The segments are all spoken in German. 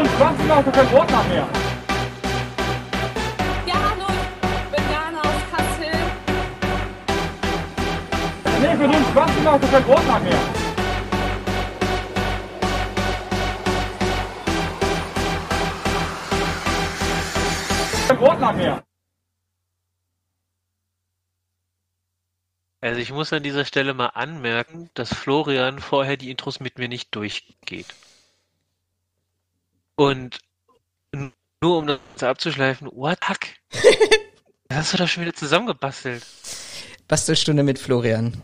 tun 20 Minuten kein Brot nach mehr. Ja, hallo, ich bin Jana aus Kassel. Nee, wir tun 20 Minuten kein Brot nach mehr. Kein Brot nach mehr. Also ich muss an dieser Stelle mal anmerken, dass Florian vorher die Intros mit mir nicht durchgeht. Und nur um das abzuschleifen, what the fuck? Das hast du doch schon wieder zusammengebastelt. Bastelstunde mit Florian.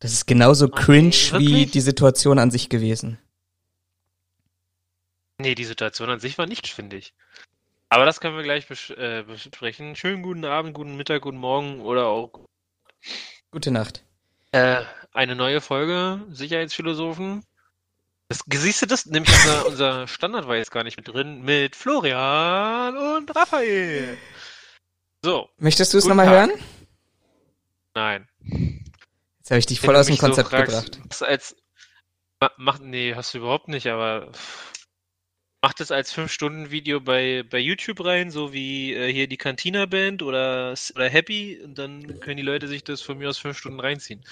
Das ist genauso Ach nee, cringe wie wirklich? die Situation an sich gewesen. Nee, die Situation an sich war nicht schwindig. Aber das können wir gleich bes äh, besprechen. Schönen guten Abend, guten Mittag, guten Morgen oder auch Gute Nacht. äh, eine neue Folge Sicherheitsphilosophen. Das, siehst du das? Nämlich unser, unser Standard war jetzt gar nicht mit drin, mit Florian und Raphael. So, Möchtest du es nochmal hören? nein. Jetzt habe ich dich Wenn voll du aus dem mich so Konzept fragst, gebracht. Als, ma, mach, nee, hast du überhaupt nicht, aber mach das als 5-Stunden-Video bei, bei YouTube rein, so wie äh, hier die Cantina-Band oder, oder Happy, und dann können die Leute sich das von mir aus 5 Stunden reinziehen.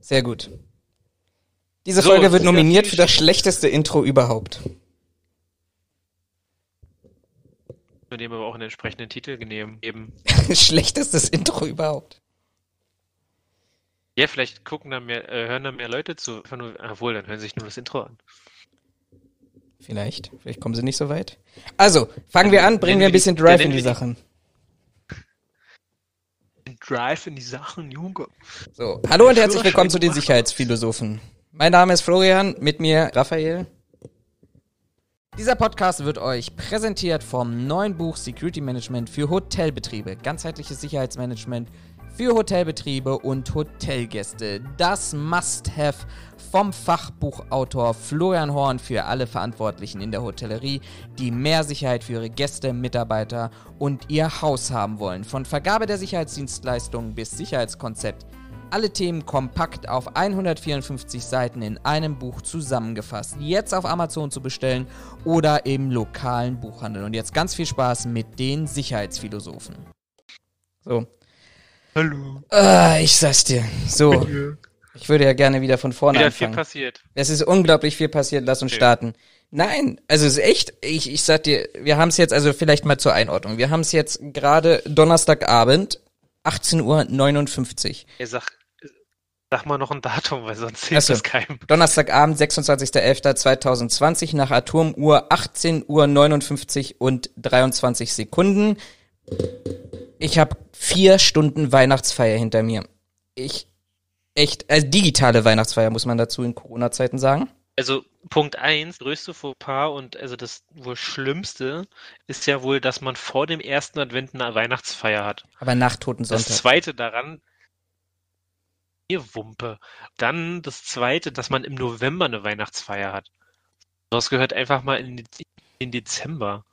Sehr gut. Diese So, Folge wird nominiert für das schlechteste Intro überhaupt. Mit dem aber auch einen entsprechenden Titel genehm, eben. Schlechtestes Intro überhaupt. Ja, vielleicht gucken da mehr, äh, hören da mehr Leute zu. Nur, obwohl, dann hören sich nur das Intro an. Vielleicht. Vielleicht kommen sie nicht so weit. Also, fangen wir an, bringen wir ein wir bisschen Drive in die wir Sachen. Drive in die Sachen, Junge. So, hallo und herzlich willkommen zu den. Sicherheitsphilosophen. Mein Name ist Florian, mit mir Raphael. Dieser Podcast wird euch präsentiert vom neuen Buch Security Management für Hotelbetriebe. Ganzheitliches Sicherheitsmanagement für Hotelbetriebe und Hotelgäste. Das Must-Have vom Fachbuchautor Florian Horn für alle Verantwortlichen in der Hotellerie, die mehr Sicherheit für ihre Gäste, Mitarbeiter und ihr Haus haben wollen. Von Vergabe der Sicherheitsdienstleistungen bis Sicherheitskonzept. Alle Themen kompakt auf 154 Seiten in einem Buch zusammengefasst. Jetzt auf Amazon zu bestellen oder im lokalen Buchhandel. Und jetzt ganz viel Spaß mit den Sicherheitsphilosophen. So. Hallo. Ah, ich sag's dir. So. Ich würde ja gerne wieder von vorne Wieder viel anfangen. passiert. Es ist unglaublich viel passiert. Lass uns Okay. starten. Nein, also es ist echt, ich, ich sag dir, wir haben es jetzt, also vielleicht mal zur Einordnung. Wir haben es jetzt gerade Donnerstagabend, 18.59 Uhr. Ja, sag, sag mal noch ein Datum, weil sonst hilft so. das keinem. Donnerstagabend, 26.11.2020 nach Atomuhr 18.59 Uhr und 23 Sekunden. Ich habe vier Stunden Weihnachtsfeier hinter mir. Ich, echt, also digitale Weihnachtsfeier muss man dazu in Corona-Zeiten sagen. Also Punkt eins, größte Fauxpas und also das wohl Schlimmste ist ja wohl, dass man vor dem ersten Advent eine Weihnachtsfeier hat. Aber nach Toten Das Sonntag. zweite daran, Wumpe. Dann das zweite, dass man im November eine Weihnachtsfeier hat. Das gehört einfach mal in den Dezember.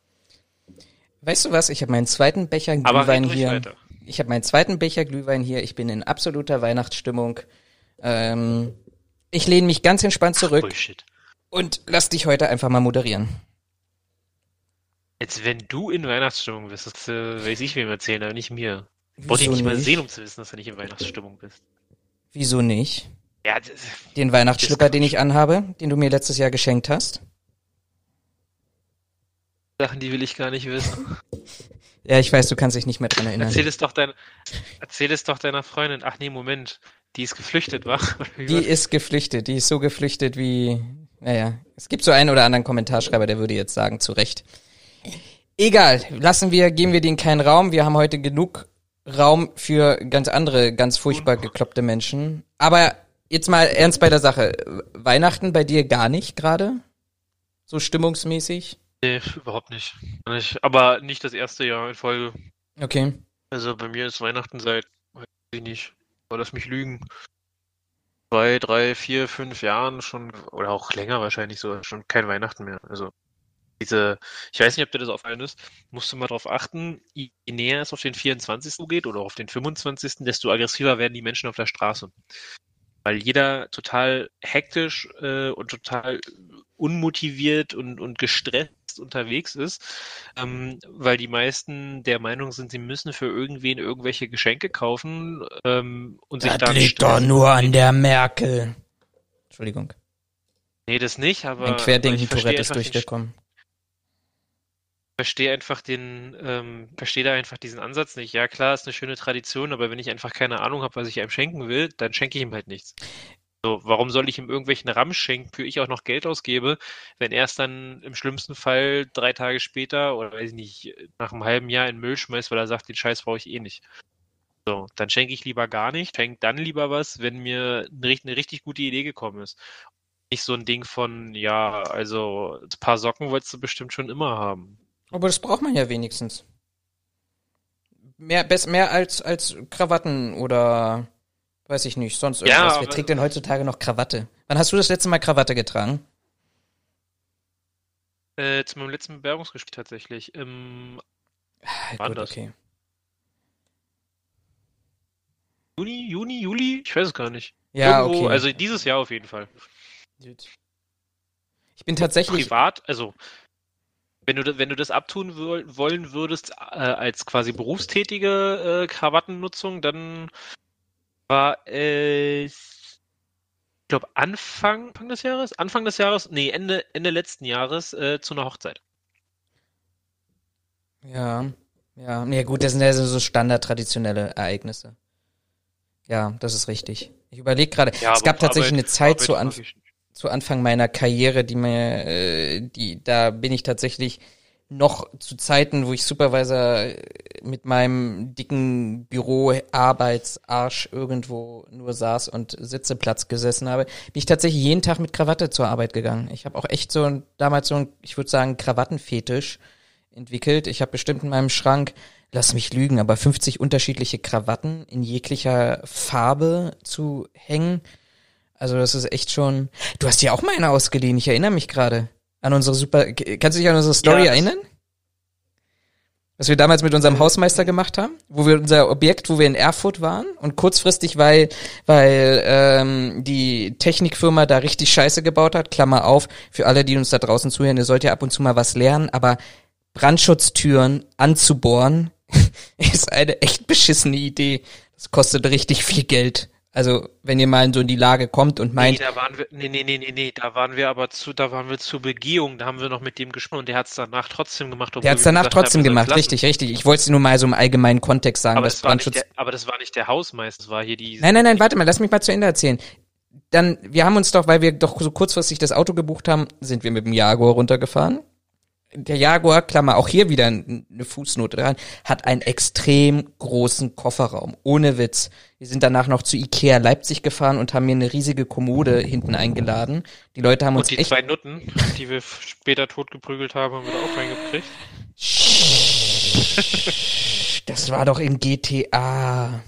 Weißt du was? Ich habe meinen zweiten Becher Glühwein hier. weiter. Ich habe meinen zweiten Becher Glühwein hier. Ich bin in absoluter Weihnachtsstimmung. Ähm, ich lehne mich ganz entspannt zurück Bullshit. und lass dich heute einfach mal moderieren. Als wenn du in Weihnachtsstimmung bist, das äh, weiß ich wem erzählen, aber nicht mir. Wollte ich nicht mal sehen, um zu wissen, dass du nicht in Weihnachtsstimmung bist. Wieso nicht? Ja, Den Weihnachtsschlüpper, Das- den ich anhabe, den du mir letztes Jahr geschenkt hast. Sachen, die will ich gar nicht wissen. Ja, ich weiß, du kannst dich nicht mehr dran erinnern. Erzähl es doch dein, erzähl es doch deiner Freundin. Ach nee, Moment. Die ist geflüchtet, wa? Die ist geflüchtet. Die ist so geflüchtet wie, naja, es gibt so einen oder anderen Kommentarschreiber, der würde jetzt sagen, zu Recht. Egal, lassen wir, geben wir denen keinen Raum. Wir haben heute genug Raum für ganz andere, ganz furchtbar gekloppte Menschen. Aber jetzt mal ernst bei der Sache. Weihnachten bei dir gar nicht gerade? So stimmungsmäßig? Nee, überhaupt nicht. nicht. Aber nicht das erste Jahr in Folge. Okay. Also bei mir ist Weihnachten seit, weiß ich nicht, aber lass mich lügen. Zwei, drei, vier, fünf Jahren schon, oder auch länger wahrscheinlich so, schon kein Weihnachten mehr. Also diese, ich weiß nicht, ob dir das aufgefallen ist, musst du mal drauf achten, je näher es auf den 24. geht oder auf den 25., desto aggressiver werden die Menschen auf der Straße. weil jeder total hektisch äh, und total unmotiviert und, und gestresst unterwegs ist, ähm, weil die meisten der Meinung sind, sie müssen für irgendwen irgendwelche Geschenke kaufen ähm, und sich Das dann liegt doch nur an der Merkel. Entschuldigung. Nee, das nicht, aber Ein Querdenken-Tourette ist durchgekommen. Verstehe einfach den, ähm, verstehe da einfach diesen Ansatz nicht. Ja, klar, ist eine schöne Tradition, aber wenn ich einfach keine Ahnung habe, was ich einem schenken will, dann schenke ich ihm halt nichts. So, warum soll ich ihm irgendwelchen Ramsch schenken, für ich auch noch Geld ausgebe, wenn er es dann im schlimmsten Fall drei Tage später oder weiß ich nicht, nach einem halben Jahr in Müll schmeißt, weil er sagt, den Scheiß brauche ich eh nicht. So, dann schenke ich lieber gar nicht, schenke dann lieber was, wenn mir eine, eine richtig gute Idee gekommen ist. Nicht so ein Ding von, ja, also ein paar Socken wolltest du bestimmt schon immer haben. Aber das braucht man ja wenigstens. Mehr, bess, mehr als, als Krawatten oder weiß ich nicht, sonst Ja, irgendwas. Wer aber- trägt denn heutzutage noch Krawatte? Wann hast du das letzte Mal Krawatte getragen? Äh, zu meinem letzten Bewerbungsgespräch tatsächlich. Im Ah, Wann Gut, das? okay. Juni, Juni, Juli? Ich weiß es gar nicht. Ja, Irgendwo, okay. Also dieses Jahr auf jeden Fall. ich bin tatsächlich. Privat, also wenn du, wenn du das abtun woll- wollen würdest äh, als quasi berufstätige äh, Krawattennutzung, dann war es, ich glaube Anfang, Anfang des Jahres, Anfang des Jahres, nee, Ende, Ende letzten Jahres äh, zu einer Hochzeit. Ja, ja. Nee, gut, das sind ja so standardtraditionelle Ereignisse. Ja, das ist richtig. Ich überlege gerade. Ja, es gab tatsächlich Arbeit- eine Zeit Arbeit zu, mag an, ich nicht. Zu Anfang meiner Karriere, die mir, äh, die, da bin ich tatsächlich noch zu Zeiten, wo ich Supervisor äh, mit meinem dicken Büro Arbeitsarsch irgendwo nur saß und Sitzeplatz gesessen habe, bin ich tatsächlich jeden Tag mit Krawatte zur Arbeit gegangen. Ich habe auch echt so ein, damals so ein, ich würde sagen, Krawattenfetisch entwickelt. Ich habe bestimmt in meinem Schrank, lass mich lügen, aber 50 unterschiedliche Krawatten in jeglicher Farbe zu hängen. Also das ist echt schon. Du hast dir auch mal eine ausgeliehen. Ich erinnere mich gerade an unsere super. Kannst du dich an unsere Story Ja, erinnern? Was wir damals mit unserem Hausmeister gemacht haben, wo wir unser Objekt, wo wir in Erfurt waren und kurzfristig, weil weil ähm, die Technikfirma da richtig Scheiße gebaut hat. Klammer auf für alle, die uns da draußen zuhören. Ihr sollt ja ab und zu mal was lernen, aber Brandschutztüren anzubohren ist eine echt beschissene Idee. Das kostet richtig viel Geld. Also, wenn ihr mal in so in die Lage kommt und Nee, meint, da waren wir, nee, nee, nee, nee, nee, da waren wir aber zu, da waren wir zur Begehung, da haben wir noch mit dem gesprochen und der hat es danach trotzdem gemacht. der hat's wir danach haben, trotzdem gemacht, richtig, richtig. Ich wollte es nur mal so im allgemeinen Kontext sagen, Aber dass das, war nicht Brandschutz. der, aber das war nicht der Hausmeister, das war hier die. Nein, nein, nein, warte mal, lass mich mal zu Ende erzählen. Dann, wir haben uns doch, weil wir doch so kurzfristig das Auto gebucht haben, sind wir mit dem Jaguar runtergefahren. Der Jaguar, Klammer, auch hier wieder eine Fußnote dran, hat einen extrem großen Kofferraum. Ohne Witz. Wir sind danach noch zu Ikea Leipzig gefahren und haben mir eine riesige Kommode hinten eingeladen. Die Leute haben uns und die echt zwei Nutten, die wir später totgeprügelt haben, haben wir da auch reingekriegt. Das war doch in GTA.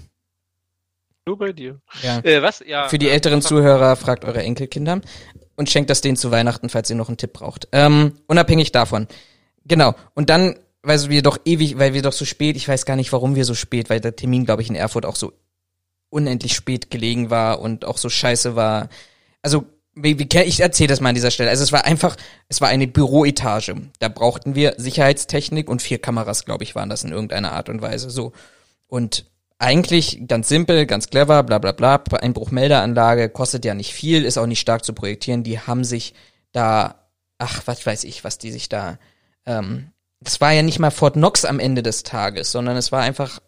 Nur bei dir. Ja. Äh, was? Ja. Für die äh, älteren Zuhörer fragt eure Enkelkinder und schenkt das denen zu Weihnachten, falls ihr noch einen Tipp braucht. Ähm, unabhängig davon. Genau. Und dann, weil wir doch ewig, weil wir doch so spät, ich weiß gar nicht, warum wir so spät, weil der Termin, glaube ich, in Erfurt auch so unendlich spät gelegen war und auch so scheiße war. Also, wie, wie, ich erzähle das mal an dieser Stelle. Also es war einfach, es war eine Büroetage. Da brauchten wir Sicherheitstechnik und vier Kameras, glaube ich, waren das in irgendeiner Art und Weise. So. Und eigentlich ganz simpel, ganz clever, bla bla bla. Einbruchmeldeanlage kostet ja nicht viel, ist auch nicht stark zu projektieren. Die haben sich da, ach, was weiß ich, was die sich da, ähm, das war ja nicht mal Fort Knox am Ende des Tages, sondern es war einfach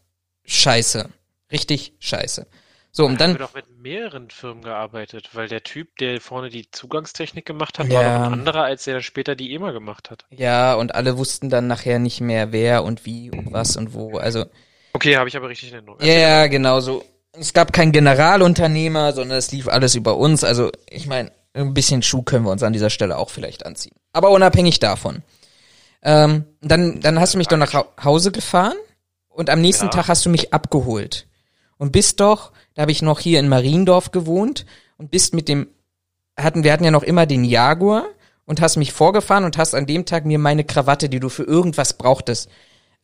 scheiße. Richtig scheiße. So, und dann, wir doch mit mehreren Firmen gearbeitet, weil der Typ, der vorne die Zugangstechnik gemacht hat, Ja. war doch ein anderer, als der später die EMA gemacht hat. ja, und alle wussten dann nachher nicht mehr, wer und wie und was und wo. Also, Okay, habe ich aber richtig in Erinnerung. Ja, ja, genau so. Es gab keinen Generalunternehmer, sondern es lief alles über uns. Also, ich meine, ein bisschen Schuh können wir uns an dieser Stelle auch vielleicht anziehen. Aber unabhängig davon. Ähm, dann, dann hast du mich doch nach Hau- Hause gefahren und am nächsten Ja. Tag hast du mich abgeholt. Und bist doch, da habe ich noch hier in Mariendorf gewohnt und bist mit dem, hatten, wir hatten ja noch immer den Jaguar und hast mich vorgefahren und hast an dem Tag mir meine Krawatte, die du für irgendwas brauchtest,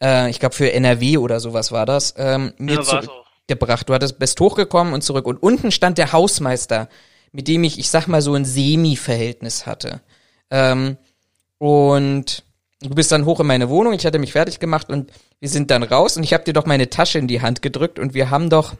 äh, ich glaube für NRW oder sowas war das, ähm, mir Ja, zu, war's auch. gebracht. Du hattest, bist hochgekommen und zurück. Und unten stand der Hausmeister, mit dem ich, ich sag mal, so ein Semi-Verhältnis hatte. Ähm, und du bist dann hoch in meine Wohnung, ich hatte mich fertig gemacht und wir sind dann raus und ich habe dir doch meine Tasche in die Hand gedrückt und wir haben doch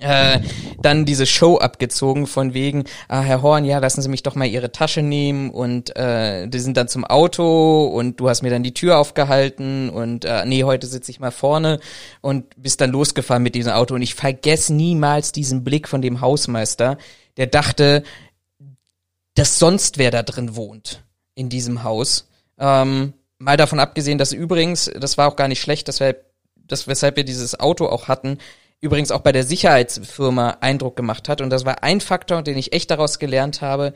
äh, dann diese Show abgezogen von wegen, ah, Herr Horn, ja, lassen Sie mich doch mal Ihre Tasche nehmen und äh, die sind dann zum Auto und du hast mir dann die Tür aufgehalten und äh, nee, heute sitze ich mal vorne und bist dann losgefahren mit diesem Auto und ich vergesse niemals diesen Blick von dem Hausmeister, der dachte, dass sonst wer da drin wohnt in diesem Haus. Ähm, mal davon abgesehen, dass übrigens, das war auch gar nicht schlecht, dass wir, das, weshalb wir dieses Auto auch hatten, übrigens auch bei der Sicherheitsfirma Eindruck gemacht hat. Und das war ein Faktor, den ich echt daraus gelernt habe.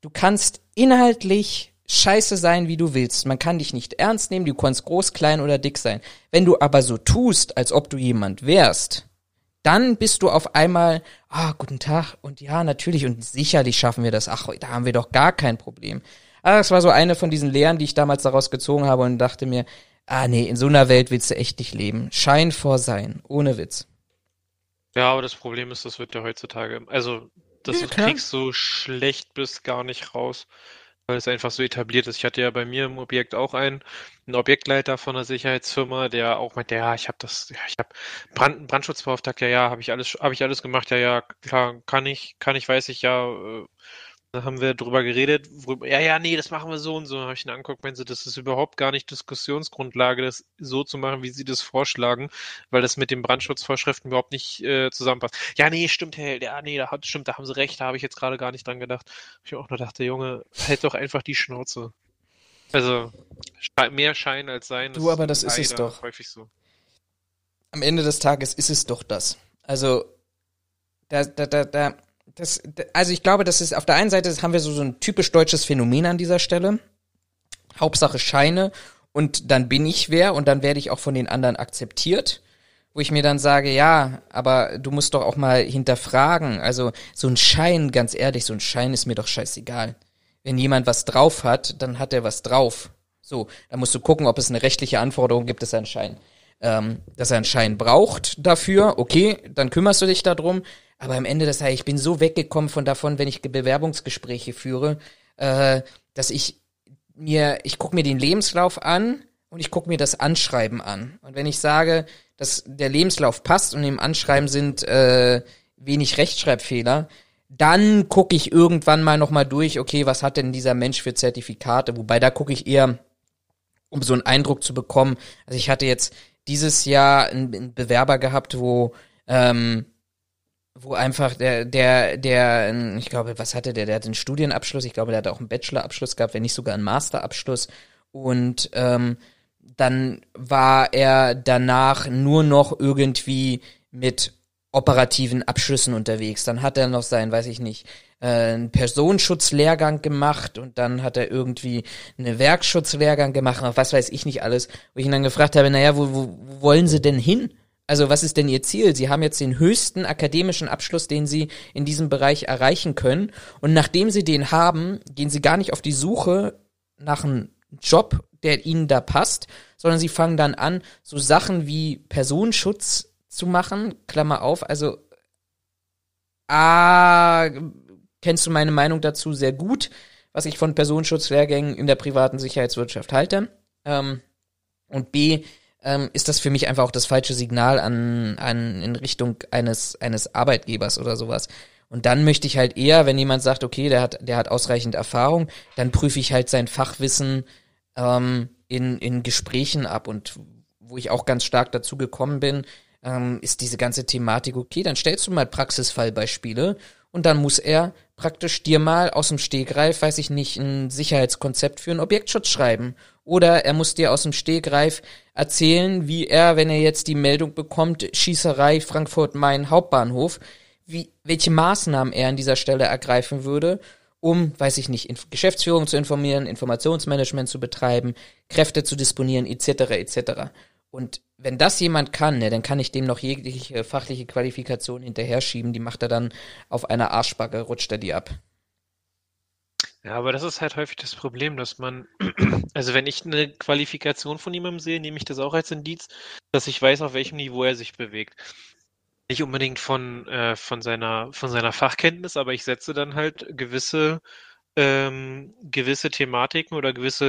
Du kannst inhaltlich scheiße sein, wie du willst. Man kann dich nicht ernst nehmen, du kannst groß, klein oder dick sein. Wenn du aber so tust, als ob du jemand wärst, dann bist du auf einmal, ah, guten Tag und ja, natürlich und sicherlich schaffen wir das. Ach, da haben wir doch gar kein Problem. Ah, das war so eine von diesen Lehren, die ich damals daraus gezogen habe und dachte mir, ah nee, in so einer Welt willst du echt nicht leben. Schein vor Sein, ohne Witz. Ja, aber das Problem ist, das wird ja heutzutage, also das Ja, kriegst du schlecht bis gar nicht raus, weil es einfach so etabliert ist. Ich hatte ja bei mir im Objekt auch einen, einen Objektleiter von einer Sicherheitsfirma, der auch meinte, ja, ich habe das, ja, ich habe Brand, Brandschutzbeauftragter, ja, ja, habe ich alles, habe ich alles gemacht, ja, ja, klar, kann ich, kann ich, weiß ich, ja. Äh, da haben wir drüber geredet, worüber, ja, ja, nee, das machen wir so und so. Habe ich ihn angeguckt, meinte, das ist überhaupt gar nicht Diskussionsgrundlage, das so zu machen, wie Sie das vorschlagen, weil das mit den Brandschutzvorschriften überhaupt nicht äh, zusammenpasst. Ja, nee, stimmt, Herr Held, ja, nee, da hat, stimmt, da haben Sie recht, da habe ich jetzt gerade gar nicht dran gedacht. Ich auch nur dachte, Junge, halt doch einfach die Schnauze. Also, mehr Schein als Sein. Du, aber das ist es doch. Häufig so. am Ende des Tages ist es doch das. Also, da, da, da, da, das, da, also ich glaube, das ist, auf der einen Seite haben wir so, so ein typisch deutsches Phänomen an dieser Stelle. Hauptsache Scheine und dann bin ich wer und dann werde ich auch von den anderen akzeptiert. Wo ich mir dann sage, ja, aber du musst doch auch mal hinterfragen. Also so ein Schein, ganz ehrlich, so ein Schein ist mir doch scheißegal. Wenn jemand was drauf hat, dann hat er was drauf. So, dann musst du gucken, ob es eine rechtliche Anforderung gibt, dass er einen Schein, ähm, dass er einen Schein braucht dafür. Okay, dann kümmerst du dich darum. Aber am Ende des Tages, ich bin so weggekommen von davon, wenn ich Bewerbungsgespräche führe, äh, dass ich mir, ich gucke mir den Lebenslauf an und ich gucke mir das Anschreiben an. Und wenn ich sage, dass der Lebenslauf passt und im Anschreiben sind äh, wenig Rechtschreibfehler, dann gucke ich irgendwann mal nochmal durch, okay, was hat denn dieser Mensch für Zertifikate? Wobei da gucke ich eher, um so einen Eindruck zu bekommen. Also ich hatte jetzt dieses Jahr einen Bewerber gehabt, wo ähm, wo einfach der, der, der, ich glaube, was hatte der? Der hat einen Studienabschluss, ich glaube, der hat auch einen Bachelorabschluss gehabt, wenn nicht sogar einen Masterabschluss. Und ähm, dann war er danach nur noch irgendwie mit operativen Abschlüssen unterwegs. Dann hat er noch sein, weiß ich nicht, äh, einen Personenschutzlehrgang gemacht und dann hat er irgendwie einen Werkschutzlehrgang gemacht, was weiß ich nicht alles, wo ich ihn dann gefragt habe, naja, wo, wo wollen Sie denn hin? Also was ist denn Ihr Ziel? Sie haben jetzt den höchsten akademischen Abschluss, den Sie in diesem Bereich erreichen können. Und nachdem Sie den haben, gehen Sie gar nicht auf die Suche nach einem Job, der Ihnen da passt, sondern Sie fangen dann an, so Sachen wie Personenschutz zu machen, Klammer auf, also A, kennst du meine Meinung dazu sehr gut, was ich von Personenschutzlehrgängen in der privaten Sicherheitswirtschaft halte. Ähm, und B, ähm, ist das für mich einfach auch das falsche Signal an, an in Richtung eines, eines Arbeitgebers oder sowas. Und dann möchte ich halt eher, wenn jemand sagt, okay, der hat, der hat ausreichend Erfahrung, dann prüfe ich halt sein Fachwissen ähm, in, in Gesprächen ab. Und wo ich auch ganz stark dazu gekommen bin, ähm, ist diese ganze Thematik, okay, dann stellst du mal Praxisfallbeispiele und dann muss er praktisch dir mal aus dem Stegreif, weiß ich nicht, ein Sicherheitskonzept für einen Objektschutz schreiben. Oder er muss dir aus dem Stegreif erzählen, wie er, wenn er jetzt die Meldung bekommt, Schießerei Frankfurt-Main Hauptbahnhof, wie, welche Maßnahmen er an dieser Stelle ergreifen würde, um, weiß ich nicht, Inf Geschäftsführung zu informieren, Informationsmanagement zu betreiben, Kräfte zu disponieren, etc., etc. Und wenn das jemand kann, ne, dann kann ich dem noch jegliche fachliche Qualifikation hinterher schieben, die macht er dann auf einer Arschbacke, rutscht er die ab. Ja, aber das ist halt häufig das Problem, dass man, also wenn ich eine Qualifikation von jemandem sehe, nehme ich das auch als Indiz, dass ich weiß, auf welchem Niveau er sich bewegt. nicht unbedingt von, äh, von seiner, von seiner Fachkenntnis, aber ich setze dann halt gewisse, ähm, gewisse Thematiken oder gewisse,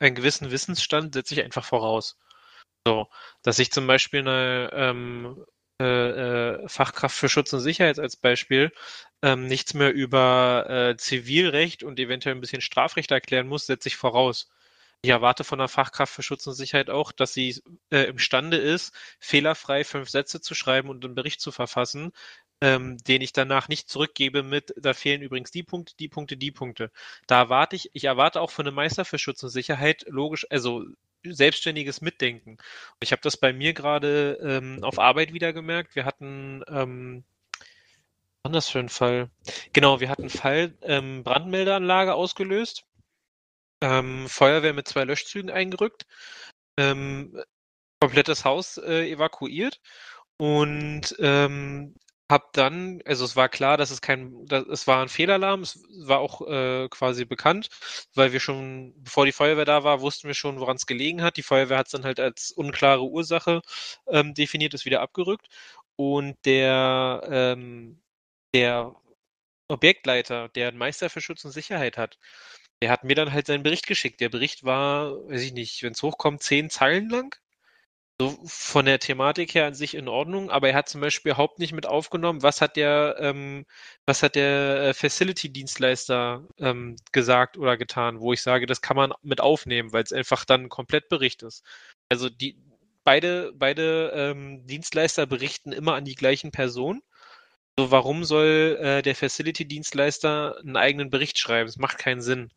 äh, einen gewissen Wissensstand setze ich einfach voraus. So, dass ich zum Beispiel eine ähm, äh, äh, Fachkraft für Schutz und Sicherheit als Beispiel ähm, nichts mehr über äh, Zivilrecht und eventuell ein bisschen Strafrecht erklären muss, setze ich voraus. Ich erwarte von der Fachkraft für Schutz und Sicherheit auch, dass sie äh, imstande ist, fehlerfrei fünf Sätze zu schreiben und einen Bericht zu verfassen, ähm, den ich danach nicht zurückgebe mit, da fehlen übrigens die Punkte, die Punkte, die Punkte. Da erwarte ich, ich erwarte auch von einem Meister für Schutz und Sicherheit logisch, also selbstständiges Mitdenken. Ich habe das bei mir gerade ähm, auf Arbeit wieder gemerkt. Wir hatten, ähm, das für ein Fall? Genau, wir hatten einen Fall, ähm, Brandmeldeanlage ausgelöst, ähm, Feuerwehr mit zwei Löschzügen eingerückt, ähm, komplettes Haus äh, evakuiert und hab dann, also es war klar, dass es kein, dass, es war ein Fehlalarm, es war auch äh, quasi bekannt, weil wir schon, bevor die Feuerwehr da war, wussten wir schon, woran es gelegen hat. Die Feuerwehr hat es dann halt als unklare Ursache ähm, definiert, ist wieder abgerückt. Und der, ähm, der Objektleiter, der einen Meister für Schutz und Sicherheit hat, der hat mir dann halt seinen Bericht geschickt. Der Bericht war, weiß ich nicht, wenn es hochkommt, zehn Zeilen lang so von der Thematik her an sich in Ordnung, aber er hat zum Beispiel überhaupt nicht mit aufgenommen, was hat der, ähm, was hat der äh, Facility-Dienstleister ähm, gesagt oder getan, wo ich sage, das kann man mit aufnehmen, weil es einfach dann ein Komplettbericht ist. Also die beide, beide ähm, Dienstleister berichten immer an die gleichen Personen. So, warum soll äh, der Facility-Dienstleister einen eigenen Bericht schreiben? Das macht keinen Sinn.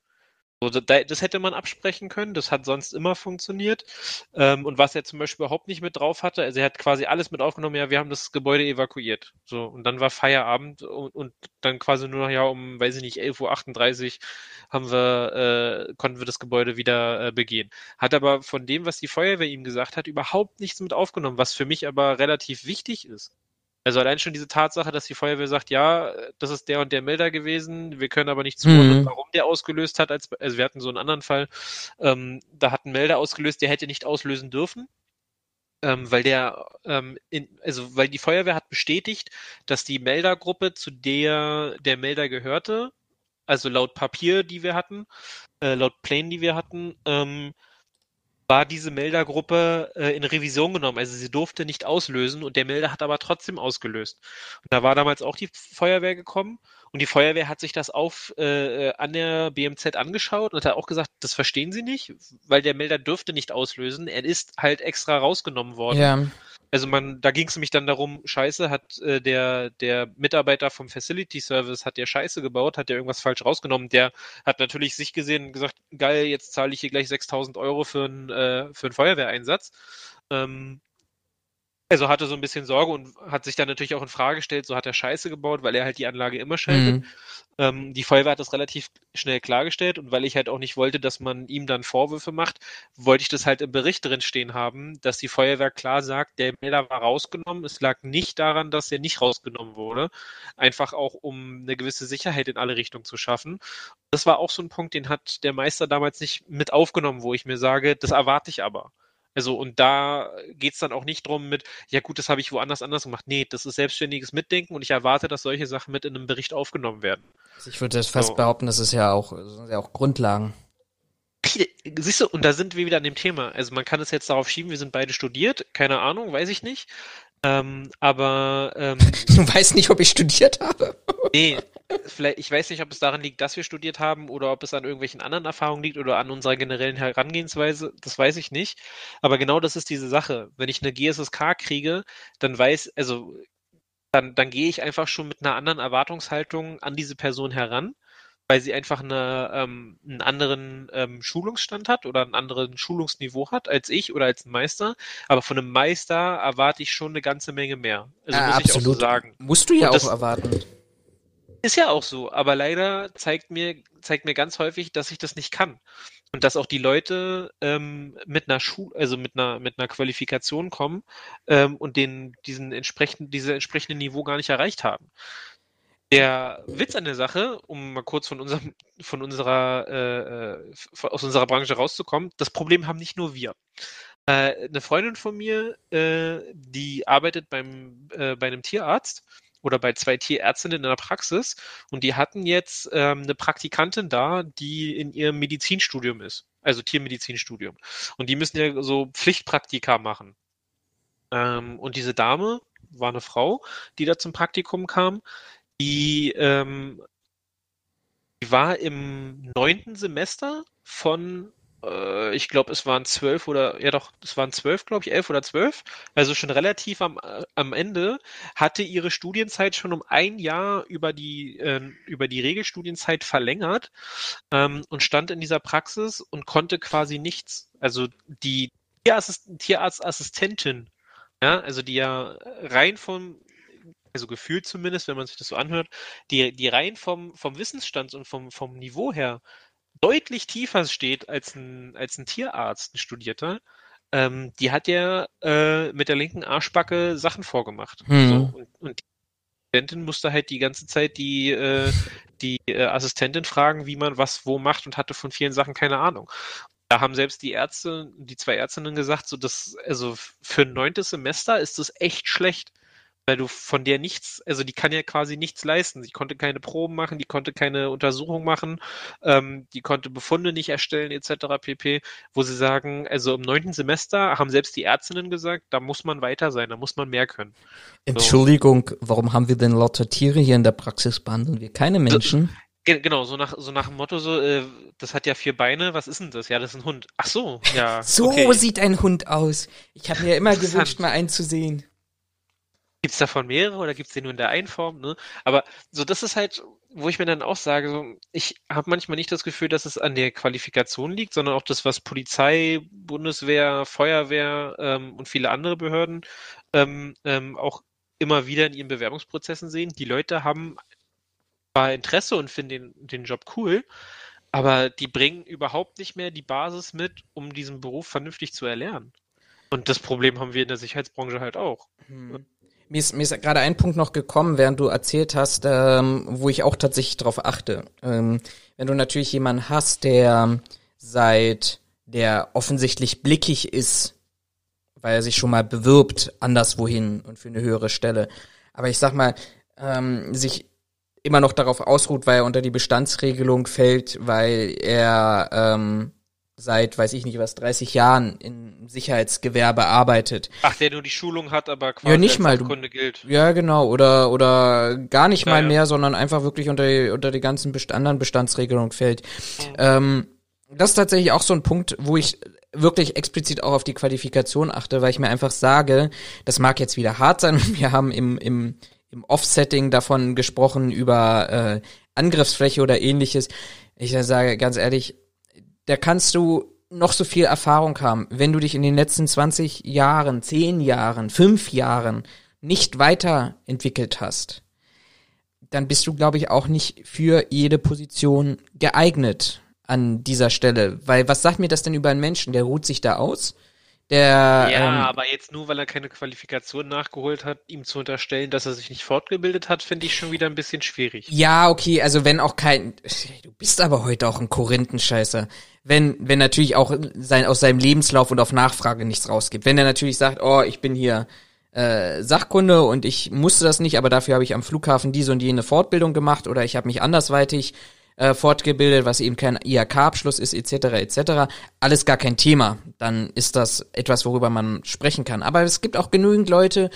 Das hätte man absprechen können, das hat sonst immer funktioniert. Ähm, und was er zum Beispiel überhaupt nicht mit drauf hatte, also er hat quasi alles mit aufgenommen, ja, wir haben das Gebäude evakuiert. So, und dann war Feierabend und, und dann quasi nur noch ja um, weiß ich nicht, 11.38 Uhr haben wir, äh, konnten wir das Gebäude wieder äh, begehen. Hat aber von dem, was die Feuerwehr ihm gesagt hat, überhaupt nichts mit aufgenommen, was für mich aber relativ wichtig ist. Also allein schon diese Tatsache, dass die Feuerwehr sagt, ja, das ist der und der Melder gewesen, wir können aber nicht zuordnen, mhm. warum der ausgelöst hat. Als, also wir hatten so einen anderen Fall, ähm, da hat ein Melder ausgelöst, der hätte nicht auslösen dürfen. Ähm, weil der, ähm, in, also weil die Feuerwehr hat bestätigt, dass die Meldergruppe, zu der der Melder gehörte, also laut Papier, die wir hatten, äh, laut Plänen, die wir hatten, ähm, war diese Meldergruppe äh, in Revision genommen. Also sie durfte nicht auslösen und der Melder hat aber trotzdem ausgelöst. Und da war damals auch die Feuerwehr gekommen und die Feuerwehr hat sich das auf äh, an der BMZ angeschaut und hat auch gesagt, das verstehen sie nicht, weil der Melder dürfte nicht auslösen. Er ist halt extra rausgenommen worden. Ja. Also man, da ging es nämlich dann darum, Scheiße, hat äh, der, der Mitarbeiter vom Facility Service, hat der Scheiße gebaut, hat der irgendwas falsch rausgenommen. Der hat natürlich sich gesehen und gesagt, geil, jetzt zahle ich hier gleich 6000 Euro für einen, äh, für einen Feuerwehreinsatz. Ähm, also hatte so ein bisschen Sorge und hat sich dann natürlich auch in Frage gestellt, so hat er Scheiße gebaut, weil er halt die Anlage immer schaltet. Mhm. Ähm, die Feuerwehr hat das relativ schnell klargestellt und weil ich halt auch nicht wollte, dass man ihm dann Vorwürfe macht, wollte ich das halt im Bericht drin stehen haben, dass die Feuerwehr klar sagt, der Melder war rausgenommen. Es lag nicht daran, dass er nicht rausgenommen wurde. Einfach auch, um eine gewisse Sicherheit in alle Richtungen zu schaffen. Das war auch so ein Punkt, den hat der Meister damals nicht mit aufgenommen, wo ich mir sage, das erwarte ich aber. Also und da geht's dann auch nicht drum mit, ja gut, das habe ich woanders anders gemacht. Nee, das ist selbstständiges Mitdenken und ich erwarte, dass solche Sachen mit in einem Bericht aufgenommen werden. Also ich würde das fast so. behaupten, das ist ja auch, sind ja auch Grundlagen. Siehst du, und da sind wir wieder an dem Thema. Also man kann es jetzt darauf schieben, wir sind beide studiert, keine Ahnung, weiß ich nicht. Ähm, aber ähm, du weißt nicht, ob ich studiert habe. nee, vielleicht, ich weiß nicht, ob es daran liegt, dass wir studiert haben oder ob es an irgendwelchen anderen Erfahrungen liegt oder an unserer generellen Herangehensweise. Das weiß ich nicht. Aber genau das ist diese Sache. Wenn ich eine GSSK kriege, dann weiß, also dann, dann gehe ich einfach schon mit einer anderen Erwartungshaltung an diese Person heran weil sie einfach eine, ähm, einen anderen ähm, Schulungsstand hat oder einen anderen Schulungsniveau hat als ich oder als ein Meister. Aber von einem Meister erwarte ich schon eine ganze Menge mehr. Also ja, muss absolut. ich auch so sagen. Musst du ja auch erwarten. Ist ja auch so, aber leider zeigt mir, zeigt mir ganz häufig, dass ich das nicht kann. Und dass auch die Leute ähm, mit einer Schule, also mit einer, mit einer Qualifikation kommen ähm, und den, diesen entsprechenden, diese entsprechende Niveau gar nicht erreicht haben. Der Witz an der Sache, um mal kurz von unserem, von unserer, äh, äh aus unserer Branche rauszukommen, das Problem haben nicht nur wir. Äh, eine Freundin von mir, äh, die arbeitet beim, äh, bei einem Tierarzt oder bei zwei Tierärztinnen in der Praxis und die hatten jetzt ähm, eine Praktikantin da, die in ihrem Medizinstudium ist, also Tiermedizinstudium. Und die müssen ja so Pflichtpraktika machen. Ähm, und diese Dame war eine Frau, die da zum Praktikum kam, die, ähm, die war im neunten Semester von äh, ich glaube, es waren zwölf oder, ja doch, es waren zwölf, glaube ich, elf oder zwölf, also schon relativ am, am Ende, hatte ihre Studienzeit schon um ein Jahr über die, äh, über die Regelstudienzeit verlängert ähm, und stand in dieser Praxis und konnte quasi nichts. Also die Tierassist Tierarztassistentin, ja, also die ja rein vom also gefühlt zumindest, wenn man sich das so anhört, die, die rein vom, vom Wissensstand und vom, vom Niveau her deutlich tiefer steht als ein, als ein Tierarzt, ein Studierter, ähm, die hat ja äh, mit der linken Arschbacke Sachen vorgemacht. Hm. So, und, und die Assistentin musste halt die ganze Zeit die, äh, die äh, Assistentin fragen, wie man was wo macht und hatte von vielen Sachen keine Ahnung. Da haben selbst die Ärzte, die zwei Ärztinnen gesagt, so dass, also für ein neuntes Semester ist das echt schlecht weil du von der nichts, also die kann ja quasi nichts leisten. Sie konnte keine Proben machen, die konnte keine Untersuchung machen, ähm, die konnte Befunde nicht erstellen etc. pp. Wo sie sagen, also im neunten Semester haben selbst die Ärztinnen gesagt, da muss man weiter sein, da muss man mehr können. Entschuldigung, so. warum haben wir denn lauter Tiere hier in der Praxis behandeln wir keine Menschen? So, Genau, so nach, so nach dem Motto, so, äh, das hat ja vier Beine, was ist denn das? Ja, das ist ein Hund. Ach so, ja. so okay. sieht ein Hund aus. Ich habe mir immer gewünscht, mal einen zu sehen. Gibt es davon mehrere oder gibt es die nur in der einen Form? Ne? Aber so, das ist halt, wo ich mir dann auch sage, so, ich habe manchmal nicht das Gefühl, dass es an der Qualifikation liegt, sondern auch das, was Polizei, Bundeswehr, Feuerwehr ähm, und viele andere Behörden ähm, ähm, auch immer wieder in ihren Bewerbungsprozessen sehen. Die Leute haben zwar Interesse und finden den, den Job cool, aber die bringen überhaupt nicht mehr die Basis mit, um diesen Beruf vernünftig zu erlernen. Und das Problem haben wir in der Sicherheitsbranche halt auch. Hm. Mir ist, mir ist gerade ein Punkt noch gekommen, während du erzählt hast, ähm, wo ich auch tatsächlich drauf achte. Ähm, wenn du natürlich jemanden hast, der seit, der offensichtlich blickig ist, weil er sich schon mal bewirbt anderswohin und für eine höhere Stelle. Aber ich sag mal, ähm, sich immer noch darauf ausruht, weil er unter die Bestandsregelung fällt, weil er ähm, seit, weiß ich nicht was, 30 Jahren im Sicherheitsgewerbe arbeitet. Ach, der nur die Schulung hat, aber quasi ja, nicht mal, Kunde gilt. Ja, genau, oder, oder gar nicht ja, mal mehr, sondern einfach wirklich unter die, unter die ganzen Best anderen Bestandsregelungen fällt. Mhm. Ähm, das ist tatsächlich auch so ein Punkt, wo ich wirklich explizit auch auf die Qualifikation achte, weil ich mir einfach sage, das mag jetzt wieder hart sein, wir haben im, im, im Offsetting davon gesprochen über äh, Angriffsfläche oder ähnliches. Ich sage ganz ehrlich, da kannst du noch so viel Erfahrung haben. Wenn du dich in den letzten 20 Jahren, 10 Jahren, 5 Jahren nicht weiterentwickelt hast, dann bist du, glaube ich, auch nicht für jede Position geeignet an dieser Stelle. Weil was sagt mir das denn über einen Menschen? Der ruht sich da aus? Der, ja, ähm, aber jetzt nur, weil er keine Qualifikation nachgeholt hat, ihm zu unterstellen, dass er sich nicht fortgebildet hat, finde ich schon wieder ein bisschen schwierig. Ja, okay, also wenn auch kein, du bist aber heute auch ein Korinthenscheißer. Wenn, wenn natürlich auch sein, aus seinem Lebenslauf und auf Nachfrage nichts rausgibt. Wenn er natürlich sagt, oh, ich bin hier äh, Sachkunde und ich musste das nicht, aber dafür habe ich am Flughafen diese und jene Fortbildung gemacht oder ich habe mich andersweitig äh, fortgebildet, was eben kein IHK-Abschluss ist, etc., etc. Alles gar kein Thema. Dann ist das etwas, worüber man sprechen kann. Aber es gibt auch genügend Leute,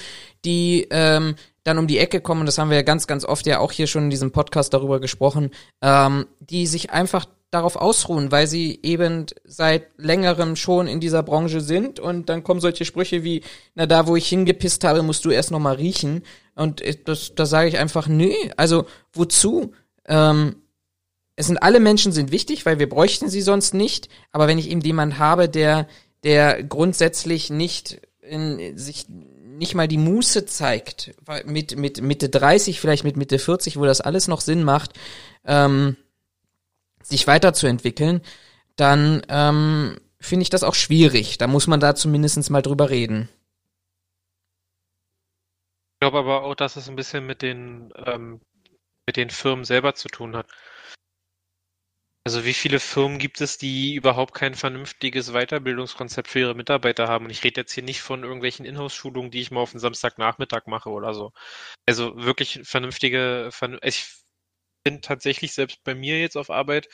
die ähm, dann um die Ecke kommen, das haben wir ja ganz, ganz oft ja auch hier schon in diesem Podcast darüber gesprochen, ähm, die sich einfach darauf ausruhen, weil sie eben seit längerem schon in dieser Branche sind und dann kommen solche Sprüche wie, na da, wo ich hingepisst habe, musst du erst noch mal riechen und das, da sage ich einfach, nee, also wozu? Ähm, es sind alle Menschen sind wichtig, weil wir bräuchten sie sonst nicht. Aber wenn ich eben jemand habe, der, der grundsätzlich nicht in, sich nicht mal die Muße zeigt, mit, mit Mitte 30, vielleicht mit Mitte 40, wo das alles noch Sinn macht, ähm, sich weiterzuentwickeln, dann ähm, finde ich das auch schwierig. Da muss man da zumindest mal drüber reden. Ich glaube aber auch, dass es ein bisschen mit den, ähm, mit den Firmen selber zu tun hat. Also wie viele Firmen gibt es, die überhaupt kein vernünftiges Weiterbildungskonzept für ihre Mitarbeiter haben? Und ich rede jetzt hier nicht von irgendwelchen Inhouse-Schulungen, die ich mal auf den Samstagnachmittag mache oder so. Also wirklich vernünftige, vernün ich finde tatsächlich selbst bei mir jetzt auf Arbeit,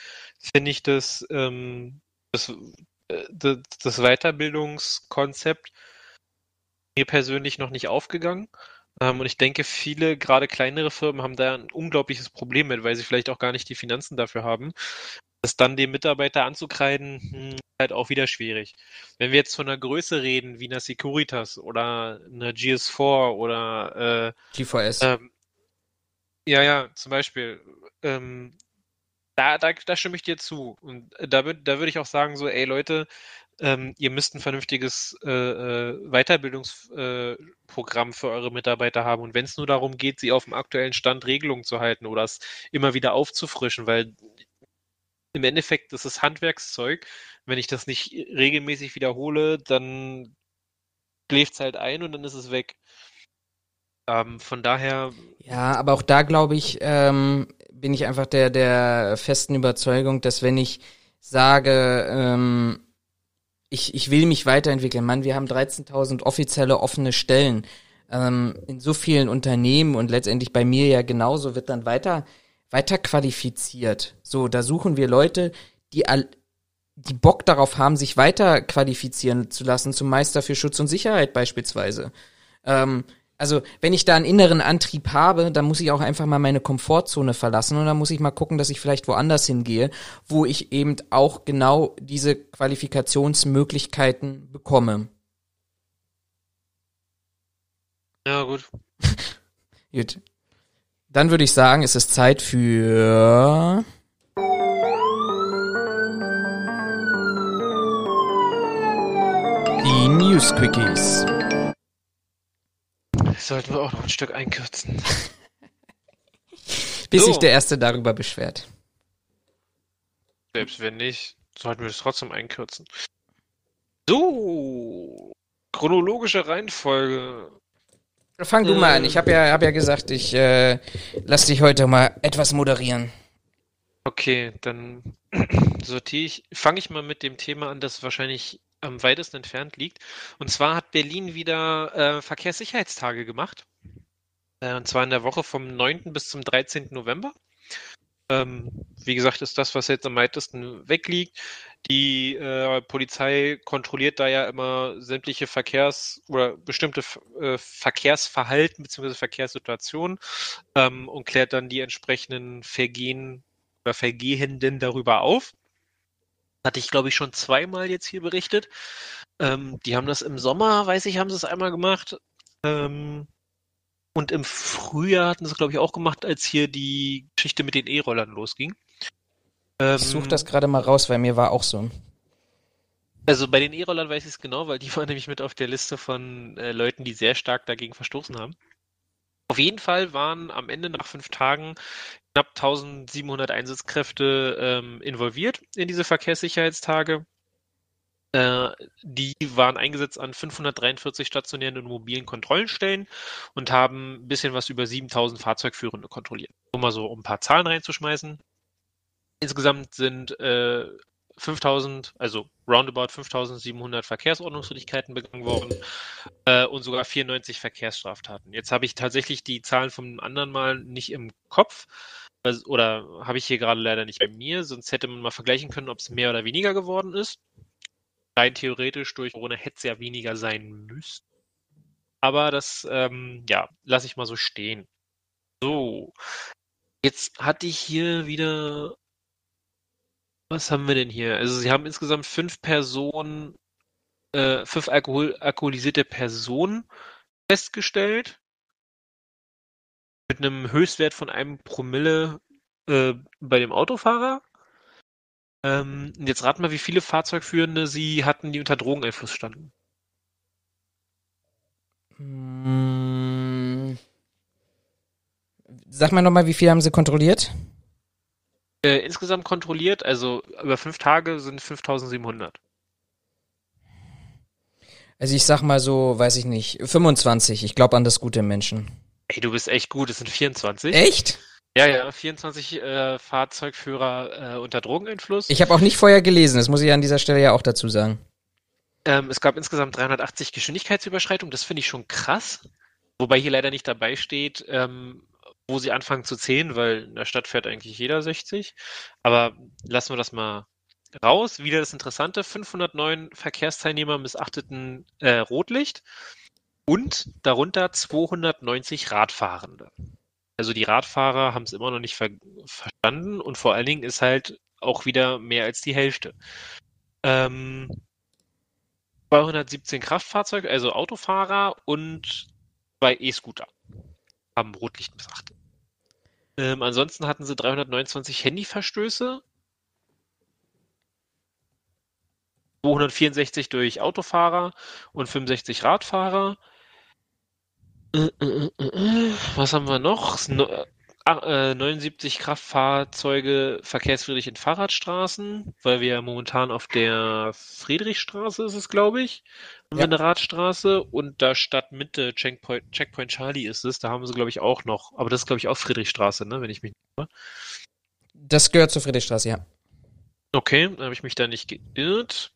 finde ich das, ähm, das, äh, das Weiterbildungskonzept mir persönlich noch nicht aufgegangen. Ähm, und ich denke, viele, gerade kleinere Firmen, haben da ein unglaubliches Problem mit, weil sie vielleicht auch gar nicht die Finanzen dafür haben. Das dann dem Mitarbeiter anzukreiden, hm, halt auch wieder schwierig. Wenn wir jetzt von einer Größe reden, wie einer Securitas oder einer GS4 oder äh, GVS. ähm, ja, ja, zum Beispiel. Ähm, da, da, da stimme ich dir zu. Und da, da würde ich auch sagen, so, ey Leute, ähm, ihr müsst ein vernünftiges äh, äh, Weiterbildungsprogramm äh, für eure Mitarbeiter haben. Und wenn es nur darum geht, sie auf dem aktuellen Stand Regelungen zu halten oder es immer wieder aufzufrischen, weil im Endeffekt ist Handwerkszeug. Wenn ich das nicht regelmäßig wiederhole, dann schläft es halt ein und dann ist es weg. Ähm, von daher. Ja, aber auch da glaube ich, ähm, bin ich einfach der, der festen Überzeugung, dass wenn ich sage, ähm, ich, ich will mich weiterentwickeln, Mann, wir haben 13.000 offizielle offene Stellen ähm, in so vielen Unternehmen und letztendlich bei mir ja genauso wird dann weiter, weiter qualifiziert. So, da suchen wir Leute, die all, die Bock darauf haben, sich weiter qualifizieren zu lassen zum Meister für Schutz und Sicherheit beispielsweise. Ähm, also wenn ich da einen inneren Antrieb habe, dann muss ich auch einfach mal meine Komfortzone verlassen und dann muss ich mal gucken, dass ich vielleicht woanders hingehe, wo ich eben auch genau diese Qualifikationsmöglichkeiten bekomme. Ja, gut. Gut. Dann würde ich sagen, es ist Zeit für die News Quickies. Sollten wir auch noch ein Stück einkürzen. Bis So. sich der Erste darüber beschwert. Selbst wenn nicht, sollten wir das trotzdem einkürzen. So, chronologische Reihenfolge. Fang du mal an. Ich habe ja, hab ja gesagt, ich äh, lass dich heute mal etwas moderieren. Okay, dann sortiere ich, fange ich mal mit dem Thema an, das wahrscheinlich am weitesten entfernt liegt. Und zwar hat Berlin wieder äh, Verkehrssicherheitstage gemacht. Äh, und zwar in der Woche vom 9. bis zum 13. November. Ähm, wie gesagt, ist das, was jetzt am weitesten wegliegt. Die äh, Polizei kontrolliert da ja immer sämtliche Verkehrs- oder bestimmte äh, Verkehrsverhalten bzw. Verkehrssituationen ähm, und klärt dann die entsprechenden Vergehen oder Vergehenden darüber auf. Hatte ich, glaube ich, schon zweimal jetzt hier berichtet. Ähm, die haben das im Sommer, weiß ich, haben sie es einmal gemacht. Ähm, und im Frühjahr hatten sie es, glaube ich, auch gemacht, als hier die Geschichte mit den E-Rollern losging. Ähm, Ich such das gerade mal raus, weil mir war auch so. Also bei den E-Rollern weiß ich es genau, weil die waren nämlich mit auf der Liste von äh, Leuten, die sehr stark dagegen verstoßen haben. Auf jeden Fall waren am Ende nach fünf Tagen knapp 1700 Einsatzkräfte ähm, involviert in diese Verkehrssicherheitstage. Äh, die waren eingesetzt an 543 stationären und mobilen Kontrollenstellen und haben ein bisschen was über 7000 Fahrzeugführende kontrolliert. Um mal so ein paar Zahlen reinzuschmeißen. Insgesamt sind äh, 5000, also roundabout 5700 Verkehrsordnungswidrigkeiten begangen worden äh, und sogar 94 Verkehrsstraftaten. Jetzt habe ich tatsächlich die Zahlen vom anderen Mal nicht im Kopf oder habe ich hier gerade leider nicht bei mir, sonst hätte man mal vergleichen können, ob es mehr oder weniger geworden ist. Rein theoretisch durch Corona hätte es ja weniger sein müssen. Aber das, ähm, ja, lasse ich mal so stehen. So, jetzt hatte ich hier wieder was haben wir denn hier? Also sie haben insgesamt fünf Personen, äh, fünf Alkohol, alkoholisierte Personen festgestellt. Mit einem Höchstwert von einem Promille äh, bei dem Autofahrer. Ähm, jetzt rat mal, wie viele Fahrzeugführende sie hatten, die unter Drogeneinfluss standen. Hm. Sag mal nochmal, wie viel haben sie kontrolliert? Äh, insgesamt kontrolliert, also über fünf Tage sind 5700. Also ich sag mal so, weiß ich nicht, 25. Ich glaube an das gute Menschen. Ey, du bist echt gut, es sind 24. Echt? Ja, ja, 24 äh, Fahrzeugführer äh, unter Drogeneinfluss. Ich habe auch nicht vorher gelesen, das muss ich an dieser Stelle ja auch dazu sagen. Ähm, es gab insgesamt 380 Geschwindigkeitsüberschreitungen, das finde ich schon krass. Wobei hier leider nicht dabei steht, ähm, wo sie anfangen zu zählen, weil in der Stadt fährt eigentlich jeder 60. Aber lassen wir das mal raus. Wieder das Interessante, 509 Verkehrsteilnehmer missachteten äh, Rotlicht und darunter 290 Radfahrende. Also die Radfahrer haben es immer noch nicht ver verstanden und vor allen Dingen ist halt auch wieder mehr als die Hälfte. Ähm, 217 Kraftfahrzeuge, also Autofahrer und zwei E-Scooter haben Rotlicht missachtet. Ähm, ansonsten hatten sie 329 Handyverstöße, 264 durch Autofahrer und 65 Radfahrer. Was haben wir noch? S- no- äh, 79 Kraftfahrzeuge verkehrsfriedlich in Fahrradstraßen, weil wir ja momentan auf der Friedrichstraße ist es, glaube ich, haben wir Ja. eine Radstraße und da Stadtmitte Checkpoint, Checkpoint Charlie ist es, da haben sie, glaube ich, auch noch, aber das ist, glaube ich, auch Friedrichstraße, ne, wenn ich mich Das gehört zur Friedrichstraße, ja. Okay, da habe ich mich da nicht geirrt.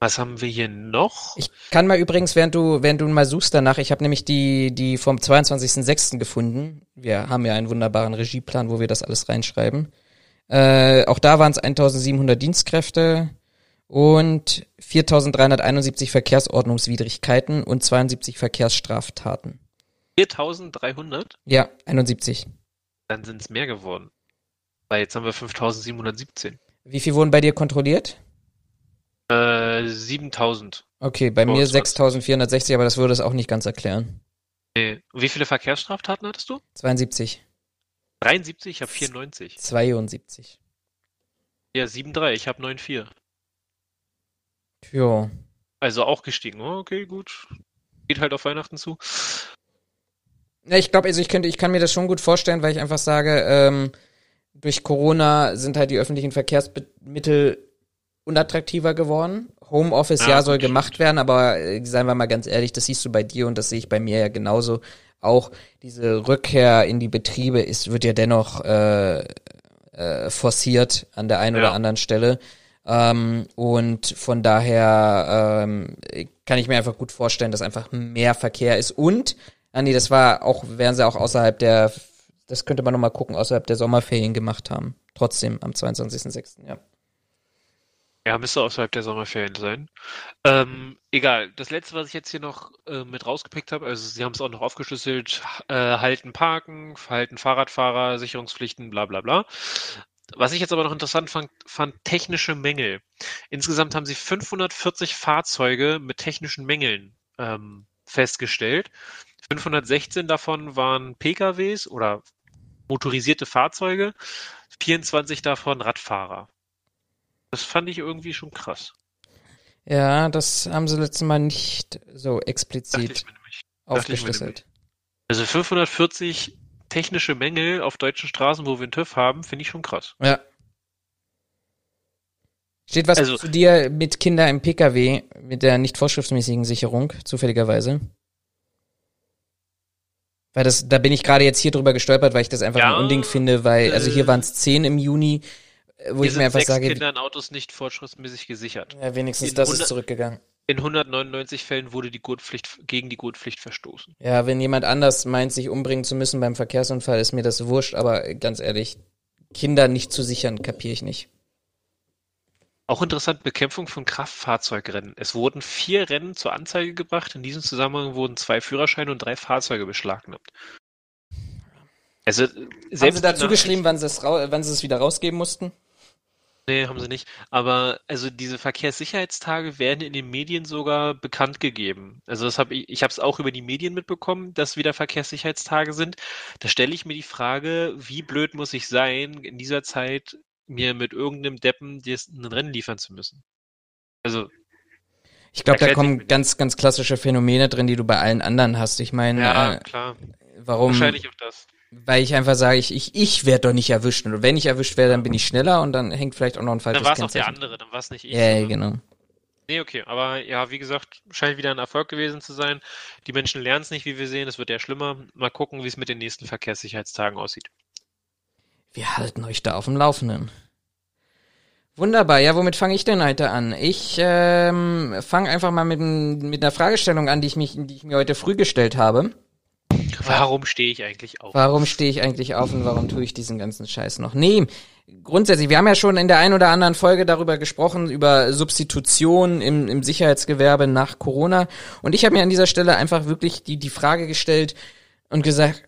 Was haben wir hier noch? Ich kann mal übrigens, während du, während du mal suchst danach, ich habe nämlich die, die vom 22.06. gefunden. Wir haben ja einen wunderbaren Regieplan, wo wir das alles reinschreiben. Äh, auch da waren es 1700 Dienstkräfte und 4371 Verkehrsordnungswidrigkeiten und 72 Verkehrsstraftaten. 4300? Ja, 71. Dann sind es mehr geworden. Weil jetzt haben wir 5717. Wie viel wurden bei dir kontrolliert? Äh, 7000. Okay, bei mir das war's. 6440, aber das würde es auch nicht ganz erklären. Nee. Wie viele Verkehrsstraftaten hattest du? 72. 73, ich habe 94. 72. Ja, 7,3, ich habe 9,4. Jo. Also auch gestiegen. Oh, okay, gut. Geht halt auf Weihnachten zu. Ja, ich glaube, also ich könnte, ich kann mir das schon gut vorstellen, weil ich einfach sage, ähm, durch Corona sind halt die öffentlichen Verkehrsmittel unattraktiver geworden. Homeoffice, ja, Ja, soll gemacht werden, aber äh, seien wir mal ganz ehrlich, das siehst du bei dir und das sehe ich bei mir ja genauso. Auch diese Rückkehr in die Betriebe ist, wird ja dennoch äh, äh, forciert an der einen oder Ja. anderen Stelle. Ähm, und von daher ähm, kann ich mir einfach gut vorstellen, dass einfach mehr Verkehr ist. Und, ah nee, das war auch, wären sie auch außerhalb der, das könnte man nochmal gucken, außerhalb der Sommerferien gemacht haben. Trotzdem am 22.06. Ja. Ja, müsste außerhalb der Sommerferien sein. Ähm, egal. Das letzte, was ich jetzt hier noch äh, mit rausgepickt habe, also Sie haben es auch noch aufgeschlüsselt, äh, Halten, Parken, Verhalten Fahrradfahrer, Sicherungspflichten, bla bla bla. Was ich jetzt aber noch interessant fand, fand technische Mängel. Insgesamt haben Sie 540 Fahrzeuge mit technischen Mängeln ähm, festgestellt. 516 davon waren PKWs oder motorisierte Fahrzeuge, 24 davon Radfahrer. Das fand ich irgendwie schon krass. Ja, das haben sie letztes Mal nicht so explizit aufgeschlüsselt. Also 540 technische Mängel auf deutschen Straßen, wo wir einen TÜV haben, finde ich schon krass. Ja. Steht was Also- zu dir mit Kinder im PKW mit der nicht vorschriftsmäßigen Sicherung, zufälligerweise? Weil das, da bin ich gerade jetzt hier drüber gestolpert, weil ich das einfach Ja, ein Unding finde, weil, also hier äh, waren es zehn im Juni, wo Hier ich mir einfach sechs sage, Kinder in Autos nicht vorschriftsmäßig gesichert. ja, wenigstens in das ist 100 zurückgegangen. In 199 Fällen wurde die Gurtpflicht gegen die Gurtpflicht verstoßen. Ja, wenn jemand anders meint, sich umbringen zu müssen beim Verkehrsunfall, ist mir das wurscht, aber ganz ehrlich, Kinder nicht zu sichern, kapiere ich nicht. Auch interessant, Bekämpfung von Kraftfahrzeugrennen. Es wurden vier Rennen zur Anzeige gebracht. In diesem Zusammenhang wurden zwei Führerscheine und drei Fahrzeuge beschlagnahmt. Also, äh, Haben selbst sie dazu geschrieben, wann sie es rau- wann sie es wieder rausgeben mussten? Nee, haben sie nicht. Aber also diese Verkehrssicherheitstage werden in den Medien sogar bekannt gegeben. Also das habe ich, ich habe es auch über die Medien mitbekommen, dass wieder Verkehrssicherheitstage sind. Da stelle ich mir die Frage, wie blöd muss ich sein, in dieser Zeit mir mit irgendeinem Deppen ein Rennen liefern zu müssen. Also, Ich glaube, da kommen ganz, ganz klassische Phänomene drin, die du bei allen anderen hast. Ich meine, ja, äh, klar. warum? Wahrscheinlich auch das. Weil ich einfach sage, ich, ich, ich werde doch nicht erwischt. Und wenn ich erwischt werde, dann bin ich schneller und dann hängt vielleicht auch noch ein falsches Dann war es auch der andere, dann war es nicht ich. Ja, ja, ne? genau. Nee, okay, aber ja, wie gesagt, scheint wieder ein Erfolg gewesen zu sein. Die Menschen lernen es nicht, wie wir sehen, es wird eher schlimmer. Mal gucken, wie es mit den nächsten Verkehrssicherheitstagen aussieht. wir halten euch da auf dem Laufenden. Wunderbar. Ja, womit fange ich denn heute an? Ich ähm, fange einfach mal mit, mit einer Fragestellung an, die ich, mich, die ich mir heute früh gestellt habe. Warum stehe ich eigentlich auf? Warum stehe ich eigentlich auf und warum tue ich diesen ganzen Scheiß noch? Nee, grundsätzlich, wir haben ja schon in der einen oder anderen Folge darüber gesprochen, über Substitution im, im Sicherheitsgewerbe nach Corona. Und ich habe mir an dieser Stelle einfach wirklich die, die Frage gestellt und gesagt,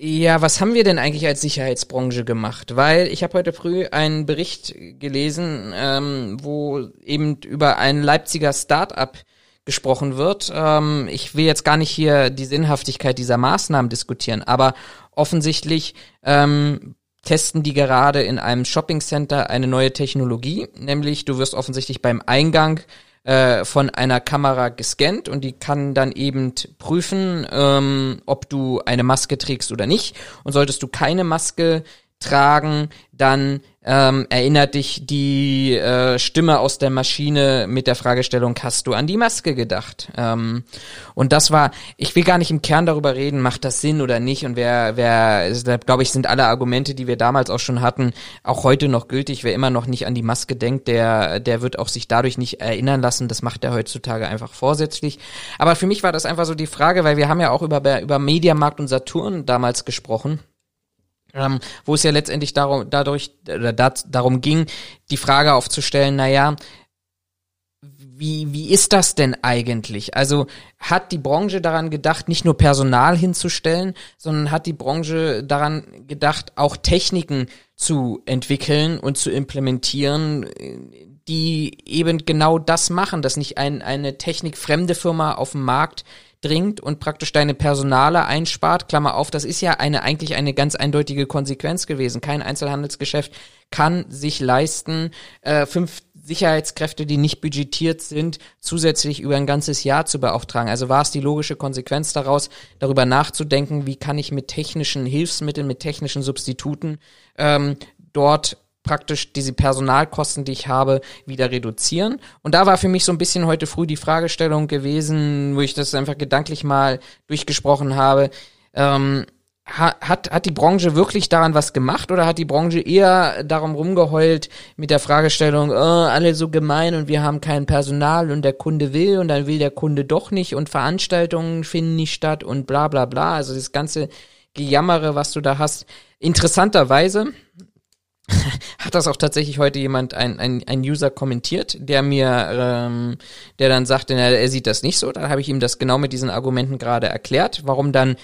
ja, was haben wir denn eigentlich als Sicherheitsbranche gemacht? Weil ich habe heute früh einen Bericht gelesen, ähm, wo eben über ein Leipziger Start-up gesprochen wird. Ähm, ich will jetzt gar nicht hier die Sinnhaftigkeit dieser Maßnahmen diskutieren, aber offensichtlich ähm, testen die gerade in einem Shoppingcenter eine neue Technologie, nämlich du wirst offensichtlich beim Eingang äh, von einer Kamera gescannt und die kann dann eben prüfen, ähm, ob du eine Maske trägst oder nicht. Und solltest du keine Maske tragen, dann ähm, erinnert dich die äh, Stimme aus der Maschine mit der Fragestellung, hast du an die Maske gedacht? Ähm, und das war, ich will gar nicht im Kern darüber reden, macht das Sinn oder nicht und wer, wer, glaube ich, sind alle Argumente, die wir damals auch schon hatten, auch heute noch gültig. Wer immer noch nicht an die Maske denkt, der, der wird auch sich dadurch nicht erinnern lassen. Das macht er heutzutage einfach vorsätzlich. Aber für mich war das einfach so die Frage, weil wir haben ja auch über, über Mediamarkt und Saturn damals gesprochen ähm, wo es ja letztendlich darum, dadurch, oder dat, darum ging, die Frage aufzustellen, naja, wie, wie ist das denn eigentlich? Also hat die Branche daran gedacht, nicht nur Personal hinzustellen, sondern hat die Branche daran gedacht, auch Techniken zu entwickeln und zu implementieren, die eben genau das machen, dass nicht ein, eine technikfremde Firma auf dem Markt dringt und praktisch deine Personale einspart, Klammer auf, das ist ja eine eigentlich eine ganz eindeutige Konsequenz gewesen. Kein Einzelhandelsgeschäft kann sich leisten, äh, fünf Sicherheitskräfte, die nicht budgetiert sind, zusätzlich über ein ganzes Jahr zu beauftragen. Also war es die logische Konsequenz daraus, darüber nachzudenken, wie kann ich mit technischen Hilfsmitteln, mit technischen Substituten ähm, dort praktisch diese Personalkosten, die ich habe, wieder reduzieren. Und da war für mich so ein bisschen heute früh die Fragestellung gewesen, wo ich das einfach gedanklich mal durchgesprochen habe. Ähm, hat, hat die Branche wirklich daran was gemacht oder hat die Branche eher darum rumgeheult mit der Fragestellung, oh, alle so gemein und wir haben kein Personal und der Kunde will und dann will der Kunde doch nicht und Veranstaltungen finden nicht statt und bla bla bla. Also das ganze Gejammere, was du da hast. Interessanterweise hat das auch tatsächlich heute jemand, ein, ein, ein User kommentiert, der mir, ähm, der dann sagte, na, er sieht das nicht so. Dann habe ich ihm das genau mit diesen Argumenten gerade erklärt, warum dann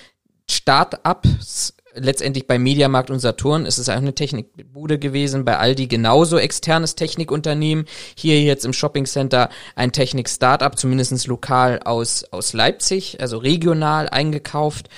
Start-ups letztendlich bei Mediamarkt und Saturn ist es auch eine Technikbude gewesen, bei Aldi genauso externes Technikunternehmen, hier jetzt im Shopping Center ein Technik-Startup, zumindestens lokal aus, aus Leipzig, also regional eingekauft,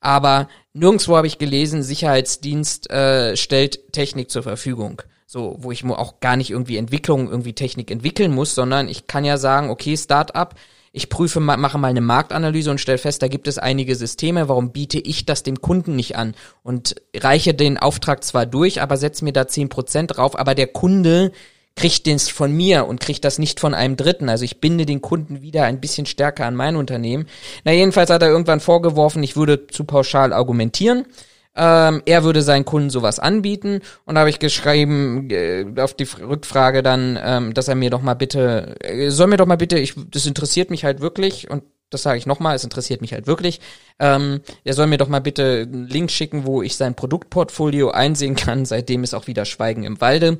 aber nirgendwo habe ich gelesen, Sicherheitsdienst äh, stellt Technik zur Verfügung. So, wo ich auch gar nicht irgendwie Entwicklung, irgendwie Technik entwickeln muss, sondern ich kann ja sagen, okay, Start-up, ich prüfe, mache mal eine Marktanalyse und stelle fest, da gibt es einige Systeme, warum biete ich das dem Kunden nicht an und reiche den Auftrag zwar durch, aber setze mir da zehn Prozent drauf, aber der Kunde kriegt den von mir und kriegt das nicht von einem Dritten. Also ich binde den Kunden wieder ein bisschen stärker an mein Unternehmen. Na jedenfalls hat er irgendwann vorgeworfen, ich würde zu pauschal argumentieren. Ähm, er würde seinen Kunden sowas anbieten und habe ich geschrieben äh, auf die Rückfrage dann, ähm, dass er mir doch mal bitte, äh, soll mir doch mal bitte, ich, das interessiert mich halt wirklich und das sage ich nochmal, es interessiert mich halt wirklich. Ähm, er soll mir doch mal bitte einen Link schicken, wo ich sein Produktportfolio einsehen kann. Seitdem ist auch wieder Schweigen im Walde.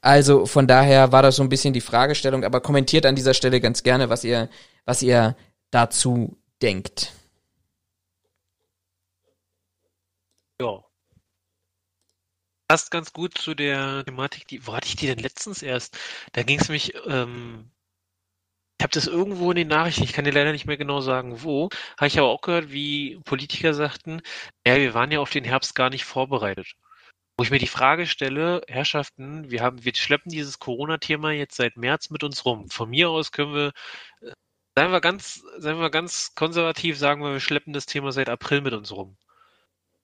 Also von daher war das so ein bisschen die Fragestellung, aber kommentiert an dieser Stelle ganz gerne, was ihr, was ihr dazu denkt. Ja. Passt ganz gut zu der Thematik, die, wo hatte ich die denn letztens erst? Da ging es mich, ähm, ich habe das irgendwo in den Nachrichten, ich kann dir leider nicht mehr genau sagen, wo, habe ich aber auch gehört, wie Politiker sagten, ja, wir waren ja auf den Herbst gar nicht vorbereitet. Wo ich mir die Frage stelle, Herrschaften, wir haben, wir schleppen dieses Corona-Thema jetzt seit März mit uns rum. Von mir aus können wir, äh, seien wir ganz, seien wir ganz konservativ, sagen wir, wir schleppen das Thema seit April mit uns rum.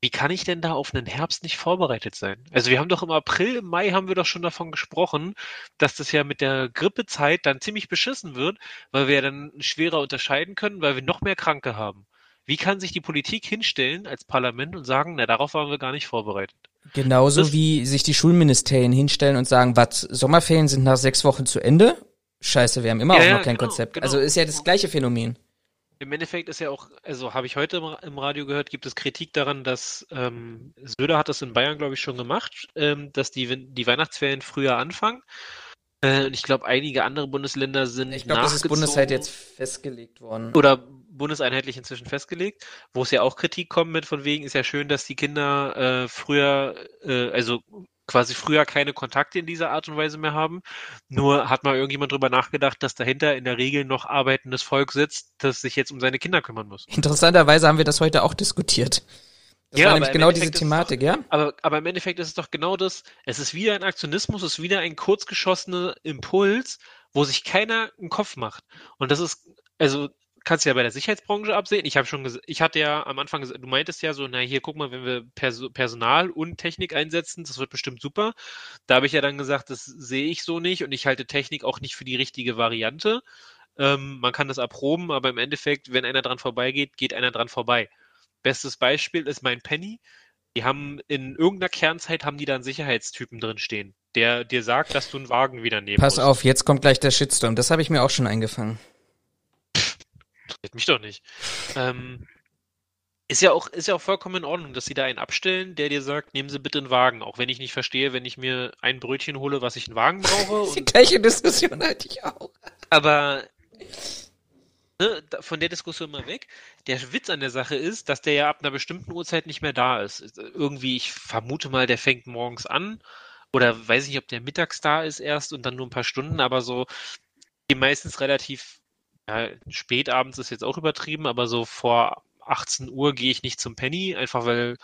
Wie kann ich denn da auf einen Herbst nicht vorbereitet sein? Also wir haben doch im April, im Mai haben wir doch schon davon gesprochen, dass das ja mit der Grippezeit dann ziemlich beschissen wird, weil wir ja dann schwerer unterscheiden können, weil wir noch mehr Kranke haben. Wie kann sich die Politik hinstellen als Parlament und sagen, na, darauf waren wir gar nicht vorbereitet? Genauso Das- wie sich die Schulministerien hinstellen und sagen, was, Sommerferien sind nach sechs Wochen zu Ende? Scheiße, wir haben immer Ja, auch ja, noch kein genau, Konzept. genau. Also ist ja das gleiche Phänomen. Im Endeffekt ist ja auch, also habe ich heute im, im Radio gehört, gibt es Kritik daran, dass ähm, Söder hat das in Bayern, glaube ich, schon gemacht, ähm, dass die, die Weihnachtsferien früher anfangen. Äh, und ich glaube, einige andere Bundesländer sind Ich glaube, das ist bundesweit jetzt festgelegt worden. oder bundeseinheitlich inzwischen festgelegt, wo es ja auch Kritik kommt mit von wegen, ist ja schön, dass die Kinder äh, früher, äh, also quasi früher keine Kontakte in dieser Art und Weise mehr haben. Nur hat mal irgendjemand drüber nachgedacht, dass dahinter in der Regel noch arbeitendes Volk sitzt, das sich jetzt um seine Kinder kümmern muss. Interessanterweise haben wir das heute auch diskutiert. Das Ja, war nämlich genau diese Endeffekt es Thematik, ja? Aber, aber im Endeffekt ist es doch genau das, es ist wieder ein Aktionismus, es ist wieder ein kurzgeschossener Impuls, wo sich keiner einen Kopf macht. Und das ist, also kannst du ja bei der Sicherheitsbranche absehen. Ich habe schon ich hatte ja am Anfang gesagt, du meintest ja so, na hier, guck mal, wenn wir Perso Personal und Technik einsetzen, das wird bestimmt super. Da habe ich ja dann gesagt, das sehe ich so nicht und ich halte Technik auch nicht für die richtige Variante. Ähm, man kann das erproben, aber im Endeffekt, wenn einer dran vorbeigeht, geht einer dran vorbei. Bestes Beispiel ist mein Penny. Die haben in irgendeiner Kernzeit haben die da einen Sicherheitstypen drin stehen, der dir sagt, dass du einen Wagen wieder nehmen Pass musst. auf, jetzt kommt gleich der Shitstorm. Das habe ich mir auch schon eingefangen. Interessiert mich doch nicht. Ähm, ist ja auch, ist ja auch vollkommen in Ordnung, dass sie da einen abstellen, der dir sagt, nehmen Sie bitte einen Wagen. Auch wenn ich nicht verstehe, wenn ich mir ein Brötchen hole, was ich einen Wagen brauche. Die gleiche Diskussion hatte ich auch. aber ne, von der Diskussion mal weg. Der Witz an der Sache ist, dass der ja ab einer bestimmten Uhrzeit nicht mehr da ist. Irgendwie, ich vermute mal, der fängt morgens an. Oder weiß ich nicht, ob der mittags da ist erst und dann nur ein paar Stunden, aber so die meistens relativ ja, spät abends ist jetzt auch übertrieben, aber so vor 18 Uhr gehe ich nicht zum Penny, einfach weil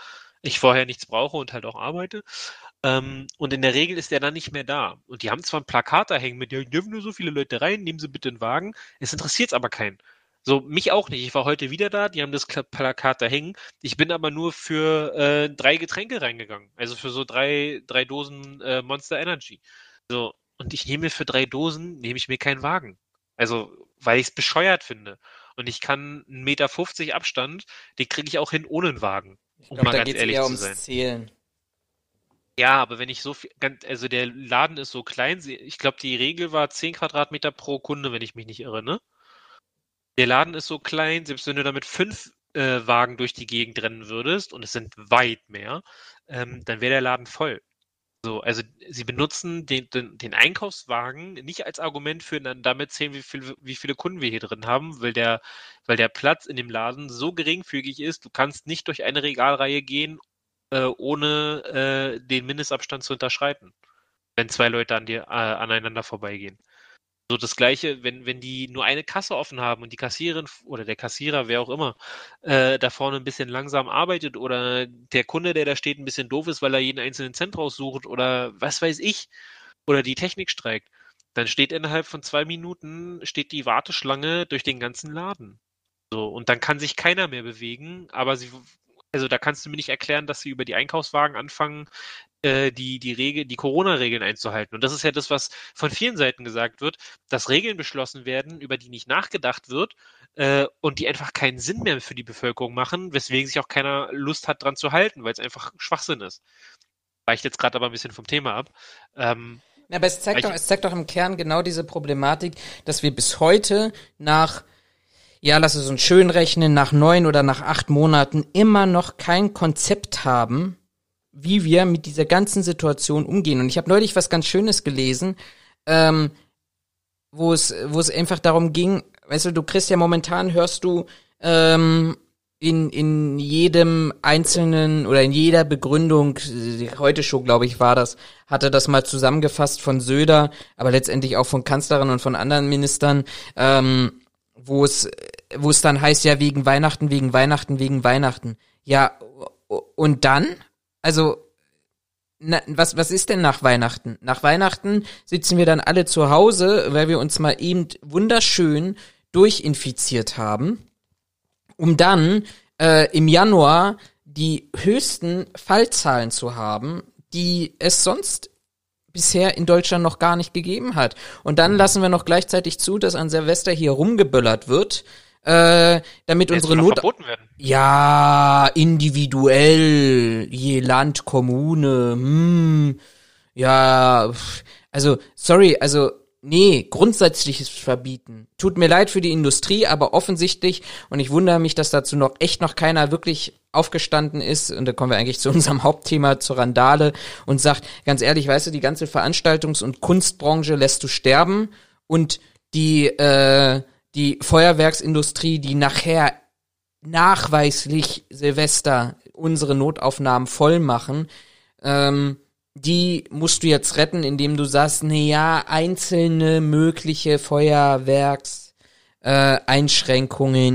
ich vorher nichts brauche und halt auch arbeite. Ähm, und in der Regel ist der dann nicht mehr da. Und die haben zwar ein Plakat da hängen mit, ja, dürfen nur so viele Leute rein, nehmen Sie bitte einen Wagen. Es interessiert aber keinen. So, mich auch nicht. Ich war heute wieder da, die haben das Plakat da hängen. Ich bin aber nur für äh, drei Getränke reingegangen. Also für so drei, drei Dosen äh, Monster Energy. So, und ich nehme mir für drei Dosen, nehme ich mir keinen Wagen. Also, weil ich es bescheuert finde. Und ich kann 1,50 Meter Abstand, den kriege ich auch hin ohne einen Wagen. Ich Um glaube, mal da ganz ehrlich eher zu sein. Zählen. Ja, aber wenn ich so viel, also der Laden ist so klein, ich glaube, die Regel war 10 Quadratmeter pro Kunde, wenn ich mich nicht irre, ne? Der Laden ist so klein, selbst wenn du damit fünf äh, Wagen durch die Gegend rennen würdest, und es sind weit mehr, ähm, dann wäre der Laden voll. So, also sie benutzen den, den, den Einkaufswagen nicht als Argument für dann damit zählen, wie, viel, wie viele Kunden wir hier drin haben, weil der, weil der Platz in dem Laden so geringfügig ist, du kannst nicht durch eine Regalreihe gehen, äh, ohne äh, den Mindestabstand zu unterschreiten, wenn zwei Leute an dir äh, aneinander vorbeigehen. So das gleiche, wenn, wenn die nur eine Kasse offen haben und die Kassiererin oder der Kassierer, wer auch immer, äh, da vorne ein bisschen langsam arbeitet oder der Kunde, der da steht, ein bisschen doof ist, weil er jeden einzelnen Cent raussucht oder was weiß ich, oder die Technik streikt, dann steht innerhalb von zwei Minuten steht die Warteschlange durch den ganzen Laden. So, und dann kann sich keiner mehr bewegen, aber sie, also da kannst du mir nicht erklären, dass sie über die Einkaufswagen anfangen, die, die Regel, die Corona-Regeln einzuhalten. Und das ist ja das, was von vielen Seiten gesagt wird, dass Regeln beschlossen werden, über die nicht nachgedacht wird, äh, und die einfach keinen Sinn mehr für die Bevölkerung machen, weswegen sich auch keiner Lust hat, dran zu halten, weil es einfach Schwachsinn ist. Weicht jetzt gerade aber ein bisschen vom Thema ab. Ähm, Ja, aber es zeigt, doch, es zeigt doch im Kern genau diese Problematik, dass wir bis heute nach, ja, lass es uns schön rechnen, nach neun oder nach acht Monaten immer noch kein Konzept haben, wie wir mit dieser ganzen Situation umgehen. Und ich habe neulich was ganz Schönes gelesen, ähm, wo es, wo es einfach darum ging, weißt du, du kriegst ja momentan, hörst du, ähm, in, in jedem einzelnen oder in jeder Begründung, die heute Show, glaube ich, war das, hatte das mal zusammengefasst von Söder, aber letztendlich auch von Kanzlerin und von anderen Ministern, ähm, wo es, wo es dann heißt, ja, wegen Weihnachten, wegen Weihnachten, wegen Weihnachten. Ja, und dann? Also, na, was, was ist denn nach Weihnachten? Nach Weihnachten sitzen wir dann alle zu Hause, weil wir uns mal eben wunderschön durchinfiziert haben, um dann äh, im Januar die höchsten Fallzahlen zu haben, die es sonst bisher in Deutschland noch gar nicht gegeben hat. Und dann lassen wir noch gleichzeitig zu, dass an Silvester hier rumgeböllert wird. Äh, damit unsere Not ja, individuell, je Land, Kommune, hm, ja, also, sorry, also, nee, grundsätzliches Verbieten. Tut mir leid für die Industrie, aber offensichtlich, und ich wundere mich, dass dazu noch echt noch keiner wirklich aufgestanden ist, und da kommen wir eigentlich zu unserem Hauptthema, zur Randale, und sagt, ganz ehrlich, weißt du, die ganze Veranstaltungs- und Kunstbranche lässt du sterben, und die, äh, die Feuerwerksindustrie, die nachher nachweislich Silvester unsere Notaufnahmen voll machen, ähm, die musst du jetzt retten, indem du sagst, na ja, einzelne mögliche Feuerwerks äh,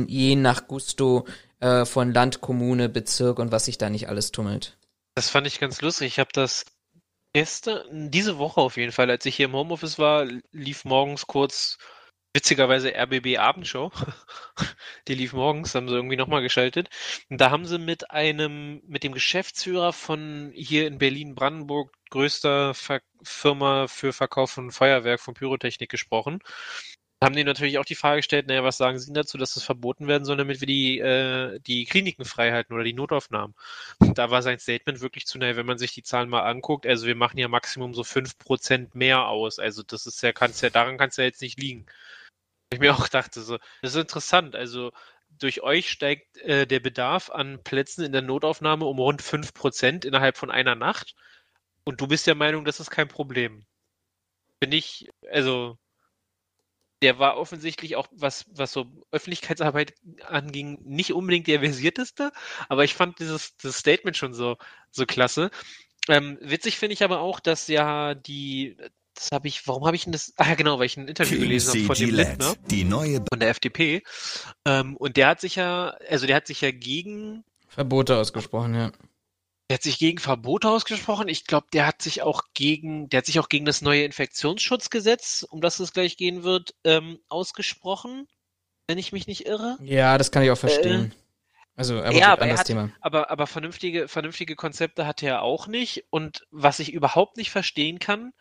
je nach Gusto äh, von Land, Kommune, Bezirk und was sich da nicht alles tummelt. Das fand ich ganz lustig. Ich habe das gestern, diese Woche auf jeden Fall, als ich hier im Homeoffice war, lief morgens kurz witzigerweise RBB Abendshow. Die lief morgens, haben sie irgendwie nochmal geschaltet. Und da haben sie mit einem, mit dem Geschäftsführer von hier in Berlin-Brandenburg, größter Ver Firma für Verkauf von Feuerwerk, von Pyrotechnik gesprochen. Haben die natürlich auch die Frage gestellt, naja, was sagen Sie dazu, dass das verboten werden soll, damit wir die, äh, die Kliniken frei halten oder die Notaufnahmen? Da war sein Statement wirklich zu, naja, wenn man sich die Zahlen mal anguckt, also wir machen ja Maximum so 5% mehr aus. Also das ist ja, kann's ja, daran kann es ja jetzt nicht liegen. Ich mir auch dachte, so, das ist interessant. Also durch euch steigt äh, der Bedarf an Plätzen in der Notaufnahme um rund 5% innerhalb von einer Nacht. Und du bist der Meinung, das ist kein Problem. Bin ich, also, der war offensichtlich auch, was, was so Öffentlichkeitsarbeit anging, nicht unbedingt der versierteste, aber ich fand dieses, dieses Statement schon so, so klasse. Ähm, witzig finde ich aber auch, dass ja die, das habe ich, warum habe ich denn das? Ah ja, genau, weil ich ein Interview gelesen habe von dem Lindner die neue von der FDP. Ähm, und der hat sich ja, also der hat sich ja gegen, Verbote ausgesprochen, ja. der hat sich gegen Verbote ausgesprochen. Ich glaube, der hat sich auch gegen, der hat sich auch gegen das neue Infektionsschutzgesetz, um das es gleich gehen wird, ähm, ausgesprochen, wenn ich mich nicht irre. Ja, das kann ich auch verstehen. also, aber Äh, ja, aber er anderes hat, Thema. aber, aber vernünftige, vernünftige Konzepte hatte er auch nicht. Und was ich überhaupt nicht verstehen kann,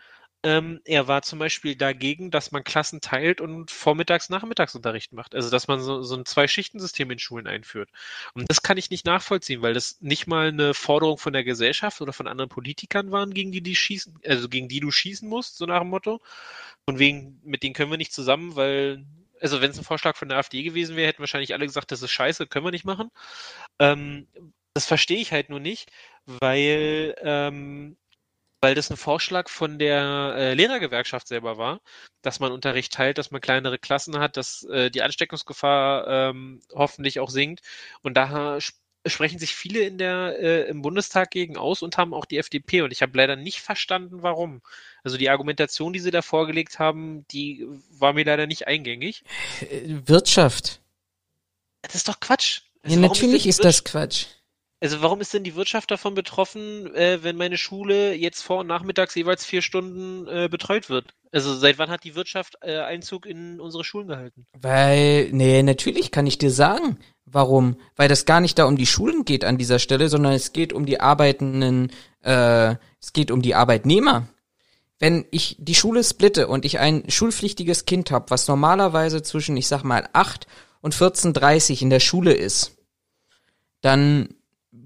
ähm, er war zum Beispiel dagegen, dass man Klassen teilt und vormittags, nachmittagsunterricht macht. Also, dass man so, so ein Zwei-Schichten-System in Schulen einführt. Und das kann ich nicht nachvollziehen, weil das nicht mal eine Forderung von der Gesellschaft oder von anderen Politikern waren, gegen die, die schießen, also gegen die du schießen musst, so nach dem Motto. Von wegen, mit denen können wir nicht zusammen, weil, also wenn es ein Vorschlag von der AfD gewesen wäre, hätten wahrscheinlich alle gesagt, das ist scheiße, können wir nicht machen. Ähm, das verstehe ich halt nur nicht, weil, ähm, weil das ein Vorschlag von der äh, Lehrergewerkschaft selber war, dass man Unterricht teilt, dass man kleinere Klassen hat, dass äh, die Ansteckungsgefahr ähm, hoffentlich auch sinkt. Und da sp sprechen sich viele in der, äh, im Bundestag gegen aus und haben auch die FDP. Und ich habe leider nicht verstanden, warum. Also die Argumentation, die sie da vorgelegt haben, die war mir leider nicht eingängig. Äh, Wirtschaft. Das ist doch Quatsch. Ja, Also warum natürlich ist das Quatsch. Also warum ist denn die Wirtschaft davon betroffen, äh, wenn meine Schule jetzt vor und nachmittags jeweils vier Stunden äh, betreut wird? Also seit wann hat die Wirtschaft äh, Einzug in unsere Schulen gehalten? Weil, nee, natürlich kann ich dir sagen, warum. Weil das gar nicht da um die Schulen geht an dieser Stelle, sondern es geht um die arbeitenden, äh, es geht um die Arbeitnehmer. Wenn ich die Schule splitte und ich ein schulpflichtiges Kind habe, was normalerweise zwischen, ich sag mal, 8 und 14.30 in der Schule ist, dann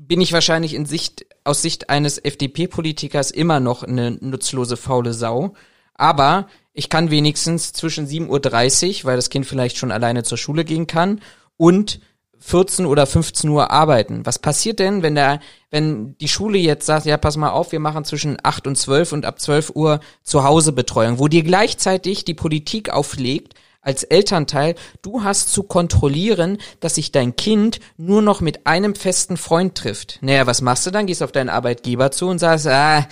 bin ich wahrscheinlich in Sicht, aus Sicht eines FDP-Politikers immer noch eine nutzlose faule Sau. Aber ich kann wenigstens zwischen 7.30 Uhr, weil das Kind vielleicht schon alleine zur Schule gehen kann, und 14 oder 15 Uhr arbeiten. Was passiert denn, wenn der, wenn die Schule jetzt sagt, ja, pass mal auf, wir machen zwischen 8 und 12 und ab 12 Uhr zu Hause Betreuung, wo dir gleichzeitig die Politik auflegt, als Elternteil, du hast zu kontrollieren, dass sich dein Kind nur noch mit einem festen Freund trifft. Naja, was machst du dann? Gehst auf deinen Arbeitgeber zu und sagst, ah,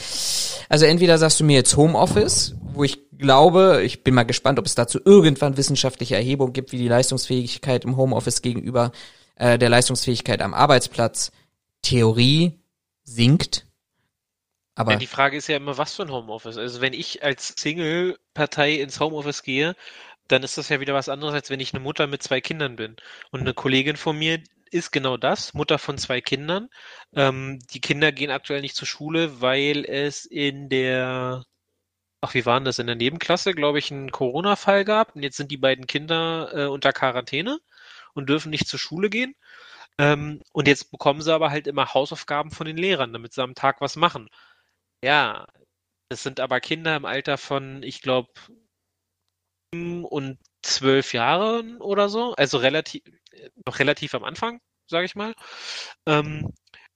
also entweder sagst du mir jetzt Homeoffice, wo ich glaube, ich bin mal gespannt, ob es dazu irgendwann wissenschaftliche Erhebungen gibt, wie die Leistungsfähigkeit im Homeoffice gegenüber äh, der Leistungsfähigkeit am Arbeitsplatz Theorie sinkt. Aber Ja, die Frage ist ja immer, was für ein Homeoffice. Also wenn ich als Single-Partei ins Homeoffice gehe, dann ist das ja wieder was anderes, als wenn ich eine Mutter mit zwei Kindern bin. Und eine Kollegin von mir ist genau das, Mutter von zwei Kindern. Ähm, die Kinder gehen aktuell nicht zur Schule, weil es in der, ach, wie war denn das, in der Nebenklasse, glaube ich, einen Corona-Fall gab. Und jetzt sind die beiden Kinder äh, unter Quarantäne. und dürfen nicht zur Schule gehen. Ähm, und jetzt bekommen sie aber halt immer Hausaufgaben von den Lehrern, damit sie am Tag was machen. Ja, das sind aber Kinder im Alter von, ich glaube, und zwölf Jahren oder so, also relativ, noch relativ am Anfang, sage ich mal. Ähm,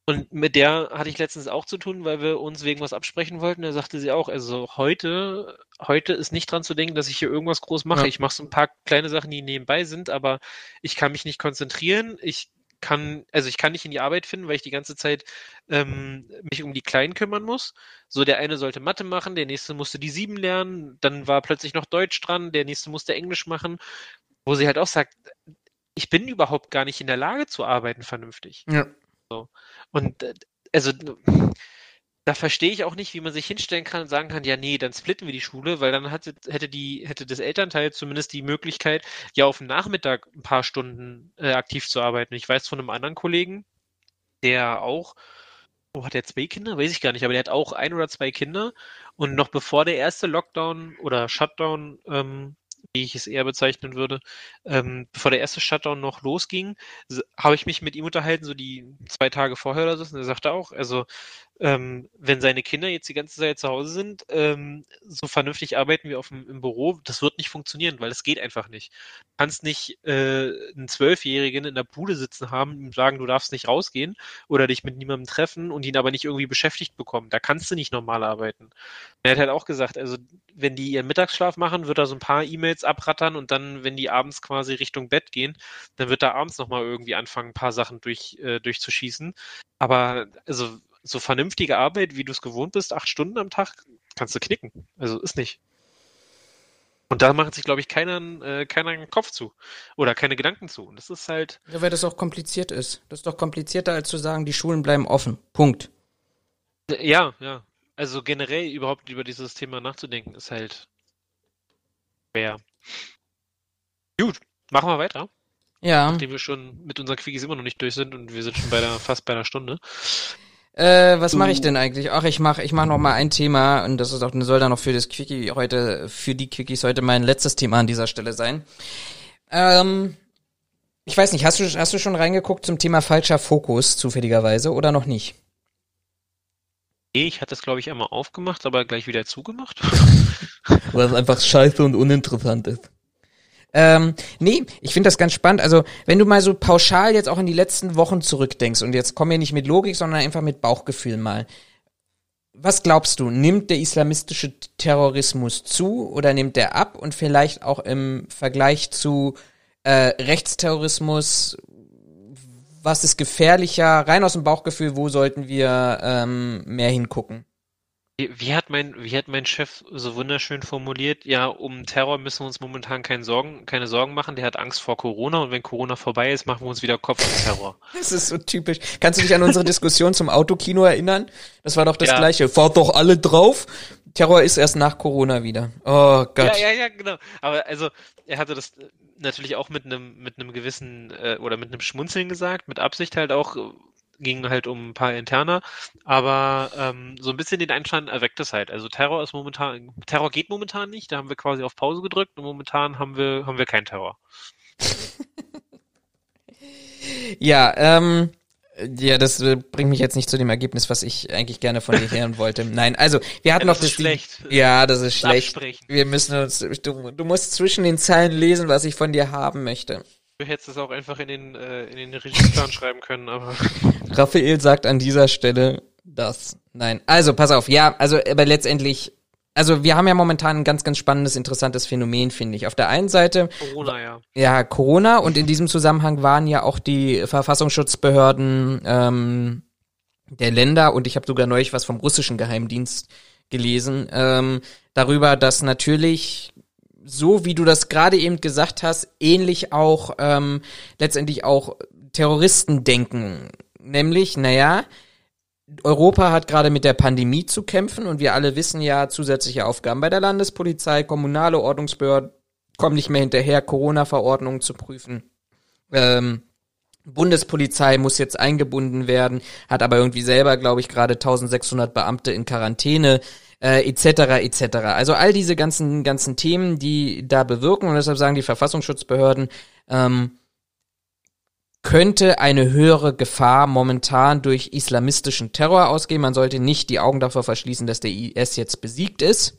und mit der hatte ich letztens auch zu tun, weil wir uns wegen was absprechen wollten. Da sagte sie auch, also heute, heute ist nicht dran zu denken, dass ich hier irgendwas groß mache. Ja. Ich mache so ein paar kleine Sachen, die nebenbei sind, aber ich kann mich nicht konzentrieren. Ich kann, also ich kann nicht in die Arbeit finden, weil ich die ganze Zeit ähm, mich um die Kleinen kümmern muss. So, der eine sollte Mathe machen, der nächste musste die sieben lernen, dann war plötzlich noch Deutsch dran, der nächste musste Englisch machen, wo sie halt auch sagt, ich bin überhaupt gar nicht in der Lage zu arbeiten vernünftig. Ja. Und äh, also da verstehe ich auch nicht, wie man sich hinstellen kann und sagen kann, ja, nee, dann splitten wir die Schule, weil dann hatte, hätte die, hätte das Elternteil zumindest die Möglichkeit, ja auf dem Nachmittag ein paar Stunden äh, aktiv zu arbeiten. Ich weiß von einem anderen Kollegen, der auch, oh, hat er zwei Kinder? Weiß ich gar nicht, aber der hat auch ein oder zwei Kinder und noch bevor der erste Lockdown oder Shutdown, ähm, wie ich es eher bezeichnen würde, ähm, bevor der erste Shutdown noch losging, habe ich mich mit ihm unterhalten, so die zwei Tage vorher oder so, und er sagte auch, also ähm, wenn seine Kinder jetzt die ganze Zeit zu Hause sind, ähm, so vernünftig arbeiten wie auf dem, im Büro, das wird nicht funktionieren, weil das geht einfach nicht. Du kannst nicht äh, einen Zwölfjährigen in der Bude sitzen haben, ihm sagen, du darfst nicht rausgehen oder dich mit niemandem treffen und ihn aber nicht irgendwie beschäftigt bekommen. Da kannst du nicht normal arbeiten. Er hat halt auch gesagt, also wenn die ihren Mittagsschlaf machen, wird er so ein paar E-Mails abrattern und dann, wenn die abends quasi Richtung Bett gehen, dann wird er abends nochmal irgendwie anfangen, ein paar Sachen durch, äh, durchzuschießen. Aber also so vernünftige Arbeit, wie du es gewohnt bist, acht Stunden am Tag, kannst du knicken. Also ist nicht. Und da macht sich, glaube ich, keiner, äh, keiner einen Kopf zu. Oder keine Gedanken zu. Und das ist halt, Ja, weil das auch kompliziert ist. Das ist doch komplizierter, als zu sagen, die Schulen bleiben offen. Punkt. ja, ja. Also generell überhaupt über dieses Thema nachzudenken, ist halt schwer. Gut, machen wir weiter. Ja. Nachdem wir schon mit unseren Quickies immer noch nicht durch sind und wir sind schon bei der, fast bei einer Stunde. Äh, was mache ich denn eigentlich? Ach, ich mache ich mach noch mal ein Thema und das ist auch soll dann noch für das Quickie heute für die Quickies heute mein letztes Thema an dieser Stelle sein. Ähm, ich weiß nicht, hast du hast du schon reingeguckt zum Thema falscher Fokus zufälligerweise oder noch nicht? Ich hatte es, glaube ich, einmal aufgemacht, aber gleich wieder zugemacht. Weil es einfach scheiße und uninteressant ist. Ähm, nee, ich finde das ganz spannend. Also, wenn du mal so pauschal jetzt auch in die letzten Wochen zurückdenkst und jetzt kommen wir nicht mit Logik, sondern einfach mit Bauchgefühl mal. Was glaubst du, nimmt der islamistische Terrorismus zu oder nimmt der ab? Und vielleicht auch im Vergleich zu äh, Rechtsterrorismus, was ist gefährlicher? Rein aus dem Bauchgefühl, wo sollten wir ähm, mehr hingucken? Wie, hat mein, wie hat mein Chef so wunderschön formuliert? Ja, um Terror müssen wir uns momentan keine Sorgen, keine Sorgen machen. Der hat Angst vor Corona und wenn Corona vorbei ist, machen wir uns wieder Kopf um Terror. Das ist so typisch. Kannst du dich an unsere Diskussion zum Autokino erinnern? Das war doch das Ja. gleiche. Fahrt doch alle drauf. Terror ist erst nach Corona wieder. Oh Gott. Ja, ja, ja, genau. Aber also, er hatte das äh, natürlich auch mit einem, mit einem gewissen, äh, oder mit einem Schmunzeln gesagt, mit Absicht halt auch, äh, ging halt um ein paar Interner, aber ähm, so ein bisschen den Einstand erweckt es halt. Also Terror ist momentan, Terror geht momentan nicht, da haben wir quasi auf Pause gedrückt und momentan haben wir, haben wir keinen Terror. Ja, ähm, ja, das äh, bringt mich jetzt nicht zu dem Ergebnis, was ich eigentlich gerne von dir hören wollte. Nein, also, wir hatten Ja, noch das ist die- schlecht. Ja, das ist schlecht. Absprechen. Wir müssen uns, du, du musst zwischen den Zeilen lesen, was ich von dir haben möchte. Du hättest es auch einfach in den, äh, in den Regieplan schreiben können, aber Raphael sagt an dieser Stelle das. Nein. Also, pass auf. Ja, also, aber letztendlich, also, wir haben ja momentan ein ganz, ganz spannendes, interessantes Phänomen, finde ich. Auf der einen Seite, Corona, ja. ja, Corona und in diesem Zusammenhang waren ja auch die Verfassungsschutzbehörden ähm, der Länder und ich habe sogar neulich was vom russischen Geheimdienst gelesen, ähm, darüber, dass natürlich so wie du das gerade eben gesagt hast, ähnlich auch ähm, letztendlich auch Terroristen denken. Nämlich, naja, Europa hat gerade mit der Pandemie zu kämpfen und wir alle wissen ja zusätzliche Aufgaben bei der Landespolizei, kommunale Ordnungsbehörden kommen nicht mehr hinterher, Corona-Verordnungen zu prüfen. Ähm, Bundespolizei muss jetzt eingebunden werden, hat aber irgendwie selber, glaube ich, gerade 1600 Beamte in Quarantäne, äh, etc. etc. Also all diese ganzen ganzen Themen, die da bewirken und deshalb sagen die Verfassungsschutzbehörden, ähm, könnte eine höhere Gefahr momentan durch islamistischen Terror ausgehen. Man sollte nicht die Augen davor verschließen, dass der IS jetzt besiegt ist,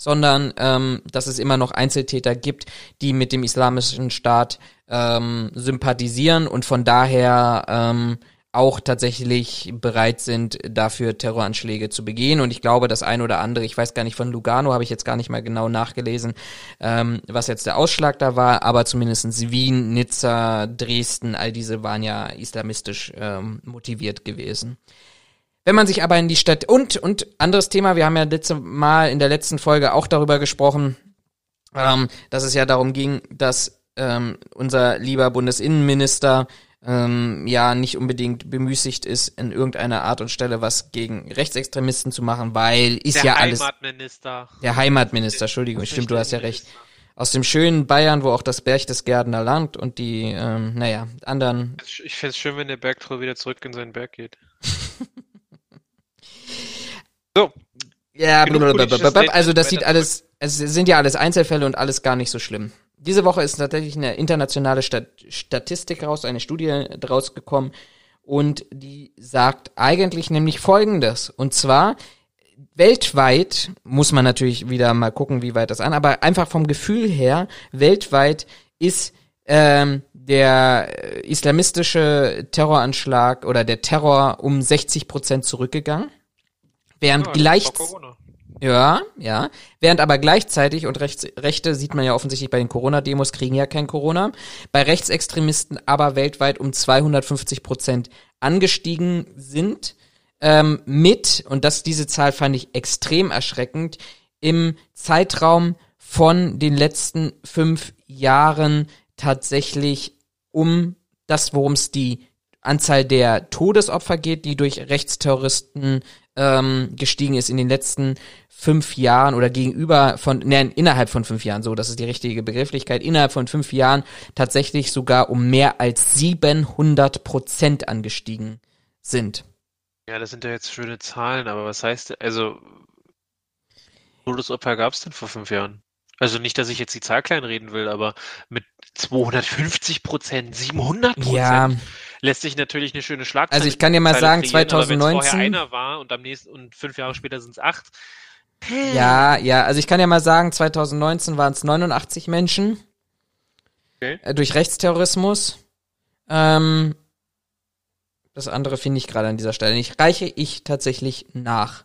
sondern ähm, dass es immer noch Einzeltäter gibt, die mit dem islamischen Staat ähm, sympathisieren und von daher ähm, auch tatsächlich bereit sind, dafür Terroranschläge zu begehen. Und ich glaube, das ein oder andere, ich weiß gar nicht, von Lugano habe ich jetzt gar nicht mal genau nachgelesen, ähm, was jetzt der Ausschlag da war, aber zumindestens Wien, Nizza, Dresden, all diese waren ja islamistisch ähm, motiviert gewesen. Wenn man sich aber in die Stadt und und anderes Thema, wir haben ja letzte Mal in der letzten Folge auch darüber gesprochen, ähm, dass es ja darum ging, dass ähm, unser lieber Bundesinnenminister ähm, ja nicht unbedingt bemüßigt ist, in irgendeiner Art und Stelle was gegen Rechtsextremisten zu machen, weil ist Der ja alles Heimatminister. der Heimatminister, Entschuldigung, stimmt, du hast ja recht. Aus dem schönen Bayern, wo auch das Berchtesgadener Land und die, ähm, naja, anderen Ich fände es schön, wenn der Bergtroll wieder zurück in seinen Berg geht. Ja, blablabla. also das sieht alles, es sind ja alles Einzelfälle und alles gar nicht so schlimm. Diese Woche ist tatsächlich eine internationale Stat Statistik raus, eine Studie draus gekommen und die sagt eigentlich nämlich Folgendes. Und zwar, weltweit, muss man natürlich wieder mal gucken, wie weit das an, aber einfach vom Gefühl her, weltweit ist ähm, der islamistische Terroranschlag oder der Terror um 60 Prozent zurückgegangen. Während ja, gleich, ja, ja. Während aber gleichzeitig, und Rechts, Rechte sieht man ja offensichtlich bei den Corona-Demos, kriegen ja kein Corona, bei Rechtsextremisten aber weltweit um 250 Prozent angestiegen sind. Ähm, mit, und das, diese Zahl fand ich extrem erschreckend, im Zeitraum von den letzten fünf Jahren tatsächlich um das, worum es die Anzahl der Todesopfer geht, die durch Rechtsterroristen ähm, gestiegen ist in den letzten fünf Jahren oder gegenüber von, nein, innerhalb von fünf Jahren, so, das ist die richtige Begrifflichkeit, innerhalb von fünf Jahren tatsächlich sogar um mehr als 700 Prozent angestiegen sind. Ja, das sind ja jetzt schöne Zahlen, aber was heißt, also, Todesopfer gab es denn vor fünf Jahren? Also nicht, dass ich jetzt die Zahl kleinreden will, aber mit 250 Prozent, 700 Prozent Ja, lässt sich natürlich eine schöne Schlagzeile Also ich kann dir mal sagen, kreieren, aber wenn's 2019 vorher einer war und am nächsten und fünf Jahre später sind es acht. ja, ja, also ich kann ja mal sagen, 2019 waren es 89 Menschen Okay. äh, durch Rechtsterrorismus. Ähm, das andere finde ich gerade an dieser Stelle nicht. Reiche ich tatsächlich nach.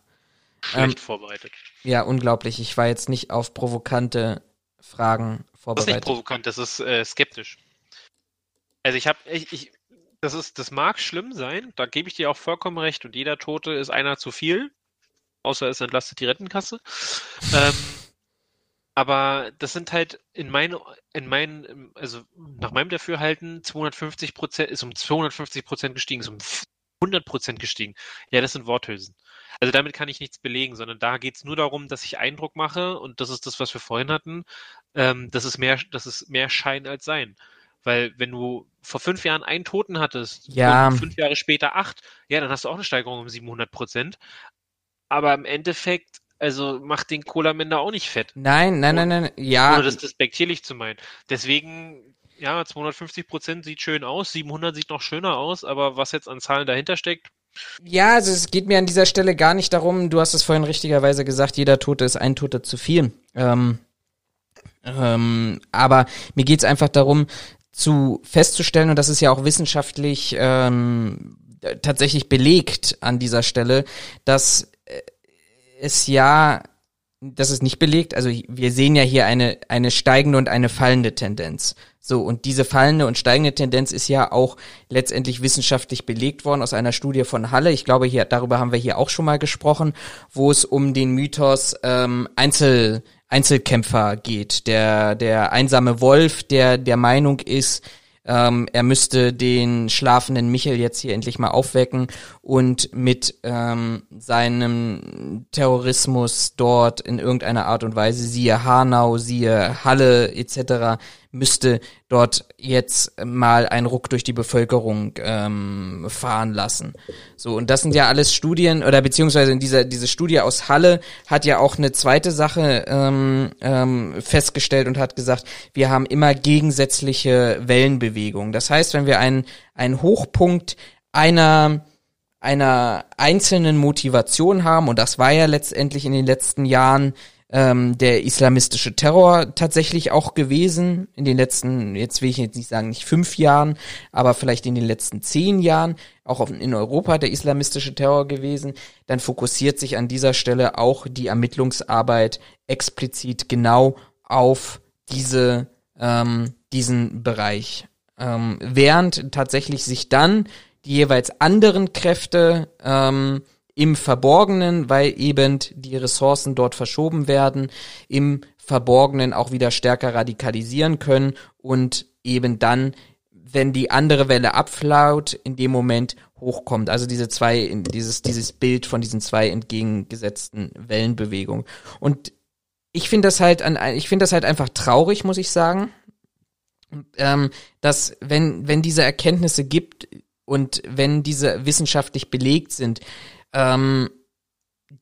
Schlecht vorbereitet. Ja, unglaublich. Ich war jetzt nicht auf provokante Fragen Das ist nicht vorbereitet. provokant, das ist äh, skeptisch. Also ich habe, ich, ich, das ist, das mag schlimm sein, da gebe ich dir auch vollkommen recht und jeder Tote ist einer zu viel, außer es entlastet die Rentenkasse. ähm, aber das sind halt in meinen, in meinen, also nach meinem Dafürhalten 250 Prozent, ist um 250 Prozent gestiegen, ist um 100 Prozent gestiegen. Ja, das sind Worthülsen. Also damit kann ich nichts belegen, sondern da geht es nur darum, dass ich Eindruck mache und das ist das, was wir vorhin hatten. Ähm, das ist mehr, das ist mehr Schein als Sein. Weil wenn du vor fünf Jahren einen Toten hattest Ja. und fünf Jahre später acht, ja, dann hast du auch eine Steigerung um 700 Prozent. Aber im Endeffekt, also macht den Cola-Minder auch nicht fett, Nein, nein, nein, nein. Ja, ohne das despektierlich zu meinen. Deswegen, ja, 250 Prozent sieht schön aus, 700 sieht noch schöner aus, aber was jetzt an Zahlen dahinter steckt, Ja, also es geht mir an dieser Stelle gar nicht darum, du hast es vorhin richtigerweise gesagt, jeder Tote ist ein Toter zu viel. Ähm, ähm, aber mir geht's einfach darum, zu festzustellen, und das ist ja auch wissenschaftlich ähm, tatsächlich belegt an dieser Stelle, dass äh, es ja, das ist nicht belegt, also wir sehen ja hier eine, eine steigende und eine fallende Tendenz. So, und diese fallende und steigende Tendenz ist ja auch letztendlich wissenschaftlich belegt worden aus einer Studie von Halle. Ich glaube, hier, darüber haben wir hier auch schon mal gesprochen, wo es um den Mythos ähm, Einzel, Einzelkämpfer geht. Der, der einsame Wolf, der der Meinung ist, ähm, er müsste den schlafenden Michel jetzt hier endlich mal aufwecken und mit ähm, seinem Terrorismus dort in irgendeiner Art und Weise, siehe Hanau, siehe Halle etc., müsste dort jetzt mal einen Ruck durch die Bevölkerung ähm, fahren lassen. So, und das sind ja alles Studien, oder beziehungsweise in dieser, diese Studie aus Halle hat ja auch eine zweite Sache ähm, ähm, festgestellt und hat gesagt, wir haben immer gegensätzliche Wellenbewegungen. Das heißt, wenn wir einen, einen Hochpunkt einer einer einzelnen Motivation haben, und das war ja letztendlich in den letzten Jahren ähm, der islamistische Terror tatsächlich auch gewesen, in den letzten, jetzt will ich jetzt nicht sagen, nicht fünf Jahren, aber vielleicht in den letzten zehn Jahren, auch auf, in Europa der islamistische Terror gewesen, dann fokussiert sich an dieser Stelle auch die Ermittlungsarbeit explizit genau auf diese, ähm, diesen Bereich. Ähm, während tatsächlich sich dann die jeweils anderen Kräfte ähm, im Verborgenen, weil eben die Ressourcen dort verschoben werden, im Verborgenen auch wieder stärker radikalisieren können und eben dann, wenn die andere Welle abflaut, in dem Moment hochkommt. Also diese zwei, dieses, dieses Bild von diesen zwei entgegengesetzten Wellenbewegungen. Und ich finde das halt an, ich finde das halt einfach traurig, muss ich sagen, ähm, dass wenn, wenn diese Erkenntnisse gibt, und wenn diese wissenschaftlich belegt sind, ähm,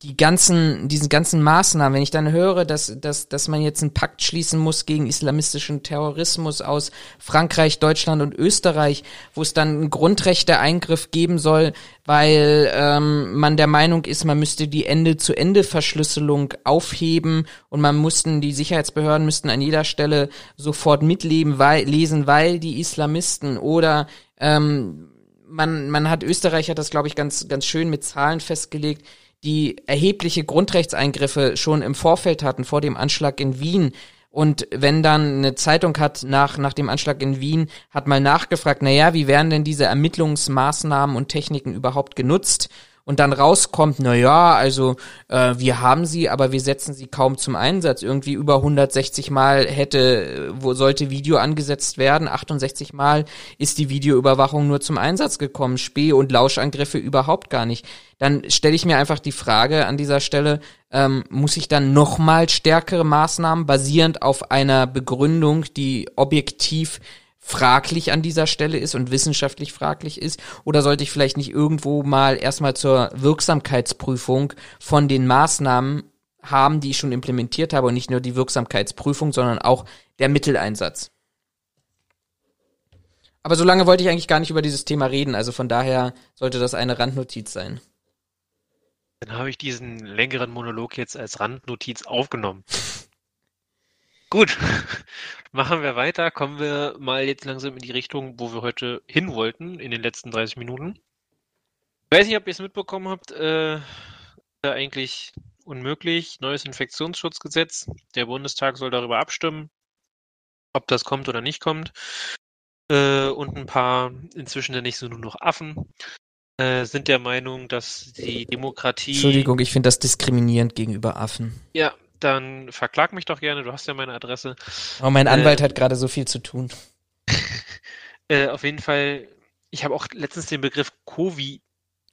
die ganzen, diesen ganzen Maßnahmen, wenn ich dann höre, dass, dass, dass man jetzt einen Pakt schließen muss gegen islamistischen Terrorismus aus Frankreich, Deutschland und Österreich, wo es dann einen Grundrechteeingriff geben soll, weil ähm, man der Meinung ist, man müsste die Ende-zu-Ende-Verschlüsselung aufheben und man mussten, die Sicherheitsbehörden müssten an jeder Stelle sofort mitleben, weil, lesen, weil die Islamisten oder ähm, man, man hat Österreich hat das, glaube ich, ganz, ganz schön mit Zahlen festgelegt, die erhebliche Grundrechtseingriffe schon im Vorfeld hatten, vor dem Anschlag in Wien. Und wenn dann eine Zeitung hat nach, nach dem Anschlag in Wien, hat mal nachgefragt, na ja, wie werden denn diese Ermittlungsmaßnahmen und Techniken überhaupt genutzt? Und dann rauskommt, na ja, also äh, wir haben sie, aber wir setzen sie kaum zum Einsatz. Irgendwie über 160 Mal hätte, wo sollte Video angesetzt werden, 68 Mal ist die Videoüberwachung nur zum Einsatz gekommen, Späh- und Lauschangriffe überhaupt gar nicht. Dann stelle ich mir einfach die Frage an dieser Stelle, ähm, muss ich dann nochmal stärkere Maßnahmen basierend auf einer Begründung, die objektiv fraglich an dieser Stelle ist und wissenschaftlich fraglich ist? Oder sollte ich vielleicht nicht irgendwo mal erstmal zur Wirksamkeitsprüfung von den Maßnahmen haben, die ich schon implementiert habe und nicht nur die Wirksamkeitsprüfung, sondern auch der Mitteleinsatz? Aber so lange wollte ich eigentlich gar nicht über dieses Thema reden, also von daher sollte das eine Randnotiz sein. Dann habe ich diesen längeren Monolog jetzt als Randnotiz aufgenommen. Gut, machen wir weiter. Kommen wir mal jetzt langsam in die Richtung, wo wir heute hin wollten, in den letzten 30 Minuten. Ich weiß nicht, ob ihr es mitbekommen habt, äh, eigentlich unmöglich. Neues Infektionsschutzgesetz. Der Bundestag soll darüber abstimmen, ob das kommt oder nicht kommt. Äh, und ein paar, inzwischen nenne ich so nur noch Affen, äh, sind der Meinung, dass die Demokratie. Entschuldigung, ich finde das diskriminierend gegenüber Affen. Ja, dann verklag mich doch gerne, du hast ja meine Adresse. Aber mein Anwalt äh, hat gerade so viel zu tun. äh, auf jeden Fall, ich habe auch letztens den Begriff Covid.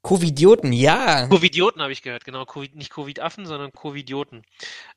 Covidioten, ja. Covidioten habe ich gehört, genau. COVID, nicht Covid-Affen, sondern Covidioten.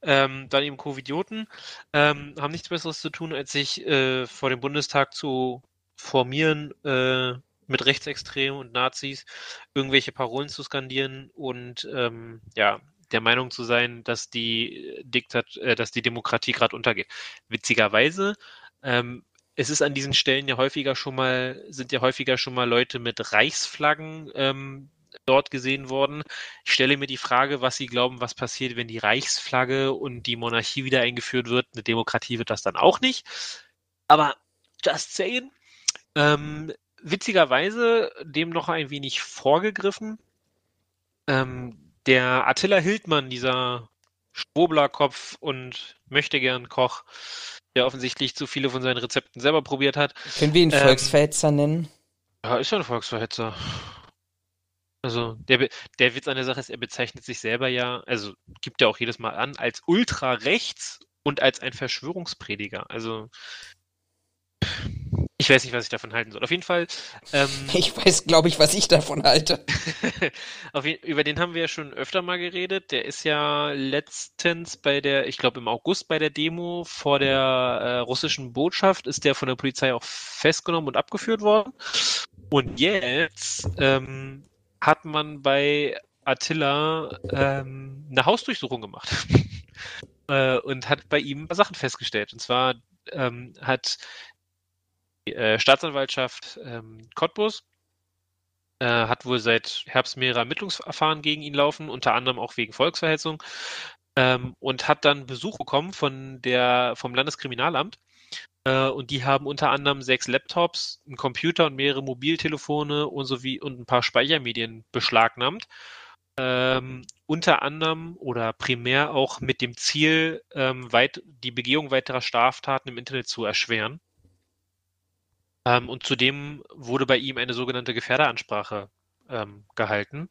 Ähm, dann eben Covidioten ähm, haben nichts Besseres zu tun, als sich äh, vor dem Bundestag zu formieren, äh, mit Rechtsextremen und Nazis irgendwelche Parolen zu skandieren und ähm, ja, der Meinung zu sein, dass die Diktat, äh, dass die Demokratie gerade untergeht. Witzigerweise, ähm, es ist an diesen Stellen ja häufiger schon mal, sind ja häufiger schon mal Leute mit Reichsflaggen ähm, dort gesehen worden. Ich stelle mir die Frage, was Sie glauben, was passiert, wenn die Reichsflagge und die Monarchie wieder eingeführt wird. Eine Demokratie wird das dann auch nicht. Aber just saying. Ähm, witzigerweise dem noch ein wenig vorgegriffen. Ähm, der Attila Hildmann, dieser Strobler-Kopf und möchte gern Koch, der offensichtlich zu viele von seinen Rezepten selber probiert hat. Können wir ihn ähm, Volksverhetzer nennen? Ja, ist ja ein Volksverhetzer. Also, der, der Witz an der Sache ist, er bezeichnet sich selber ja, also gibt er auch jedes Mal an, als ultra rechts und als ein Verschwörungsprediger. Also, Ich weiß nicht, was ich davon halten soll. Auf jeden Fall. Ähm, Ich weiß, glaube ich, was ich davon halte. jeden, über den haben wir ja schon öfter mal geredet. Der ist ja letztens bei der, ich glaube im August bei der Demo vor der äh, russischen Botschaft, ist der von der Polizei auch festgenommen und abgeführt worden. Und jetzt ähm, hat man bei Attila ähm, eine Hausdurchsuchung gemacht äh, und hat bei ihm ein paar Sachen festgestellt. Und zwar ähm, hat äh, Staatsanwaltschaft ähm, Cottbus äh, hat wohl seit Herbst mehrere Ermittlungsverfahren gegen ihn laufen, unter anderem auch wegen Volksverhetzung, ähm, und hat dann Besuch bekommen von der, vom Landeskriminalamt. Äh, und die haben unter anderem sechs Laptops, einen Computer und mehrere Mobiltelefone und sowie und ein paar Speichermedien beschlagnahmt. Ähm, unter anderem oder primär auch mit dem Ziel, ähm, weit, die Begehung weiterer Straftaten im Internet zu erschweren. Ähm, und zudem wurde bei ihm eine sogenannte Gefährderansprache ähm, gehalten.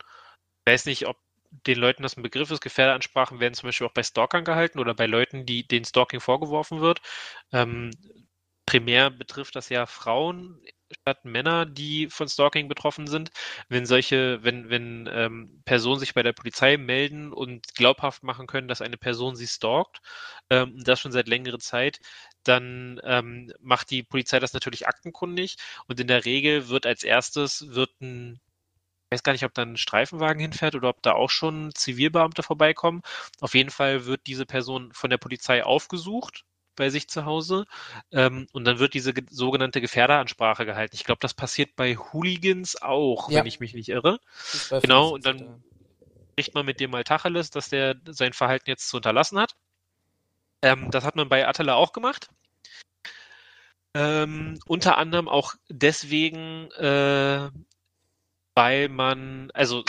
Ich weiß nicht, ob den Leuten das ein Begriff ist. Gefährderansprachen werden zum Beispiel auch bei Stalkern gehalten oder bei Leuten, die denen Stalking vorgeworfen wird. Ähm, primär betrifft das ja Frauen statt Männer, die von Stalking betroffen sind. Wenn solche, wenn, wenn ähm, Personen sich bei der Polizei melden und glaubhaft machen können, dass eine Person sie stalkt, ähm, das schon seit längerer Zeit, dann ähm, macht die Polizei das natürlich aktenkundig und in der Regel wird als erstes wird ein ich weiß gar nicht, ob da ein Streifenwagen hinfährt oder ob da auch schon Zivilbeamte vorbeikommen. Auf jeden Fall wird diese Person von der Polizei aufgesucht bei sich zu Hause ähm, und dann wird diese ge sogenannte Gefährderansprache gehalten. Ich glaube, das passiert bei Hooligans auch, Ja. wenn ich mich nicht irre. Genau, und dann spricht man mit dem mal Tacheles, dass der sein Verhalten jetzt zu unterlassen hat. Ähm, das hat man bei Attila auch gemacht. Ähm, unter anderem auch deswegen, äh, weil man, also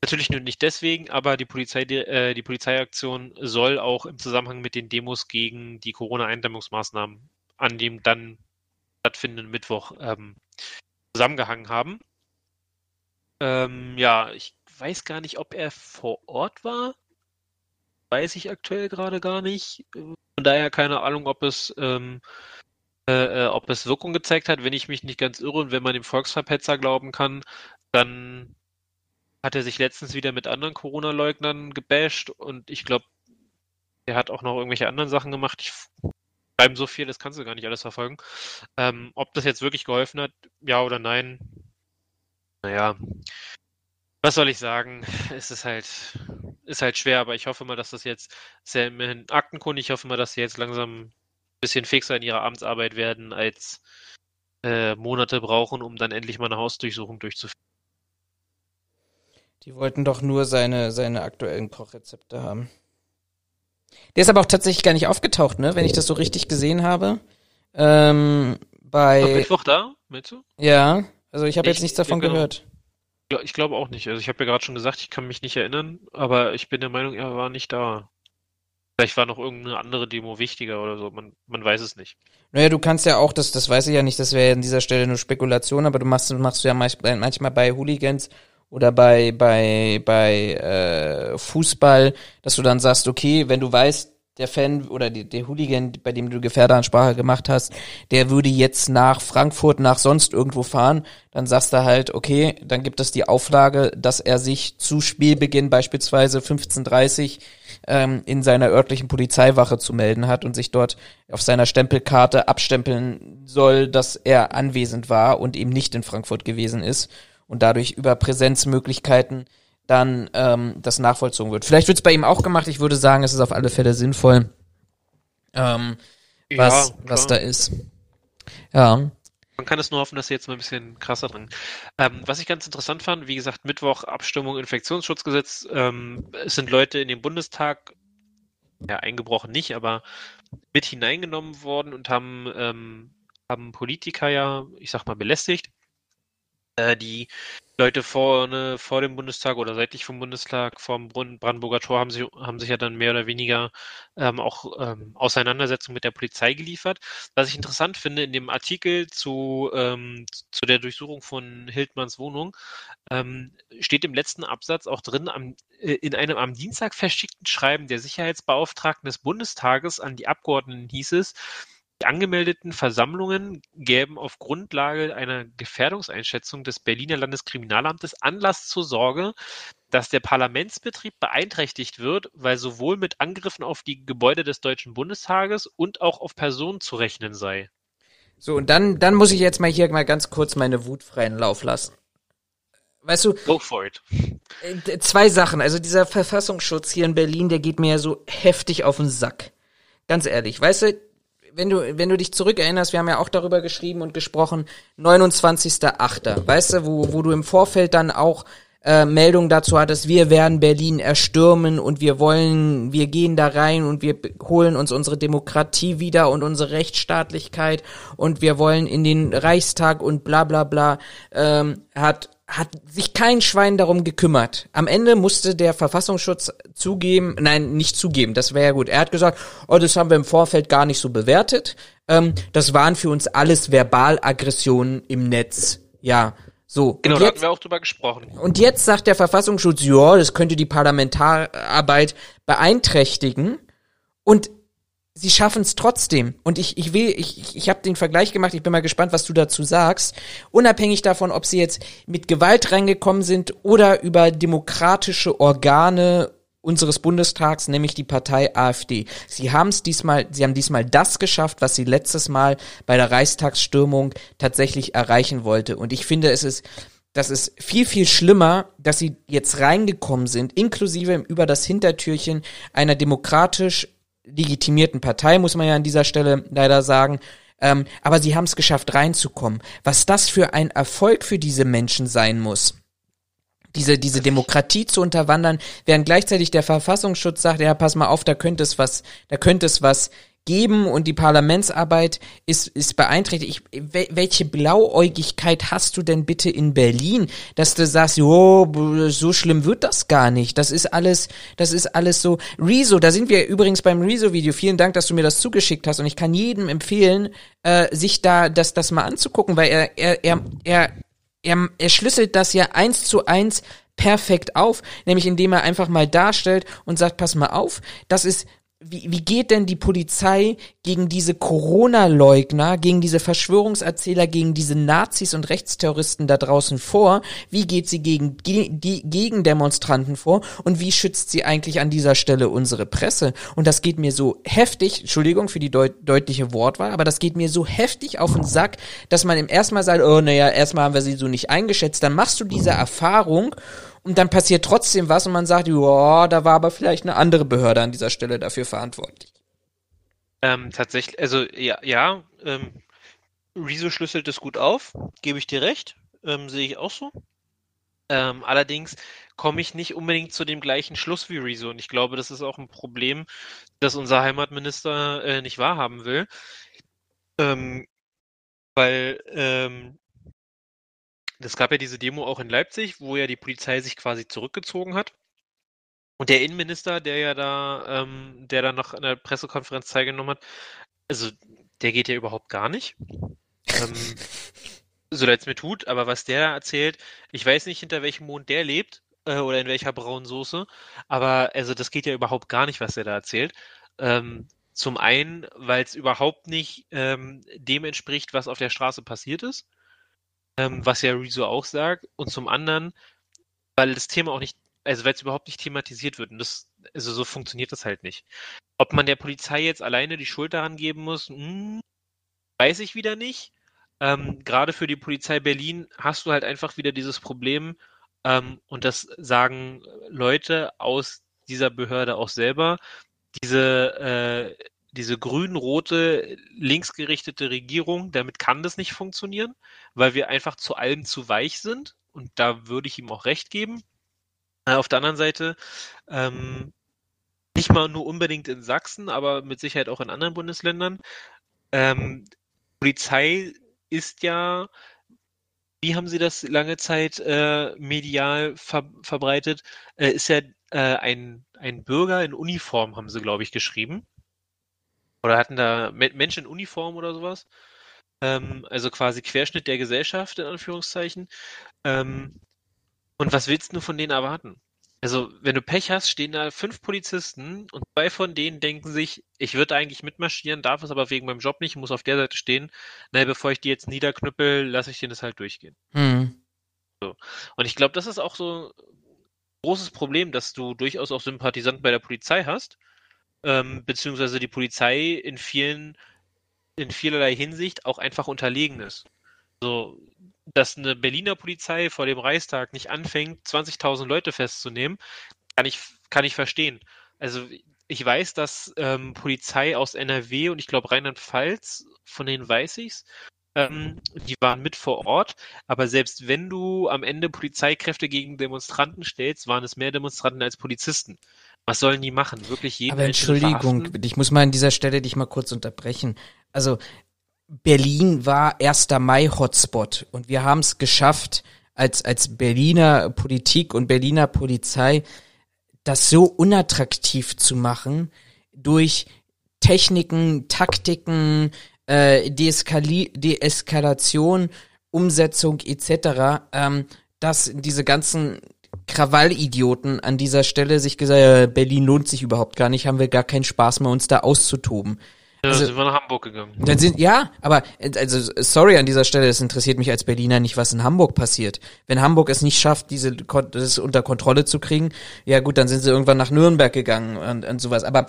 natürlich nur nicht deswegen, aber die Polizei, äh, die Polizeiaktion soll auch im Zusammenhang mit den Demos gegen die Corona-Eindämmungsmaßnahmen an dem dann stattfindenden Mittwoch ähm, zusammengehangen haben. Ähm, ja, ich weiß gar nicht, ob er vor Ort war. Weiß ich aktuell gerade gar nicht. Von daher keine Ahnung, ob es, ähm, äh, äh, ob es Wirkung gezeigt hat. Wenn ich mich nicht ganz irre und wenn man dem Volksverpetzer glauben kann, dann hat er sich letztens wieder mit anderen Corona-Leugnern gebasht und ich glaube, er hat auch noch irgendwelche anderen Sachen gemacht. Ich schreibe so viel, das kannst du gar nicht alles verfolgen. Ähm, ob das jetzt wirklich geholfen hat, ja oder nein, naja, was soll ich sagen? Es ist halt, ist halt schwer, aber ich hoffe mal, dass das jetzt, ist ja immerhin aktenkundig, ich hoffe mal, dass sie jetzt langsam ein bisschen fixer in ihrer Amtsarbeit werden, als äh, Monate brauchen, um dann endlich mal eine Hausdurchsuchung durchzuführen. Die wollten doch nur seine, seine aktuellen Kochrezepte haben. Der ist aber auch tatsächlich gar nicht aufgetaucht, ne? Wenn ich das so richtig gesehen habe. Ähm, Am bei, Mittwoch da, meinst du? ja, also ich habe jetzt Ich- nichts davon genau. gehört. Ich glaube auch nicht. Also ich habe ja gerade schon gesagt, ich kann mich nicht erinnern, aber ich bin der Meinung, er war nicht da. Vielleicht war noch irgendeine andere Demo wichtiger oder so. Man, man weiß es nicht. Naja, du kannst ja auch, das, das weiß ich ja nicht, das wäre an dieser Stelle nur Spekulation, aber du machst, machst du ja manch- manchmal bei Hooligans oder bei, bei, bei äh, Fußball, dass du dann sagst, okay, wenn du weißt, der Fan oder die, der Hooligan, bei dem du Gefährderansprache gemacht hast, der würde jetzt nach Frankfurt, nach sonst irgendwo fahren, dann sagst du halt, okay, dann gibt es die Auflage, dass er sich zu Spielbeginn beispielsweise 15.30 ähm, in seiner örtlichen Polizeiwache zu melden hat und sich dort auf seiner Stempelkarte abstempeln soll, dass er anwesend war und eben nicht in Frankfurt gewesen ist und dadurch über Präsenzmöglichkeiten dann ähm, das nachvollzogen wird. Vielleicht wird es bei ihm auch gemacht. Ich würde sagen, es ist auf alle Fälle sinnvoll, ähm, was, was da ist. Ja. Man kann es nur hoffen, dass sie jetzt mal ein bisschen krasser drin. Ähm, was ich ganz interessant fand, wie gesagt, Mittwoch Abstimmung Infektionsschutzgesetz. Ähm, es sind Leute in den Bundestag, ja, eingebrochen nicht, aber mit hineingenommen worden und haben, ähm, haben Politiker ja, ich sag mal, belästigt. Äh, die Leute vorne vor dem Bundestag oder seitlich vom Bundestag, vom Brandenburger Tor, haben sich, haben sich ja dann mehr oder weniger ähm, auch ähm, Auseinandersetzungen mit der Polizei geliefert. Was ich interessant finde, in dem Artikel zu, ähm, zu der Durchsuchung von Hildmanns Wohnung, ähm, steht im letzten Absatz auch drin, am, äh, in einem am Dienstag verschickten Schreiben der Sicherheitsbeauftragten des Bundestages an die Abgeordneten hieß es, angemeldeten Versammlungen gäben auf Grundlage einer Gefährdungseinschätzung des Berliner Landeskriminalamtes Anlass zur Sorge, dass der Parlamentsbetrieb beeinträchtigt wird, weil sowohl mit Angriffen auf die Gebäude des Deutschen Bundestages und auch auf Personen zu rechnen sei. So, und dann, dann muss ich jetzt mal hier mal ganz kurz meine Wut freien Lauf lassen. Weißt du, Go for it. zwei Sachen. Also dieser Verfassungsschutz hier in Berlin, der geht mir ja so heftig auf den Sack. Ganz ehrlich, weißt du, wenn du, wenn du dich zurückerinnerst, wir haben ja auch darüber geschrieben und gesprochen, 29.8., weißt du, wo, wo du im Vorfeld dann auch äh, Meldungen dazu hattest, wir werden Berlin erstürmen und wir wollen, wir gehen da rein und wir holen uns unsere Demokratie wieder und unsere Rechtsstaatlichkeit und wir wollen in den Reichstag und bla bla bla, ähm, hat hat sich kein Schwein darum gekümmert. Am Ende musste der Verfassungsschutz zugeben, nein, nicht zugeben, das wäre ja gut. Er hat gesagt, oh, das haben wir im Vorfeld gar nicht so bewertet. Ähm, das waren für uns alles Verbalaggressionen im Netz. Ja, so. Genau, und da jetzt, hatten wir auch drüber gesprochen. und jetzt sagt der Verfassungsschutz, ja, das könnte die Parlamentararbeit beeinträchtigen. Und sie schaffen es trotzdem. Und ich, ich will, ich, ich, habe den Vergleich gemacht, ich bin mal gespannt, was du dazu sagst. Unabhängig davon, ob sie jetzt mit Gewalt reingekommen sind oder über demokratische Organe unseres Bundestags, nämlich die Partei AfD. Sie haben es diesmal, sie haben diesmal das geschafft, was sie letztes Mal bei der Reichstagsstürmung tatsächlich erreichen wollte. Und ich finde, es ist das ist viel, viel schlimmer, dass sie jetzt reingekommen sind, inklusive über das Hintertürchen einer demokratisch legitimierten Partei, muss man ja an dieser Stelle leider sagen. Ähm, aber sie haben es geschafft, reinzukommen. Was das für ein Erfolg für diese Menschen sein muss, diese, diese Demokratie zu unterwandern, während gleichzeitig der Verfassungsschutz sagt, ja, pass mal auf, da könnte es was, da könnte es was geben und die Parlamentsarbeit ist, ist beeinträchtigt. Ich, wel- welche Blauäugigkeit hast du denn bitte in Berlin, dass du sagst, jo, so schlimm wird das gar nicht. Das ist alles, das ist alles so. Rezo, da sind wir übrigens beim Rezo-Video. Vielen Dank, dass du mir das zugeschickt hast und ich kann jedem empfehlen, äh, sich da das, das mal anzugucken, weil er, er, er, er, er, er schlüsselt das ja eins zu eins perfekt auf, nämlich indem er einfach mal darstellt und sagt, pass mal auf, das ist wie, wie geht denn die Polizei gegen diese Corona-Leugner, gegen diese Verschwörungserzähler, gegen diese Nazis und Rechtsterroristen da draußen vor? Wie geht sie gegen ge die Gegendemonstranten vor? Und wie schützt sie eigentlich an dieser Stelle unsere Presse? Und das geht mir so heftig, Entschuldigung für die deut deutliche Wortwahl, aber das geht mir so heftig auf den Sack, dass man im ersten Mal sagt, oh naja, erstmal haben wir sie so nicht eingeschätzt. Dann machst du diese Erfahrung und dann passiert trotzdem was und man sagt, ja, da war aber vielleicht eine andere Behörde an dieser Stelle dafür verantwortlich. Ähm, tatsächlich, also ja, ja, ähm, Rezo schlüsselt es gut auf, gebe ich dir recht, ähm, sehe ich auch so. Ähm, allerdings komme ich nicht unbedingt zu dem gleichen Schluss wie Rezo und ich glaube, das ist auch ein Problem, das unser Heimatminister äh, nicht wahrhaben will. Ähm, weil ähm, es gab ja diese Demo auch in Leipzig, wo ja die Polizei sich quasi zurückgezogen hat. Und der Innenminister, der ja da, ähm, der da noch an der Pressekonferenz teilgenommen hat, also der geht ja überhaupt gar nicht. ähm, so leid es mir tut, aber was der da erzählt, ich weiß nicht, hinter welchem Mond der lebt äh, oder in welcher braunen Soße, aber also das geht ja überhaupt gar nicht, was er da erzählt. Ähm, zum einen, weil es überhaupt nicht ähm, dem entspricht, was auf der Straße passiert ist, ähm, was ja Rezo auch sagt, und zum anderen, weil das Thema auch nicht, also weil es überhaupt nicht thematisiert wird und das, also so funktioniert das halt nicht. Ob man der Polizei jetzt alleine die Schuld daran geben muss, hm, weiß ich wieder nicht. Ähm, Gerade für die Polizei Berlin hast du halt einfach wieder dieses Problem, ähm, und das sagen Leute aus dieser Behörde auch selber, diese, äh, diese grün-rote, linksgerichtete Regierung, damit kann das nicht funktionieren, weil wir einfach zu allem zu weich sind. Und da würde ich ihm auch recht geben. Äh, Auf der anderen Seite, ähm, nicht mal nur unbedingt in Sachsen, aber mit Sicherheit auch in anderen Bundesländern. Ähm, Polizei ist ja, wie haben Sie das lange Zeit äh, medial ver verbreitet, äh, ist ja äh, ein, ein Bürger in Uniform, haben Sie, glaube ich, geschrieben. Oder hatten da Me Menschen in Uniform oder sowas. Ähm, also quasi Querschnitt der Gesellschaft, in Anführungszeichen. Ähm, und was willst du von denen erwarten? Also, wenn du Pech hast, stehen da fünf Polizisten und zwei von denen denken sich, ich würde eigentlich mitmarschieren, darf es aber wegen meinem Job nicht, muss auf der Seite stehen. Naja, bevor ich die jetzt niederknüppel, lasse ich denen das halt durchgehen. Hm. Und ich glaube, das ist auch so ein großes Problem, dass du durchaus auch Sympathisanten bei der Polizei hast, ähm, beziehungsweise die Polizei in vielen, in vielerlei Hinsicht auch einfach unterlegen ist. So, dass eine Berliner Polizei vor dem Reichstag nicht anfängt, 20.000 Leute festzunehmen, kann ich, kann ich verstehen. Also ich weiß, dass ähm, Polizei aus NRW und ich glaube Rheinland-Pfalz, von denen weiß ich's, ähm, die waren mit vor Ort, aber selbst wenn du am Ende Polizeikräfte gegen Demonstranten stellst, waren es mehr Demonstranten als Polizisten. Was sollen die machen? Wirklich jeden Aber Entschuldigung, verhaften? ich muss mal an dieser Stelle dich mal kurz unterbrechen. Also Berlin war 1. Mai Hotspot und wir haben es geschafft, als, als Berliner Politik und Berliner Polizei das so unattraktiv zu machen durch Techniken, Taktiken, äh, Deeskali Deeskalation, Umsetzung etc., ähm, dass diese ganzen Krawallidioten an dieser Stelle sich gesagt haben, Berlin lohnt sich überhaupt gar nicht, haben wir gar keinen Spaß mehr, uns da auszutoben. Ja, also- sind wir nach Hamburg gegangen. Dann sind, ja, aber, also, sorry an dieser Stelle, das interessiert mich als Berliner nicht, was in Hamburg passiert. Wenn Hamburg es nicht schafft, diese, das unter Kontrolle zu kriegen, ja gut, dann sind sie irgendwann nach Nürnberg gegangen und, und sowas. Aber,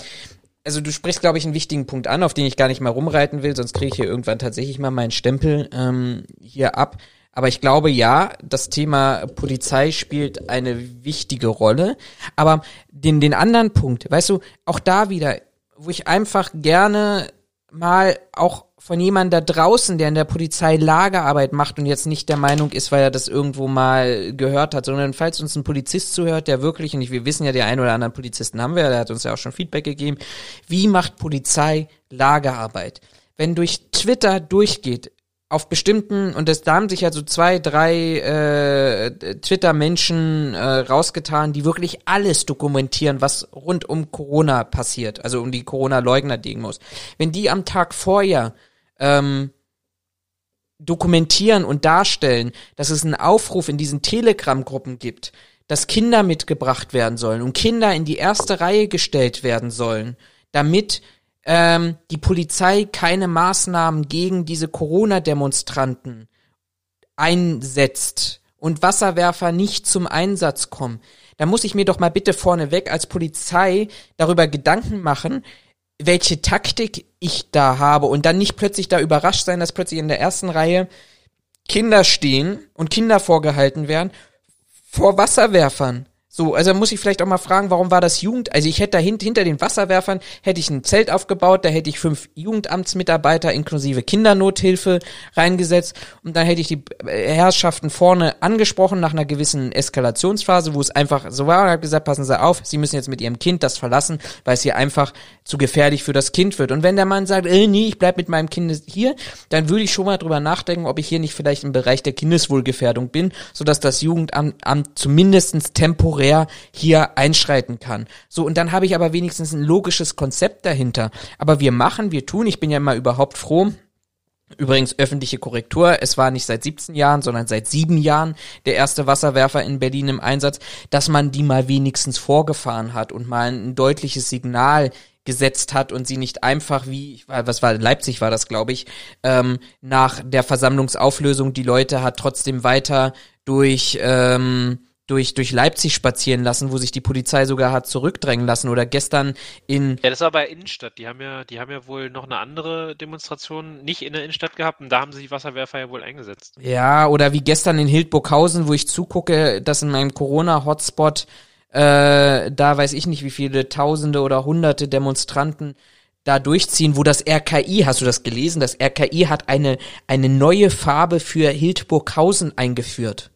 also du sprichst, glaube ich, einen wichtigen Punkt an, auf den ich gar nicht mal rumreiten will, sonst kriege ich hier irgendwann tatsächlich mal meinen Stempel ähm, hier ab. Aber ich glaube, ja, das Thema Polizei spielt eine wichtige Rolle. Aber den, den anderen Punkt, weißt du, auch da wieder, wo ich einfach gerne mal auch von jemandem da draußen, der in der Polizei Lagerarbeit macht und jetzt nicht der Meinung ist, weil er das irgendwo mal gehört hat, sondern falls uns ein Polizist zuhört, der wirklich, und wir wissen ja, die einen oder anderen Polizisten haben wir, der hat uns ja auch schon Feedback gegeben, wie macht Polizei Lagerarbeit? Wenn durch Twitter durchgeht, auf bestimmten, und das, da haben sich ja so zwei, drei äh, Twitter-Menschen äh, rausgetan, die wirklich alles dokumentieren, was rund um Corona passiert, also um die Corona-Leugner-Demos. Wenn die am Tag vorher ähm, dokumentieren und darstellen, dass es einen Aufruf in diesen Telegram-Gruppen gibt, dass Kinder mitgebracht werden sollen und Kinder in die erste Reihe gestellt werden sollen, damit ähm, die Polizei keine Maßnahmen gegen diese Corona-Demonstranten einsetzt und Wasserwerfer nicht zum Einsatz kommen, da muss ich mir doch mal bitte vorneweg als Polizei darüber Gedanken machen, welche Taktik ich da habe und dann nicht plötzlich da überrascht sein, dass plötzlich in der ersten Reihe Kinder stehen und Kinder vorgehalten werden vor Wasserwerfern. So, also muss ich vielleicht auch mal fragen, warum war das Jugend, also ich hätte da hint, hinter den Wasserwerfern, hätte ich ein Zelt aufgebaut, da hätte ich fünf Jugendamtsmitarbeiter inklusive Kindernothilfe reingesetzt und dann hätte ich die Herrschaften vorne angesprochen nach einer gewissen Eskalationsphase, wo es einfach so war und habe gesagt, passen Sie auf, Sie müssen jetzt mit Ihrem Kind das verlassen, weil es hier einfach zu gefährlich für das Kind wird. Und wenn der Mann sagt, äh, nee, ich bleib mit meinem Kind hier, dann würde ich schon mal drüber nachdenken, ob ich hier nicht vielleicht im Bereich der Kindeswohlgefährdung bin, sodass das Jugendamt Amt zumindestens temporär hier einschreiten kann. So, und dann habe ich aber wenigstens ein logisches Konzept dahinter. Aber wir machen, wir tun, ich bin ja mal überhaupt froh, Übrigens öffentliche Korrektur, es war nicht seit 17 Jahren, sondern seit sieben Jahren der erste Wasserwerfer in Berlin im Einsatz, dass man die mal wenigstens vorgefahren hat und mal ein deutliches Signal gesetzt hat und sie nicht einfach wie, was war, Leipzig war das, glaube ich, ähm, nach der Versammlungsauflösung die Leute hat trotzdem weiter durch, ähm, durch, durch Leipzig spazieren lassen, wo sich die Polizei sogar hat zurückdrängen lassen oder gestern in Ja, das war bei Innenstadt. Die haben ja, die haben ja wohl noch eine andere Demonstration nicht in der Innenstadt gehabt und da haben sie die Wasserwerfer ja wohl eingesetzt. Ja, oder wie gestern in Hildburghausen, wo ich zugucke, dass in meinem Corona-Hotspot, äh, da weiß ich nicht, wie viele Tausende oder Hunderte Demonstranten da durchziehen, wo das RKI, hast du das gelesen? Das RKI hat eine, eine neue Farbe für Hildburghausen eingeführt.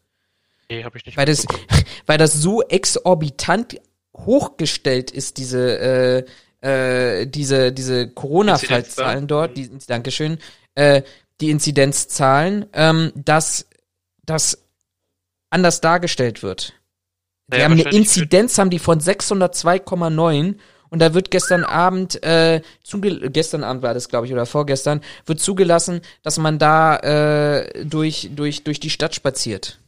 Nee, habe ich nicht. Weil das, weil das so exorbitant hochgestellt ist, diese, äh, äh, diese, diese Corona-Fallzahlen dort, die, Dankeschön, äh, die Inzidenzzahlen, ähm, dass das anders dargestellt wird. Die Naja, haben eine Inzidenz, haben die von 602,9 und da wird gestern Abend, äh, gestern Abend war das, glaube ich, oder vorgestern, wird zugelassen, dass man da äh, durch, durch, durch die Stadt spaziert.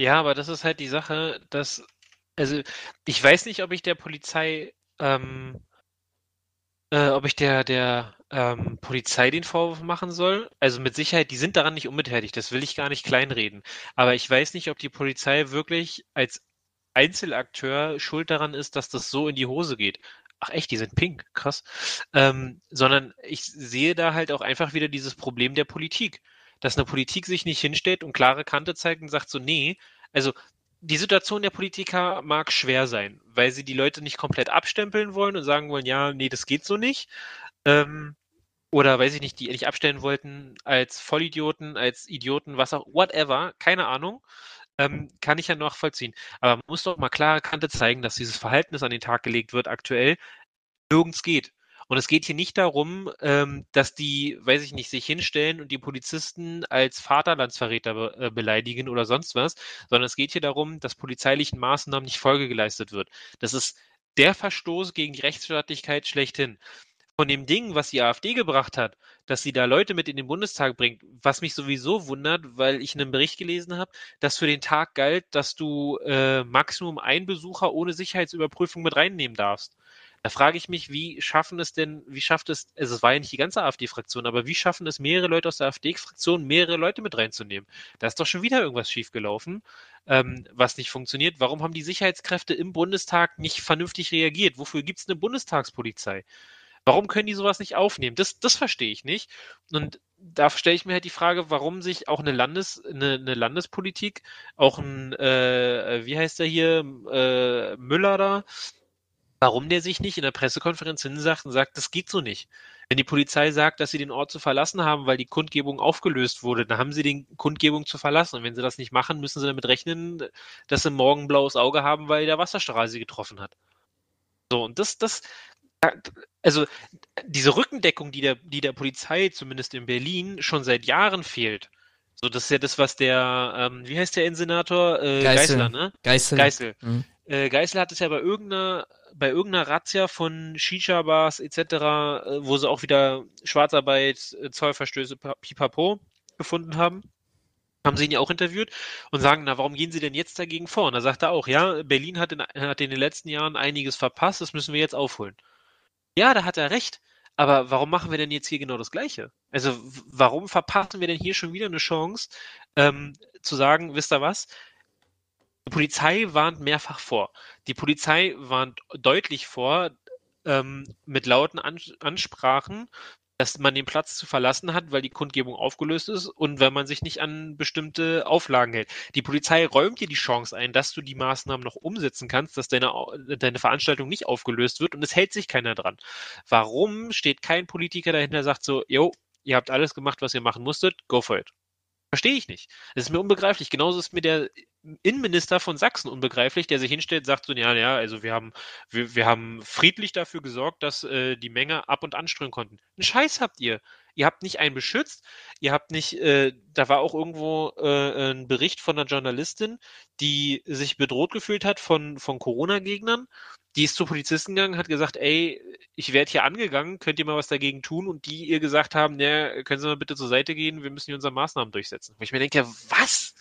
Ja, aber das ist halt die Sache, dass also ich weiß nicht, ob ich der Polizei, ähm, äh, ob ich der, der ähm, Polizei den Vorwurf machen soll. Also mit Sicherheit, die sind daran nicht unbeteiligt, das will ich gar nicht kleinreden. Aber ich weiß nicht, ob die Polizei wirklich als Einzelakteur schuld daran ist, dass das so in die Hose geht. Ach echt, die sind pink, krass. Ähm, sondern ich sehe da halt auch einfach wieder dieses Problem der Politik. Dass eine Politik sich nicht hinstellt und klare Kante zeigt und sagt so, nee, also die Situation der Politiker mag schwer sein, weil sie die Leute nicht komplett abstempeln wollen und sagen wollen, ja, nee, das geht so nicht. Ähm, oder weiß ich nicht, die nicht abstellen wollten als Vollidioten, als Idioten, was auch, whatever, keine Ahnung. Ähm, kann ich ja nachvollziehen. Aber man muss doch mal klare Kante zeigen, dass dieses Verhältnis an den Tag gelegt wird aktuell nirgends geht. Und es geht hier nicht darum, ähm, dass die, weiß ich nicht, sich hinstellen und die Polizisten als Vaterlandsverräter be äh, beleidigen oder sonst was, sondern es geht hier darum, dass polizeilichen Maßnahmen nicht Folge geleistet wird. Das ist der Verstoß gegen die Rechtsstaatlichkeit schlechthin von dem Ding, was die AfD gebracht hat, dass sie da Leute mit in den Bundestag bringt, was mich sowieso wundert, weil ich einen Bericht gelesen habe, dass für den Tag galt, dass du äh, Maximum einen Besucher ohne Sicherheitsüberprüfung mit reinnehmen darfst. Da frage ich mich, wie schaffen es denn, wie schafft es, also es war ja nicht die ganze AfD-Fraktion, aber wie schaffen es mehrere Leute aus der AfD-Fraktion, mehrere Leute mit reinzunehmen? Da ist doch schon wieder irgendwas schiefgelaufen, ähm, was nicht funktioniert. Warum haben die Sicherheitskräfte im Bundestag nicht vernünftig reagiert? Wofür gibt es eine Bundestagspolizei? Warum können die sowas nicht aufnehmen? Das, das verstehe ich nicht. Und da stelle ich mir halt die Frage, warum sich auch eine, Landes, eine, eine Landespolitik, auch ein, äh, wie heißt der hier, äh, Müller da, warum der sich nicht in der Pressekonferenz hinsagt und sagt, das geht so nicht. Wenn die Polizei sagt, dass sie den Ort zu verlassen haben, weil die Kundgebung aufgelöst wurde, dann haben sie den Kundgebung zu verlassen. Und wenn sie das nicht machen, müssen sie damit rechnen, dass sie morgen ein blaues Auge haben, weil der Wasserstrahl sie getroffen hat. So, und das, das, also diese Rückendeckung, die der, die der Polizei zumindest in Berlin schon seit Jahren fehlt. So, das ist ja das, was der, ähm, wie heißt der Insenator? Äh, Geißel. Geißler, ne? Geißel. Geißel. Mhm. Äh, Geißel hat es ja bei irgendeiner, bei irgendeiner Razzia von Shisha-Bars etc., äh, wo sie auch wieder Schwarzarbeit, äh, Zollverstöße, pipapo gefunden haben, haben sie ihn ja auch interviewt und sagen, na, warum gehen sie denn jetzt dagegen vor? Und da sagt er auch, ja, Berlin hat in, hat in den letzten Jahren einiges verpasst, das müssen wir jetzt aufholen. Ja, da hat er recht. Aber warum machen wir denn jetzt hier genau das Gleiche? Also warum verpassen wir denn hier schon wieder eine Chance, ähm, zu sagen, wisst ihr was? Die Polizei warnt mehrfach vor. Die Polizei warnt deutlich vor ähm, mit lauten Ansprachen, dass man den Platz zu verlassen hat, weil die Kundgebung aufgelöst ist und wenn man sich nicht an bestimmte Auflagen hält. Die Polizei räumt dir die Chance ein, dass du die Maßnahmen noch umsetzen kannst, dass deine, deine Veranstaltung nicht aufgelöst wird und es hält sich keiner dran. Warum steht kein Politiker dahinter, sagt so, jo, ihr habt alles gemacht, was ihr machen musstet, go for it. Verstehe ich nicht. Das ist mir unbegreiflich. Genauso ist mir der Innenminister von Sachsen unbegreiflich, der sich hinstellt und sagt so, ja, ja, also wir haben, wir, wir haben friedlich dafür gesorgt, dass äh, die Menge ab und anströmen konnten. Einen Scheiß habt ihr. Ihr habt nicht einen beschützt, ihr habt nicht, äh, da war auch irgendwo äh, ein Bericht von einer Journalistin, die sich bedroht gefühlt hat von, von Corona-Gegnern. Die ist zu Polizisten gegangen, hat gesagt, ey, ich werde hier angegangen, könnt ihr mal was dagegen tun? Und die ihr gesagt haben, ne, können Sie mal bitte zur Seite gehen, wir müssen hier unsere Maßnahmen durchsetzen. Wo ich mir denke, was?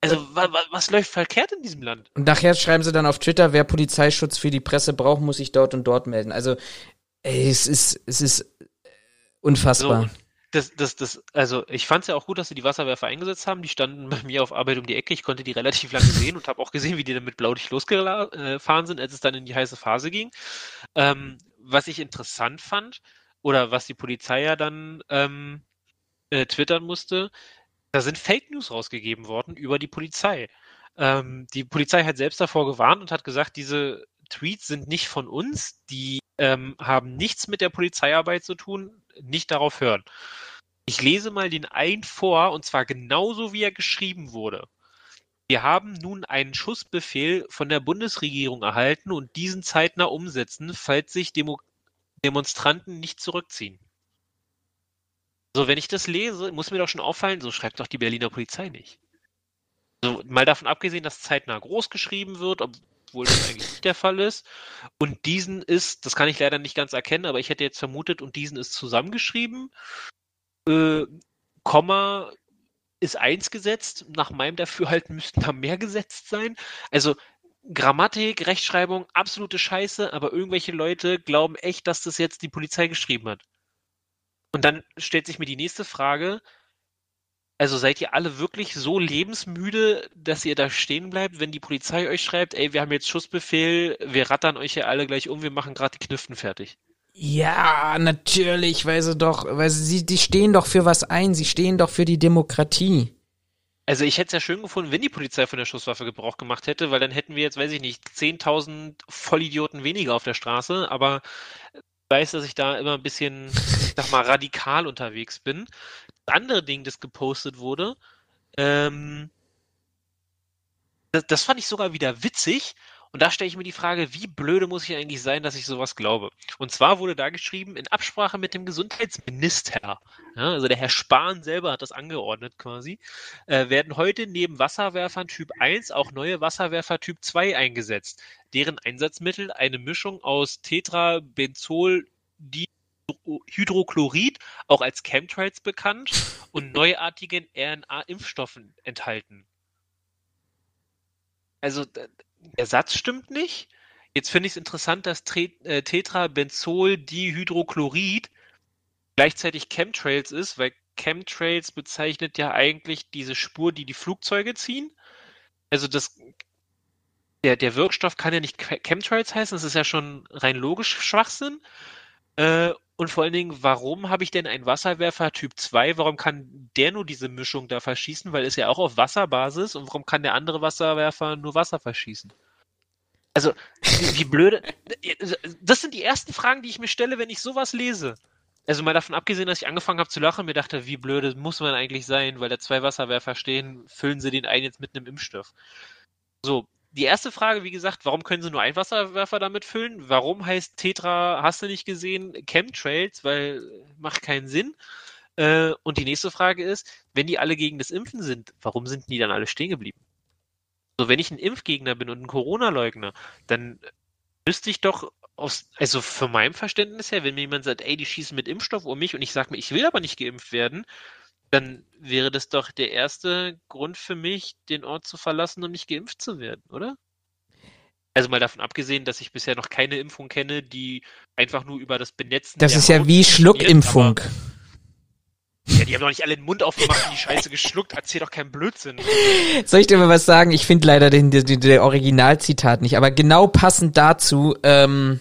Also, wa, wa, was läuft verkehrt in diesem Land? Und nachher schreiben sie dann auf Twitter, wer Polizeischutz für die Presse braucht, muss sich dort und dort melden. Also, ey, es ist, es ist unfassbar. So, das, das, das, also ich fand es ja auch gut, dass sie die Wasserwerfer eingesetzt haben. Die standen bei mir auf Arbeit um die Ecke. Ich konnte die relativ lange sehen und habe auch gesehen, wie die dann mit Blaulicht losgefahren sind, als es dann in die heiße Phase ging. Ähm, was ich interessant fand, oder was die Polizei ja dann ähm, äh, twittern musste, da sind Fake News rausgegeben worden über die Polizei. Ähm, die Polizei hat selbst davor gewarnt und hat gesagt, diese Tweets sind nicht von uns, die ähm, haben nichts mit der Polizeiarbeit zu tun, nicht darauf hören. Ich lese mal den einen vor, und zwar genauso wie er geschrieben wurde. Wir haben nun einen Schussbefehl von der Bundesregierung erhalten und diesen zeitnah umsetzen, falls sich Demo Demonstranten nicht zurückziehen. So, wenn ich das lese, muss mir doch schon auffallen, so schreibt doch die Berliner Polizei nicht. So, mal davon abgesehen, dass zeitnah groß geschrieben wird, obwohl das eigentlich nicht der Fall ist. Und diesen ist, das kann ich leider nicht ganz erkennen, aber ich hätte jetzt vermutet, und diesen ist zusammengeschrieben. Äh, Komma ist eins gesetzt. Nach meinem Dafürhalten müssten da mehr gesetzt sein. Also, Grammatik, Rechtschreibung, absolute Scheiße, aber irgendwelche Leute glauben echt, dass das jetzt die Polizei geschrieben hat. Und dann stellt sich mir die nächste Frage, also seid ihr alle wirklich so lebensmüde, dass ihr da stehen bleibt, wenn die Polizei euch schreibt, ey, wir haben jetzt Schussbefehl, wir rattern euch ja alle gleich um, wir machen gerade die Kniften fertig. Ja, natürlich, weil sie doch, weil sie, die stehen doch für was ein, sie stehen doch für die Demokratie. Also ich hätte es ja schön gefunden, wenn die Polizei von der Schusswaffe Gebrauch gemacht hätte, weil dann hätten wir jetzt, weiß ich nicht, 10.000 Vollidioten weniger auf der Straße, aber ich weiß, dass ich da immer ein bisschen, ich sag mal, radikal unterwegs bin. Andere Ding, das gepostet wurde, ähm, das, das fand ich sogar wieder witzig. Und da stelle ich mir die Frage, wie blöde muss ich eigentlich sein, dass ich sowas glaube? Und zwar wurde da geschrieben, in Absprache mit dem Gesundheitsminister, ja, also der Herr Spahn selber hat das angeordnet quasi, äh, werden heute neben Wasserwerfern Typ 1 auch neue Wasserwerfer Typ 2 eingesetzt, deren Einsatzmittel eine Mischung aus Tetrabenzol, Hydrochlorid, auch als Chemtrails bekannt, und neuartigen RNA-Impfstoffen enthalten. Also der Satz stimmt nicht. Jetzt finde ich es interessant, dass äh, Tetrabenzol-Dihydrochlorid gleichzeitig Chemtrails ist, weil Chemtrails bezeichnet ja eigentlich diese Spur, die die Flugzeuge ziehen. Also das, der, der Wirkstoff kann ja nicht Chemtrails heißen, das ist ja schon rein logisch Schwachsinn. Äh, und vor allen Dingen, warum habe ich denn einen Wasserwerfer Typ 2? Warum kann der nur diese Mischung da verschießen? Weil es ja auch auf Wasserbasis und warum kann der andere Wasserwerfer nur Wasser verschießen? Also, wie, blöde. Das sind die ersten Fragen, die ich mir stelle, wenn ich sowas lese. Also mal davon abgesehen, dass ich angefangen habe zu lachen mir dachte, wie blöde muss man eigentlich sein, weil da zwei Wasserwerfer stehen, füllen sie den einen jetzt mit einem Impfstoff. So, die erste Frage, wie gesagt, warum können sie nur einen Wasserwerfer damit füllen? Warum heißt Tetra, hast du nicht gesehen, Chemtrails? Weil macht keinen Sinn. Äh, und die nächste Frage ist, wenn die alle gegen das Impfen sind, warum sind die dann alle stehen geblieben? So, wenn ich ein Impfgegner bin und ein Corona-Leugner, dann müsste ich doch aus, also für mein Verständnis her, wenn mir jemand sagt, ey, die schießen mit Impfstoff um mich und ich sage mir, ich will aber nicht geimpft werden, dann wäre das doch der erste Grund für mich, den Ort zu verlassen und nicht geimpft zu werden, oder? Also mal davon abgesehen, dass ich bisher noch keine Impfung kenne, die einfach nur über das Benetzen. Das ist ja wie Schluckimpfung. Ja, die haben doch nicht alle den Mund aufgemacht und die Scheiße geschluckt. Erzähl doch keinen Blödsinn. Soll ich dir mal was sagen? Ich finde leider den, den, den Originalzitat nicht, aber genau passend dazu, ähm,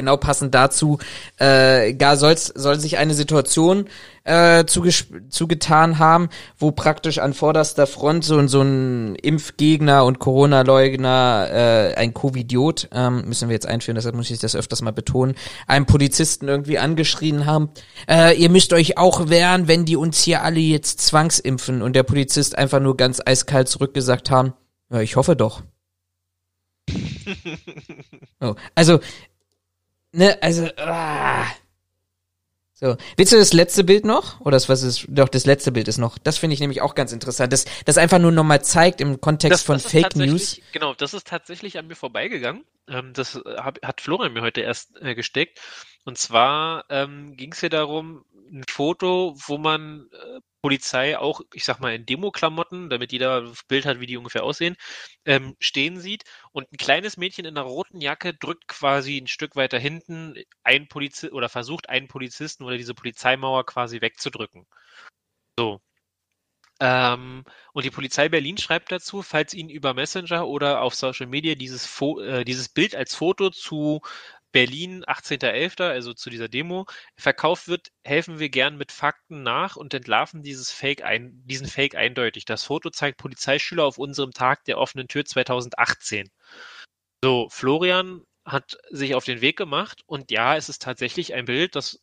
genau passend dazu, äh, gar soll's, soll sich eine Situation äh, zugetan haben, wo praktisch an vorderster Front so, so ein Impfgegner und Corona-Leugner, äh, ein Covidiot, ähm, müssen wir jetzt einführen, deshalb muss ich das öfters mal betonen, einen Polizisten irgendwie angeschrien haben, äh, ihr müsst euch auch wehren, wenn die uns hier alle jetzt zwangsimpfen und der Polizist einfach nur ganz eiskalt zurückgesagt haben, ja, ich hoffe doch. oh, also ne, also, ah. So. Willst du das letzte Bild noch? Oder das, was ist, doch, das letzte Bild ist noch. Das finde ich nämlich auch ganz interessant. Das, das einfach nur nochmal zeigt im Kontext das, von das Fake News. Genau, das ist tatsächlich an mir vorbeigegangen. Ähm, das äh, hab, hat Florian mir heute erst äh, gesteckt. Und zwar ähm, ging es hier darum, ein Foto, wo man äh, Polizei auch, ich sag mal, in Demo-Klamotten, damit jeder das Bild hat, wie die ungefähr aussehen, ähm, stehen sieht. Und ein kleines Mädchen in einer roten Jacke drückt quasi ein Stück weiter hinten einen Polizist oder versucht einen Polizisten oder diese Polizeimauer quasi wegzudrücken. So. Ähm, und die Polizei Berlin schreibt dazu, falls Ihnen über Messenger oder auf Social Media dieses, Fo äh, dieses Bild als Foto zu Berlin 18.11., also zu dieser Demo, verkauft wird, helfen wir gern mit Fakten nach und entlarven dieses Fake ein, diesen Fake eindeutig. Das Foto zeigt Polizeischüler auf unserem Tag der offenen Tür 2018. So, Florian hat sich auf den Weg gemacht und ja, es ist tatsächlich ein Bild, das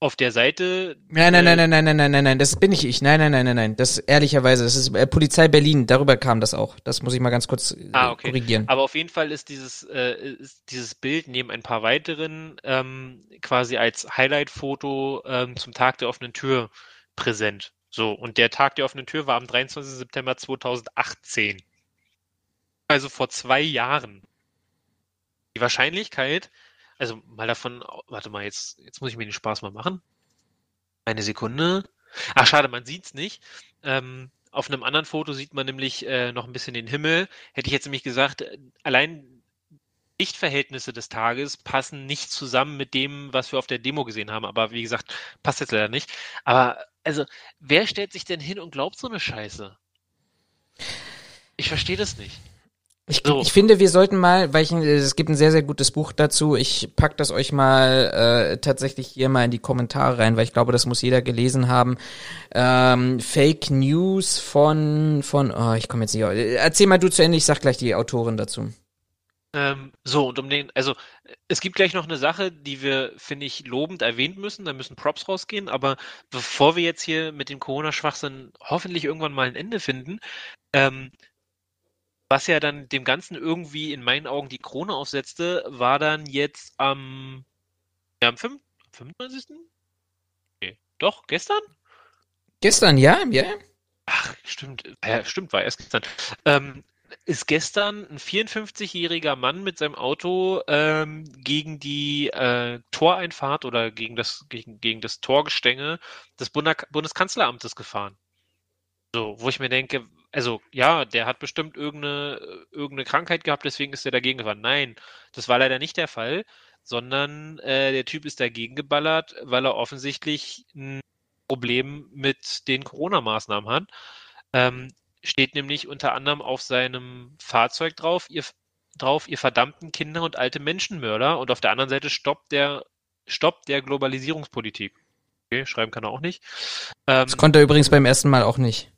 auf der Seite. Nein, nein, nein, nein, nein, nein, nein, nein, nein, das bin ich ich. Nein, nein, nein, nein, nein. Das ehrlicherweise, das ist äh, Polizei Berlin. Darüber kam das auch. Das muss ich mal ganz kurz äh, ah, okay. korrigieren. Aber auf jeden Fall ist dieses äh, ist dieses Bild neben ein paar weiteren ähm, quasi als Highlight-Foto ähm, zum Tag der offenen Tür präsent. So und der Tag der offenen Tür war am 23. September 2018. Also vor zwei Jahren. Die Wahrscheinlichkeit, also mal davon, warte mal, jetzt, jetzt muss ich mir den Spaß mal machen. Eine Sekunde. Ach, schade, man sieht's nicht. Ähm, Auf einem anderen Foto sieht man nämlich äh, noch ein bisschen den Himmel. Hätte ich jetzt nämlich gesagt, äh, allein Lichtverhältnisse des Tages passen nicht zusammen mit dem, was wir auf der Demo gesehen haben. Aber wie gesagt, passt jetzt leider nicht. Aber also, wer stellt sich denn hin und glaubt so eine Scheiße? Ich verstehe das nicht. Ich, So. ich finde, wir sollten mal, weil ich, es gibt ein sehr, sehr gutes Buch dazu. Ich pack das euch mal äh, tatsächlich hier mal in die Kommentare rein, weil ich glaube, das muss jeder gelesen haben. Ähm, Fake News von, von, oh, ich komme jetzt nicht. Erzähl mal du zu Ende, ich sag gleich die Autorin dazu. Ähm, so, und um den, also es gibt gleich noch eine Sache, die wir, finde ich, lobend erwähnt müssen. Da müssen Props rausgehen. Aber bevor wir jetzt hier mit dem Corona-Schwachsinn hoffentlich irgendwann mal ein Ende finden, ähm, was ja dann dem Ganzen irgendwie in meinen Augen die Krone aufsetzte, war dann jetzt am, ja, am 5, 25. Nee, doch, gestern? Gestern, ja? Ja? Ach, stimmt, ja, stimmt, war erst gestern. Ähm, ist gestern ein 54-jähriger Mann mit seinem Auto ähm, gegen die äh, Toreinfahrt oder gegen das, gegen, gegen das Torgestänge des Bundeskanzleramtes gefahren. So, wo ich mir denke, also ja, der hat bestimmt irgendeine, irgendeine Krankheit gehabt, deswegen ist er dagegen gefahren. Nein, das war leider nicht der Fall, sondern äh, der Typ ist dagegen geballert, weil er offensichtlich ein Problem mit den Corona-Maßnahmen hat. Ähm, steht nämlich unter anderem auf seinem Fahrzeug drauf, ihr, drauf, ihr verdammten Kinder und alte Menschenmörder. Und auf der anderen Seite stoppt der, stoppt der Globalisierungspolitik. Okay, schreiben kann er auch nicht. Ähm, Das konnte er übrigens beim ersten Mal auch nicht.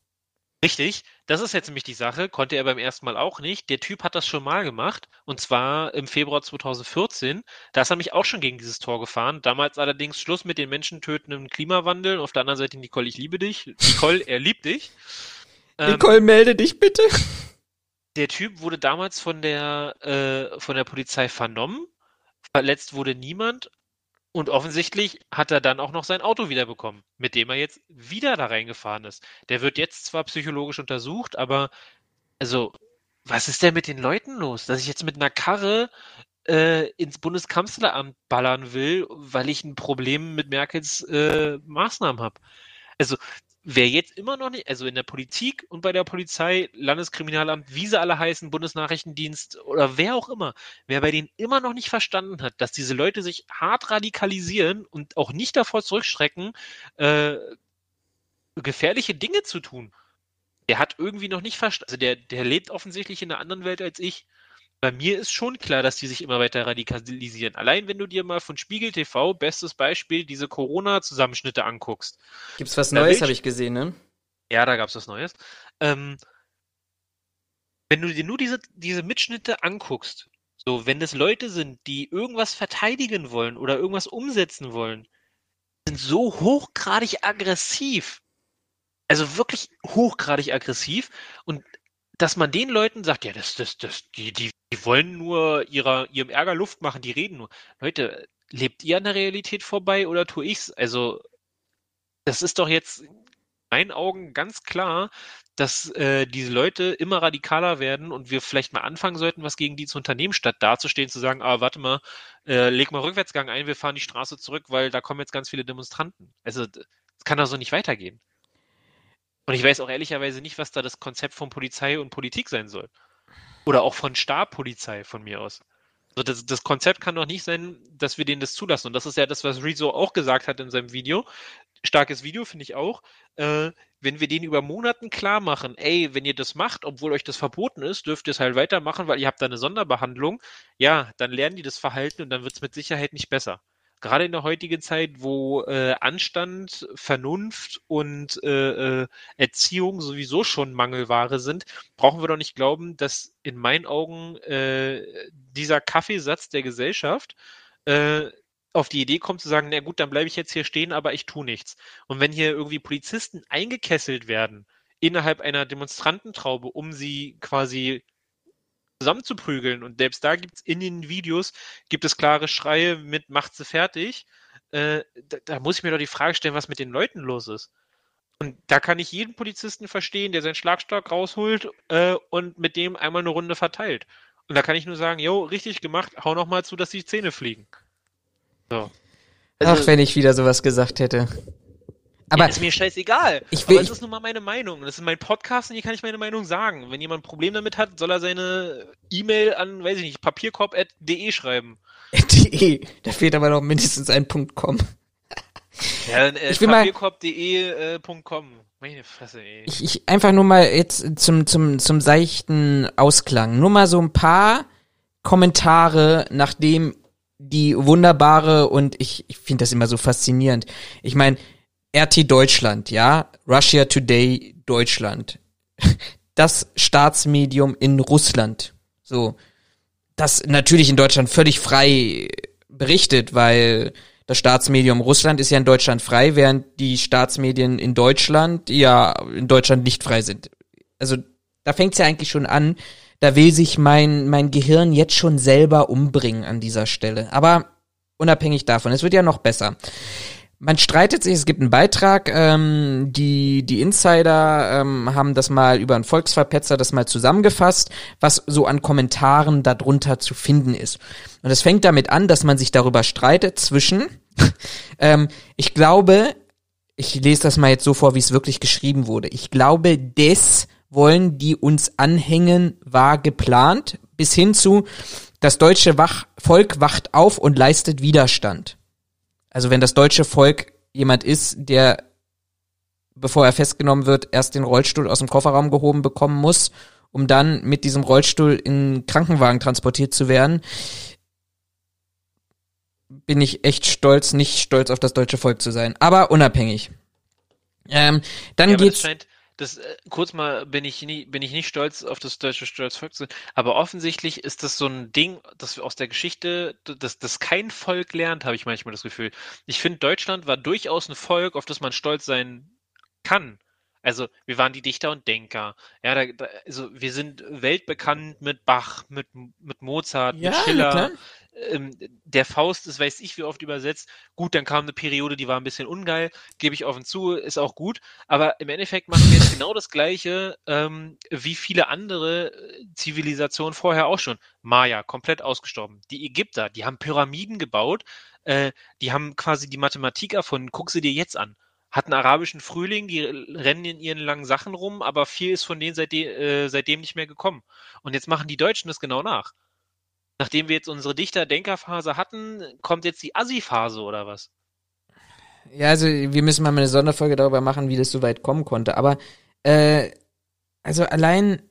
Richtig, das ist jetzt nämlich die Sache, konnte er beim ersten Mal auch nicht. Der Typ hat das schon mal gemacht, und zwar im Februar 2014. Da ist er nämlich auch schon gegen dieses Tor gefahren. Damals allerdings Schluss mit den menschentötenden Klimawandel. Auf der anderen Seite Nicole, ich liebe dich. Nicole, er liebt dich. Ähm, Nicole, melde dich bitte. der Typ wurde damals von der, äh, von der Polizei vernommen. Verletzt wurde niemand. Und offensichtlich hat er dann auch noch sein Auto wiederbekommen, mit dem er jetzt wieder da reingefahren ist. Der wird jetzt zwar psychologisch untersucht, aber also, was ist denn mit den Leuten los? Dass ich jetzt mit einer Karre äh, ins Bundeskanzleramt ballern will, weil ich ein Problem mit Merkels äh, Maßnahmen habe. Also, wer jetzt immer noch nicht, also in der Politik und bei der Polizei, Landeskriminalamt, wie sie alle heißen, Bundesnachrichtendienst oder wer auch immer, wer bei denen immer noch nicht verstanden hat, dass diese Leute sich hart radikalisieren und auch nicht davor zurückschrecken, äh, gefährliche Dinge zu tun, der hat irgendwie noch nicht verstanden, also der, der lebt offensichtlich in einer anderen Welt als ich. Bei mir ist schon klar, dass die sich immer weiter radikalisieren. Allein wenn du dir mal von Spiegel TV, bestes Beispiel, diese Corona-Zusammenschnitte anguckst. Gibt's was Da Neues, habe ich- ich gesehen, ne? Ja, da gab's was Neues. Ähm, wenn du dir nur diese, diese Mitschnitte anguckst, so, wenn es Leute sind, die irgendwas verteidigen wollen oder irgendwas umsetzen wollen, sind so hochgradig aggressiv. Also wirklich hochgradig aggressiv. Und dass man den Leuten sagt, ja, das, das, das, die, die, wollen nur ihrer, ihrem Ärger Luft machen, die reden nur. Leute, lebt ihr an der Realität vorbei oder tue ich's? Also, das ist doch jetzt in meinen Augen ganz klar, dass äh, diese Leute immer radikaler werden und wir vielleicht mal anfangen sollten, was gegen die zu unternehmen, statt dazustehen, zu sagen, ah, warte mal, äh, leg mal Rückwärtsgang ein, wir fahren die Straße zurück, weil da kommen jetzt ganz viele Demonstranten. Also, das kann doch so nicht weitergehen. Und ich weiß auch ehrlicherweise nicht, was da das Konzept von Polizei und Politik sein soll. Oder auch von Stabpolizei von mir aus. Also das, das Konzept kann doch nicht sein, dass wir denen das zulassen. Und das ist ja das, was Rezo auch gesagt hat in seinem Video. Starkes Video, finde ich auch. Äh, wenn wir denen über Monaten klar machen, ey, wenn ihr das macht, obwohl euch das verboten ist, dürft ihr es halt weitermachen, weil ihr habt da eine Sonderbehandlung. Ja, dann lernen die das Verhalten und dann wird es mit Sicherheit nicht besser. Gerade in der heutigen Zeit, wo äh, Anstand, Vernunft und äh, äh, Erziehung sowieso schon Mangelware sind, brauchen wir doch nicht glauben, dass in meinen Augen äh, dieser Kaffeesatz der Gesellschaft äh, auf die Idee kommt zu sagen, na gut, dann bleibe ich jetzt hier stehen, aber ich tue nichts. Und wenn hier irgendwie Polizisten eingekesselt werden innerhalb einer Demonstrantentraube, um sie quasi zusammenzuprügeln und selbst da gibt's in den Videos gibt es klare Schreie mit macht sie fertig, äh, da, da muss ich mir doch die Frage stellen, was mit den Leuten los ist. Und da kann ich jeden Polizisten verstehen, der seinen Schlagstock rausholt äh, und mit dem einmal eine Runde verteilt. Und da kann ich nur sagen, jo, richtig gemacht, hau noch mal zu, dass die Zähne fliegen. So. Ach, wenn ich wieder sowas gesagt hätte. Aber ja, ist mir scheißegal. ich will- aber es ist nun mal meine Meinung. Das ist mein Podcast und hier kann ich meine Meinung sagen. Wenn jemand ein Problem damit hat, soll er seine E-Mail an, weiß ich nicht, papierkorb.de schreiben. de, da fehlt aber noch mindestens ein Punkt .com. Ja, dann, äh, Ich will mal- papierkorb.de äh, Punkt .com. Meine Fresse, ey. Ich, ich einfach nur mal jetzt zum, zum, zum seichten Ausklang. Nur mal so ein paar Kommentare, nachdem die wunderbare und ich, ich finde das immer so faszinierend. Ich meine, RT Deutschland, ja, Russia Today Deutschland, das Staatsmedium in Russland, so, das natürlich in Deutschland völlig frei berichtet, weil das Staatsmedium Russland ist ja in Deutschland frei, während die Staatsmedien in Deutschland ja in Deutschland nicht frei sind. Also da fängt's ja eigentlich schon an. Da will sich mein, mein Gehirn jetzt schon selber umbringen an dieser Stelle. Aber unabhängig davon, es wird ja noch besser. Man streitet sich, es gibt einen Beitrag, ähm, die, die Insider ähm, haben das mal über einen Volksverpetzer das mal zusammengefasst, was so an Kommentaren darunter zu finden ist. Und es fängt damit an, dass man sich darüber streitet zwischen, ähm, ich glaube, ich lese das mal jetzt so vor, wie es wirklich geschrieben wurde. Ich glaube, des wollen die uns anhängen, war geplant, bis hin zu, das deutsche Wach Volk wacht auf und leistet Widerstand. Also wenn das deutsche Volk jemand ist, der, bevor er festgenommen wird, erst den Rollstuhl aus dem Kofferraum gehoben bekommen muss, um dann mit diesem Rollstuhl in Krankenwagen transportiert zu werden, bin ich echt stolz, nicht stolz auf das deutsche Volk zu sein. Aber unabhängig. Ähm, dann Ja, aber das geht's. scheint, das, äh, kurz mal bin ich, nie, bin ich nicht stolz auf das deutsche Stolzvolk zu aber offensichtlich ist das so ein Ding, das aus der Geschichte, das, das kein Volk lernt, habe ich manchmal das Gefühl. Ich finde, Deutschland war durchaus ein Volk, auf das man stolz sein kann. Also, wir waren die Dichter und Denker. Ja, da, da, also, wir sind weltbekannt mit Bach, mit, mit Mozart, mit Ja, na Schiller. Ähm, der Faust ist, weiß ich, wie oft übersetzt. Gut, dann kam eine Periode, die war ein bisschen ungeil, gebe ich offen zu, ist auch gut. Aber im Endeffekt machen wir jetzt genau das Gleiche ähm, wie viele andere äh, Zivilisationen vorher auch schon. Maya, komplett ausgestorben. Die Ägypter, die haben Pyramiden gebaut, äh, die haben quasi die Mathematik erfunden. Guck sie dir jetzt an. Hatten arabischen Frühling, die rennen in ihren langen Sachen rum, aber viel ist von denen seitdem, äh, seitdem nicht mehr gekommen. Und jetzt machen die Deutschen das genau nach. Nachdem wir jetzt unsere Dichter-Denker-Phase hatten, kommt jetzt die Assi-Phase oder was? Ja, also wir müssen mal eine Sonderfolge darüber machen, wie das so weit kommen konnte. Aber äh, also allein,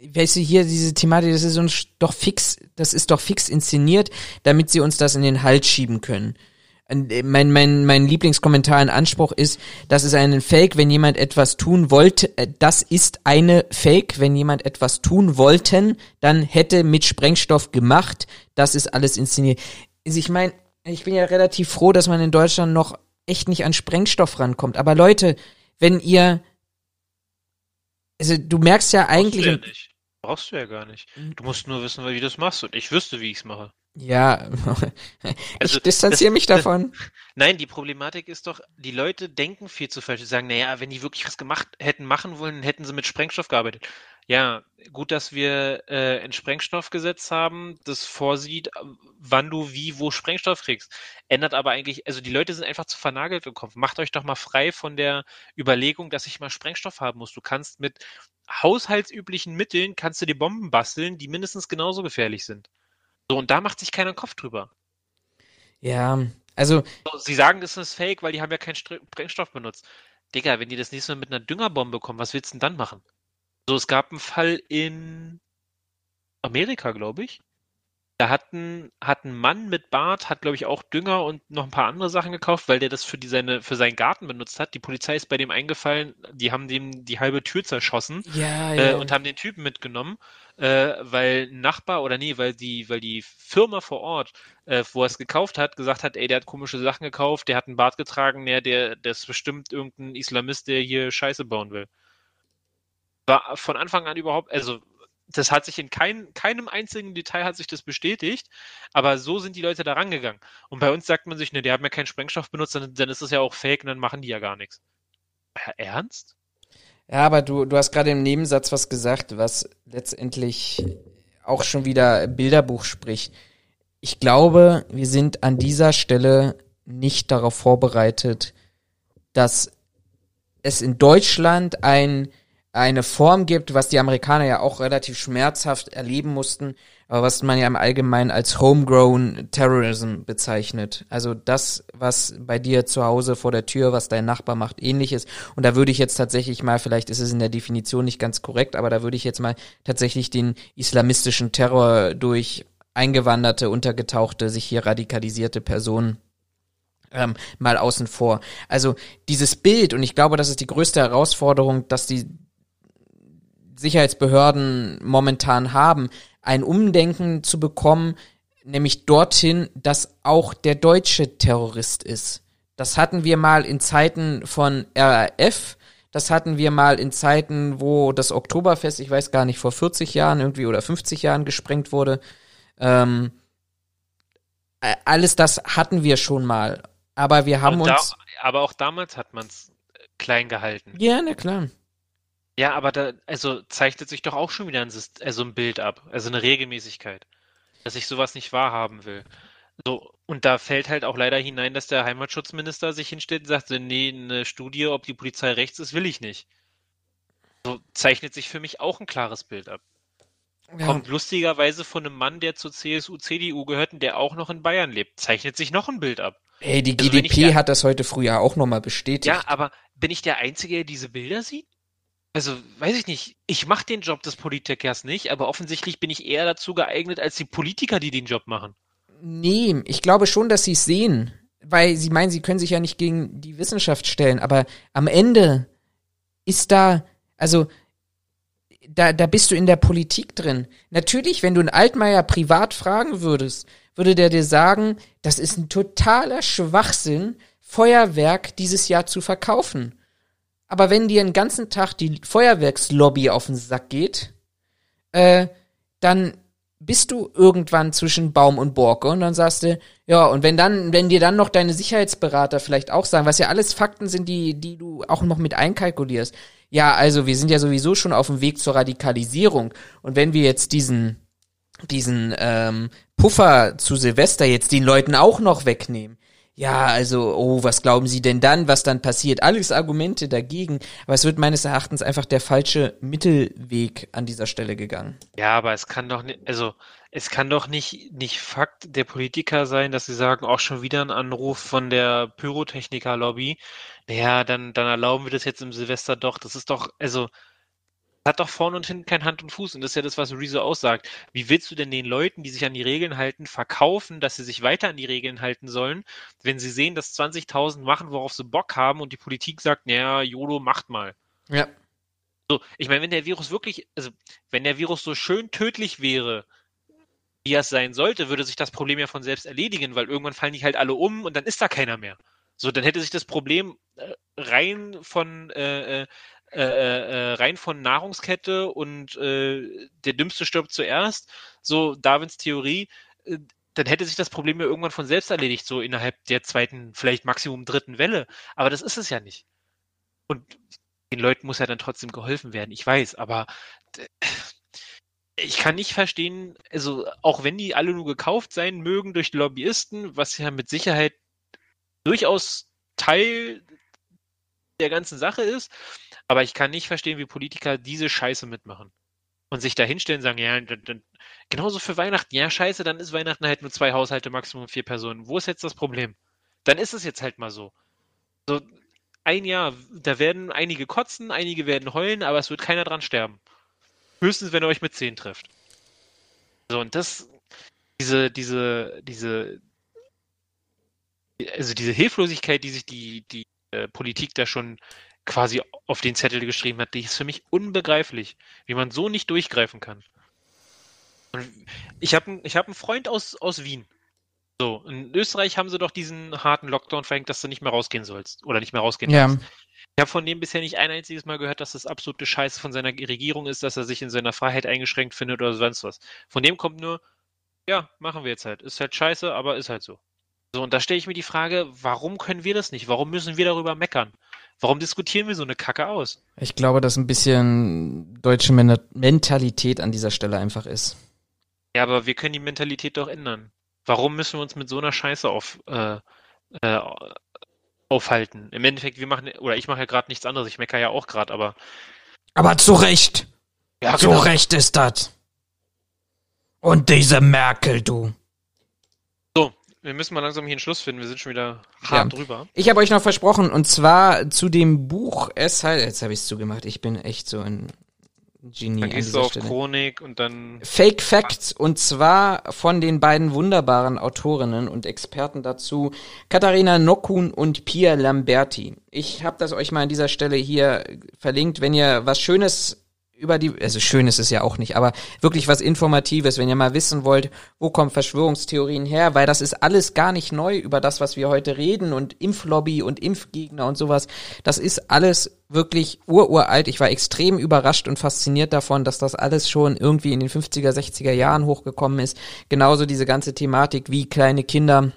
weißt du, hier diese Thematik, das ist uns doch fix, das ist doch fix inszeniert, damit sie uns das in den Hals schieben können. Äh, Mein, mein, mein Lieblingskommentar in Anspruch ist, das ist ein Fake, wenn jemand etwas tun wollte, äh, das ist eine Fake, wenn jemand etwas tun wollten, dann hätte mit Sprengstoff gemacht, das ist alles inszeniert. Also ich meine, ich bin ja relativ froh, dass man in Deutschland noch echt nicht an Sprengstoff rankommt. Aber Leute, wenn ihr, also du merkst ja eigentlich, Brauchst du ja nicht. Brauchst du ja gar nicht. Du musst nur wissen, wie du das machst. Und ich wüsste, wie ich es mache. Ja, Also, ich distanziere das- mich davon. Nein, die Problematik ist doch, die Leute denken viel zu falsch. Sie sagen, naja, wenn die wirklich was gemacht hätten machen wollen, hätten sie mit Sprengstoff gearbeitet. Ja, gut, dass wir äh, ein Sprengstoffgesetz haben, das vorsieht, wann du wie wo Sprengstoff kriegst. Ändert aber eigentlich, also die Leute sind einfach zu vernagelt im Kopf. Macht euch doch mal frei von der Überlegung, dass ich mal Sprengstoff haben muss. Du kannst mit haushaltsüblichen Mitteln, kannst du dir Bomben basteln, die mindestens genauso gefährlich sind. So, und da macht sich keiner Kopf drüber. Ja, also So, Sie sagen, das ist Fake, weil die haben ja keinen Sprengstoff benutzt. Digga, wenn die das nächste Mal mit einer Düngerbombe kommen, was willst du denn dann machen? So, es gab einen Fall in Amerika, glaube ich. Da hat ein, hat ein Mann mit Bart, hat, glaube ich, auch Dünger und noch ein paar andere Sachen gekauft, weil der das für, die seine, für seinen Garten benutzt hat. Die Polizei ist bei dem eingefallen, die haben dem die halbe Tür zerschossen ja, äh, ja. und haben den Typen mitgenommen, äh, weil ein Nachbar oder nee, weil die, weil die Firma vor Ort, äh, wo er es gekauft hat, gesagt hat, ey, der hat komische Sachen gekauft, der hat einen Bart getragen, der, der, der ist bestimmt irgendein Islamist, der hier Scheiße bauen will. War von Anfang an überhaupt, also das hat sich in kein, keinem einzigen Detail hat sich das bestätigt, aber so sind die Leute da rangegangen. Und bei uns sagt man sich, ne, die haben ja keinen Sprengstoff benutzt, dann, dann ist es ja auch fake und dann machen die ja gar nichts. Ernst? Ja, aber du, du hast gerade im Nebensatz was gesagt, was letztendlich auch schon wieder Bilderbuch spricht. Ich glaube, wir sind an dieser Stelle nicht darauf vorbereitet, dass es in Deutschland ein, eine Form gibt, was die Amerikaner ja auch relativ schmerzhaft erleben mussten, aber was man ja im Allgemeinen als Homegrown Terrorism bezeichnet. Also das, was bei dir zu Hause vor der Tür, was dein Nachbar macht, ähnliches. Und da würde ich jetzt tatsächlich mal, vielleicht ist es in der Definition nicht ganz korrekt, aber da würde ich jetzt mal tatsächlich den islamistischen Terror durch eingewanderte, untergetauchte, sich hier radikalisierte Personen ähm, mal außen vor. Also dieses Bild, und ich glaube, das ist die größte Herausforderung, dass die Sicherheitsbehörden momentan haben, ein Umdenken zu bekommen, nämlich dorthin, dass auch der Deutsche Terrorist ist. Das hatten wir mal in Zeiten von RAF, das hatten wir mal in Zeiten, wo das Oktoberfest, ich weiß gar nicht, vor 40 Jahren irgendwie oder 50 Jahren gesprengt wurde. Ähm, alles das hatten wir schon mal. Aber wir haben da, uns. aber auch damals hat man es klein gehalten. Ja, na klar. Ja, aber da, also zeichnet sich doch auch schon wieder ein, Syst- also ein Bild ab, also eine Regelmäßigkeit, dass ich sowas nicht wahrhaben will. So, und da fällt halt auch leider hinein, dass der Heimatschutzminister sich hinstellt und sagt, nee, eine Studie, ob die Polizei rechts ist, will ich nicht. So zeichnet sich für mich auch ein klares Bild ab. Ja. Kommt lustigerweise von einem Mann, der zur CSU, CDU gehört und der auch noch in Bayern lebt, zeichnet sich noch ein Bild ab. Ey, die Also GDP ja- hat das heute früher auch nochmal bestätigt. Ja, aber bin ich der Einzige, der diese Bilder sieht? Also, weiß ich nicht. Ich mache den Job des Politikers nicht, aber offensichtlich bin ich eher dazu geeignet als die Politiker, die den Job machen. Nee, ich glaube schon, dass sie es sehen. Weil sie meinen, sie können sich ja nicht gegen die Wissenschaft stellen. Aber am Ende ist da, also, da, da bist du in der Politik drin. Natürlich, wenn du einen Altmaier privat fragen würdest, würde der dir sagen, das ist ein totaler Schwachsinn, Feuerwerk dieses Jahr zu verkaufen. Aber wenn dir den ganzen Tag die Feuerwerkslobby auf den Sack geht, äh, dann bist du irgendwann zwischen Baum und Borke und dann sagst du, ja, und wenn dann, wenn dir dann noch deine Sicherheitsberater vielleicht auch sagen, was ja alles Fakten sind, die, die du auch noch mit einkalkulierst. Ja, also wir sind ja sowieso schon auf dem Weg zur Radikalisierung. Und wenn wir jetzt diesen, diesen ähm, Puffer zu Silvester jetzt den Leuten auch noch wegnehmen, ja, also, oh, was glauben Sie denn dann, was dann passiert? Alles Argumente dagegen, aber es wird meines Erachtens einfach der falsche Mittelweg an dieser Stelle gegangen. Ja, aber es kann doch nicht, also es kann doch nicht, nicht Fakt der Politiker sein, dass sie sagen, auch schon wieder ein Anruf von der Pyrotechniker-Lobby. Naja, dann, dann erlauben wir das jetzt im Silvester doch. Das ist doch, also, hat doch vorne und hinten kein Hand und Fuß. Und das ist ja das, was Rezo aussagt. Wie willst du denn den Leuten, die sich an die Regeln halten, verkaufen, dass sie sich weiter an die Regeln halten sollen, wenn sie sehen, dass 20.000 machen, worauf sie Bock haben und die Politik sagt, naja, YOLO, macht mal. Ja. So, ich meine, wenn der Virus wirklich, also wenn der Virus so schön tödlich wäre, wie er es sein sollte, würde sich das Problem ja von selbst erledigen, weil irgendwann fallen die halt alle um und dann ist da keiner mehr. So, dann hätte sich das Problem äh, rein von äh, äh, äh, äh, rein von Nahrungskette und äh, der Dümmste stirbt zuerst, so Darwins Theorie, äh, dann hätte sich das Problem ja irgendwann von selbst erledigt, so innerhalb der zweiten, vielleicht Maximum dritten Welle. Aber das ist es ja nicht. Und den Leuten muss ja dann trotzdem geholfen werden, ich weiß, aber ich kann nicht verstehen, also auch wenn die alle nur gekauft sein mögen durch Lobbyisten, was ja mit Sicherheit durchaus Teil der ganzen Sache ist, aber ich kann nicht verstehen, wie Politiker diese Scheiße mitmachen. Und sich da hinstellen und sagen, ja, dann, genauso für Weihnachten, ja, scheiße, dann ist Weihnachten halt nur zwei Haushalte, Maximum vier Personen. Wo ist jetzt das Problem? Dann ist es jetzt halt mal so. So, ein Jahr, da werden einige kotzen, einige werden heulen, aber es wird keiner dran sterben. Höchstens, wenn ihr euch mit zehn trifft. So, und das, diese, diese, diese, also diese Hilflosigkeit, die sich die, die äh, Politik da schon quasi auf den Zettel geschrieben hat, die ist für mich unbegreiflich, wie man so nicht durchgreifen kann. Und ich habe ich hab einen Freund aus, aus Wien. So, in Österreich haben sie doch diesen harten Lockdown verhängt, dass du nicht mehr rausgehen sollst oder nicht mehr rausgehen Ja. darfst. Ich habe von dem bisher nicht ein einziges Mal gehört, dass das absolute Scheiße von seiner Regierung ist, dass er sich in seiner Freiheit eingeschränkt findet oder sonst was. Von dem kommt nur, ja, machen wir jetzt halt. Ist halt scheiße, aber ist halt so. So, und da stelle ich mir die Frage, warum können wir das nicht? Warum müssen wir darüber meckern? Warum diskutieren wir so eine Kacke aus? Ich glaube, dass ein bisschen deutsche Men Mentalität an dieser Stelle einfach ist. Ja, aber wir können die Mentalität doch ändern. Warum müssen wir uns mit so einer Scheiße auf, äh, äh, aufhalten. Im Endeffekt, wir machen, oder ich mache ja gerade nichts anderes, ich meckere ja auch gerade, aber Aber zu Recht. ja, zu genau. Recht ist das. Und diese Merkel, du. Wir müssen mal langsam hier einen Schluss finden, wir sind schon wieder hart drüber. Ich habe euch noch versprochen, und zwar zu dem Buch, es halt, jetzt habe ich es zugemacht, ich bin echt so ein Genie Dann an gehst du auf Stelle. Chronik und dann Fake Facts und zwar von den beiden wunderbaren Autorinnen und Experten dazu, Katharina Nockun und Pia Lamberti. Ich habe das euch mal an dieser Stelle hier verlinkt, wenn ihr was Schönes über die, also schön ist es ja auch nicht, aber wirklich was Informatives, wenn ihr mal wissen wollt, wo kommen Verschwörungstheorien her, weil das ist alles gar nicht neu über das, was wir heute reden und Impflobby und Impfgegner und sowas. Das ist alles wirklich ururalt. Ich war extrem überrascht und fasziniert davon, dass das alles schon irgendwie in den 50er, 60er Jahren hochgekommen ist. Genauso diese ganze Thematik, wie kleine Kinder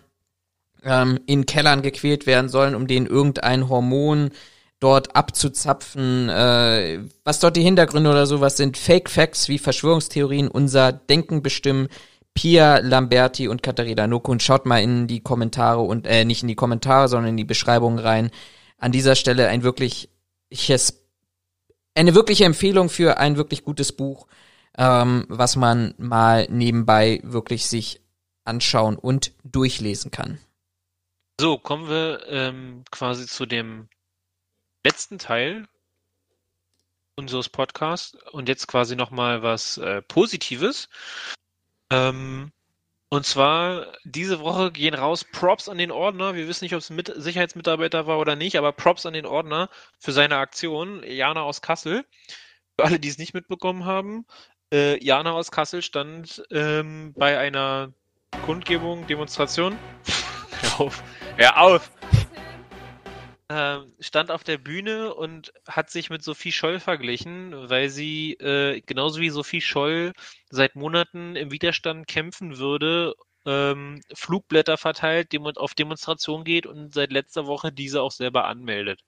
ähm, in Kellern gequält werden sollen, um denen irgendein Hormon dort abzuzapfen, äh, was dort die Hintergründe oder sowas sind, Fake Facts wie Verschwörungstheorien unser Denken bestimmen. Pia Lamberti und Katharina Nukun, schaut mal in die Kommentare und äh, nicht in die Kommentare, sondern in die Beschreibung rein. An dieser Stelle ein wirkliches, eine wirkliche Empfehlung für ein wirklich gutes Buch, ähm, was man mal nebenbei wirklich sich anschauen und durchlesen kann. So, kommen wir ähm, quasi zu dem letzten Teil unseres Podcasts und jetzt quasi nochmal was äh, Positives. Ähm, und zwar, diese Woche gehen raus Props an den Ordner. Wir wissen nicht, ob es mit Sicherheitsmitarbeiter war oder nicht, aber Props an den Ordner für seine Aktion. Jana aus Kassel. Für alle, die es nicht mitbekommen haben, äh, Jana aus Kassel stand ähm, bei einer Kundgebung, Demonstration. Hör auf. Hör auf! Ähm, stand auf der Bühne und hat sich mit Sophie Scholl verglichen, weil sie äh, genauso wie Sophie Scholl seit Monaten im Widerstand kämpfen würde, ähm, Flugblätter verteilt, dem auf Demonstration geht und seit letzter Woche diese auch selber anmeldet.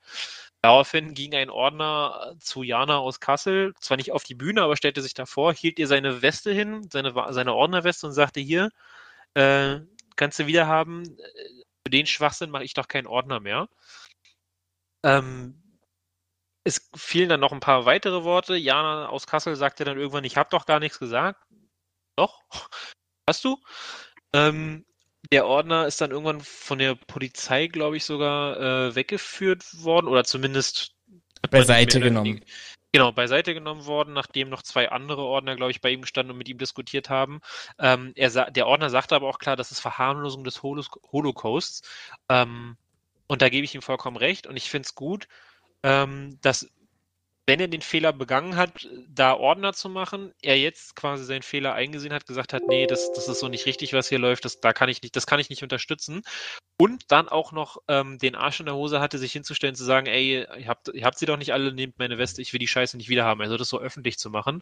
Daraufhin ging ein Ordner zu Jana aus Kassel, zwar nicht auf die Bühne, aber stellte sich davor, hielt ihr seine Weste hin, seine, seine Ordnerweste und sagte hier, äh, kannst du wieder haben, für den Schwachsinn mache ich doch keinen Ordner mehr. Ähm, es fielen dann noch ein paar weitere Worte. Jana aus Kassel sagte dann irgendwann, ich habe doch gar nichts gesagt. Doch, hast du? Ähm, der Ordner ist dann irgendwann von der Polizei, glaube ich, sogar äh, weggeführt worden oder zumindest Beiseite genommen. Genau, beiseite genommen worden, nachdem noch zwei andere Ordner, glaube ich, bei ihm standen und mit ihm diskutiert haben. Ähm, er der Ordner sagte aber auch klar, das ist Verharmlosung des Holos Holocausts. Ähm, und da gebe ich ihm vollkommen recht. Und ich finde es gut, ähm, dass, wenn er den Fehler begangen hat, da Ordner zu machen, er jetzt quasi seinen Fehler eingesehen hat, gesagt hat, nee, das, das ist so nicht richtig, was hier läuft, das, da kann ich nicht, das kann ich nicht unterstützen. Und dann auch noch ähm, den Arsch in der Hose hatte, sich hinzustellen, zu sagen, ey, ihr habt, ihr habt sie doch nicht alle, nehmt meine Weste, ich will die Scheiße nicht wieder haben. Also das so öffentlich zu machen.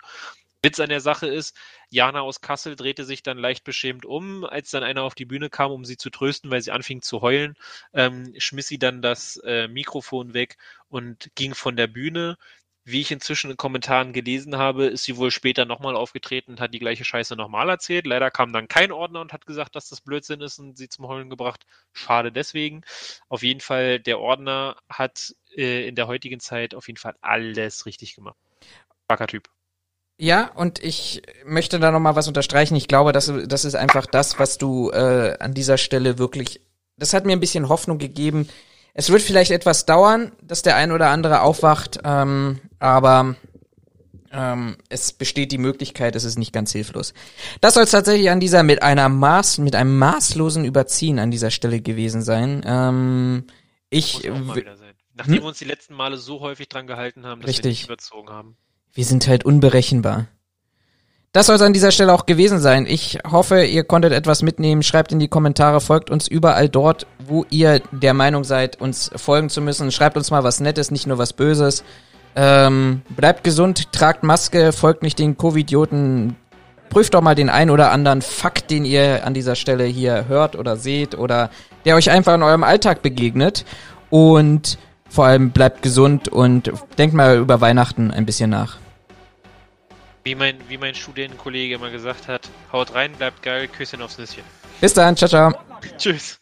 Witz an der Sache ist, Jana aus Kassel drehte sich dann leicht beschämt um, als dann einer auf die Bühne kam, um sie zu trösten, weil sie anfing zu heulen, ähm, schmiss sie dann das äh, Mikrofon weg und ging von der Bühne. Wie ich inzwischen in Kommentaren gelesen habe, ist sie wohl später nochmal aufgetreten und hat die gleiche Scheiße nochmal erzählt. Leider kam dann kein Ordner und hat gesagt, dass das Blödsinn ist und sie zum Heulen gebracht. Schade deswegen. Auf jeden Fall, der Ordner hat äh, in der heutigen Zeit auf jeden Fall alles richtig gemacht. Starker Typ. Ja, und ich möchte da noch mal was unterstreichen. Ich glaube, das, das ist einfach das, was du äh, an dieser Stelle wirklich. Das hat mir ein bisschen Hoffnung gegeben. Es wird vielleicht etwas dauern, dass der ein oder andere aufwacht, ähm, aber ähm, es besteht die Möglichkeit, es ist nicht ganz hilflos. Das soll es tatsächlich an dieser mit einer Maß, mit einem maßlosen Überziehen an dieser Stelle gewesen sein. Ähm, ich. Nachdem Hm? wir uns die letzten Male so häufig dran gehalten haben, dass wir Richtig. nicht überzogen haben. Wir sind halt unberechenbar. Das soll es an dieser Stelle auch gewesen sein. Ich hoffe, ihr konntet etwas mitnehmen. Schreibt in die Kommentare, folgt uns überall dort, wo ihr der Meinung seid, uns folgen zu müssen. Schreibt uns mal was Nettes, nicht nur was Böses. Ähm, bleibt gesund, tragt Maske, folgt nicht den Covidioten. Prüft doch mal den ein oder anderen Fakt, den ihr an dieser Stelle hier hört oder seht oder der euch einfach in eurem Alltag begegnet. Und vor allem bleibt gesund und denkt mal über Weihnachten ein bisschen nach. Wie mein, wie mein Studienkollege immer gesagt hat, haut rein, bleibt geil, Küsschen aufs Nüsschen. Bis dann, ciao, ciao. Tschüss.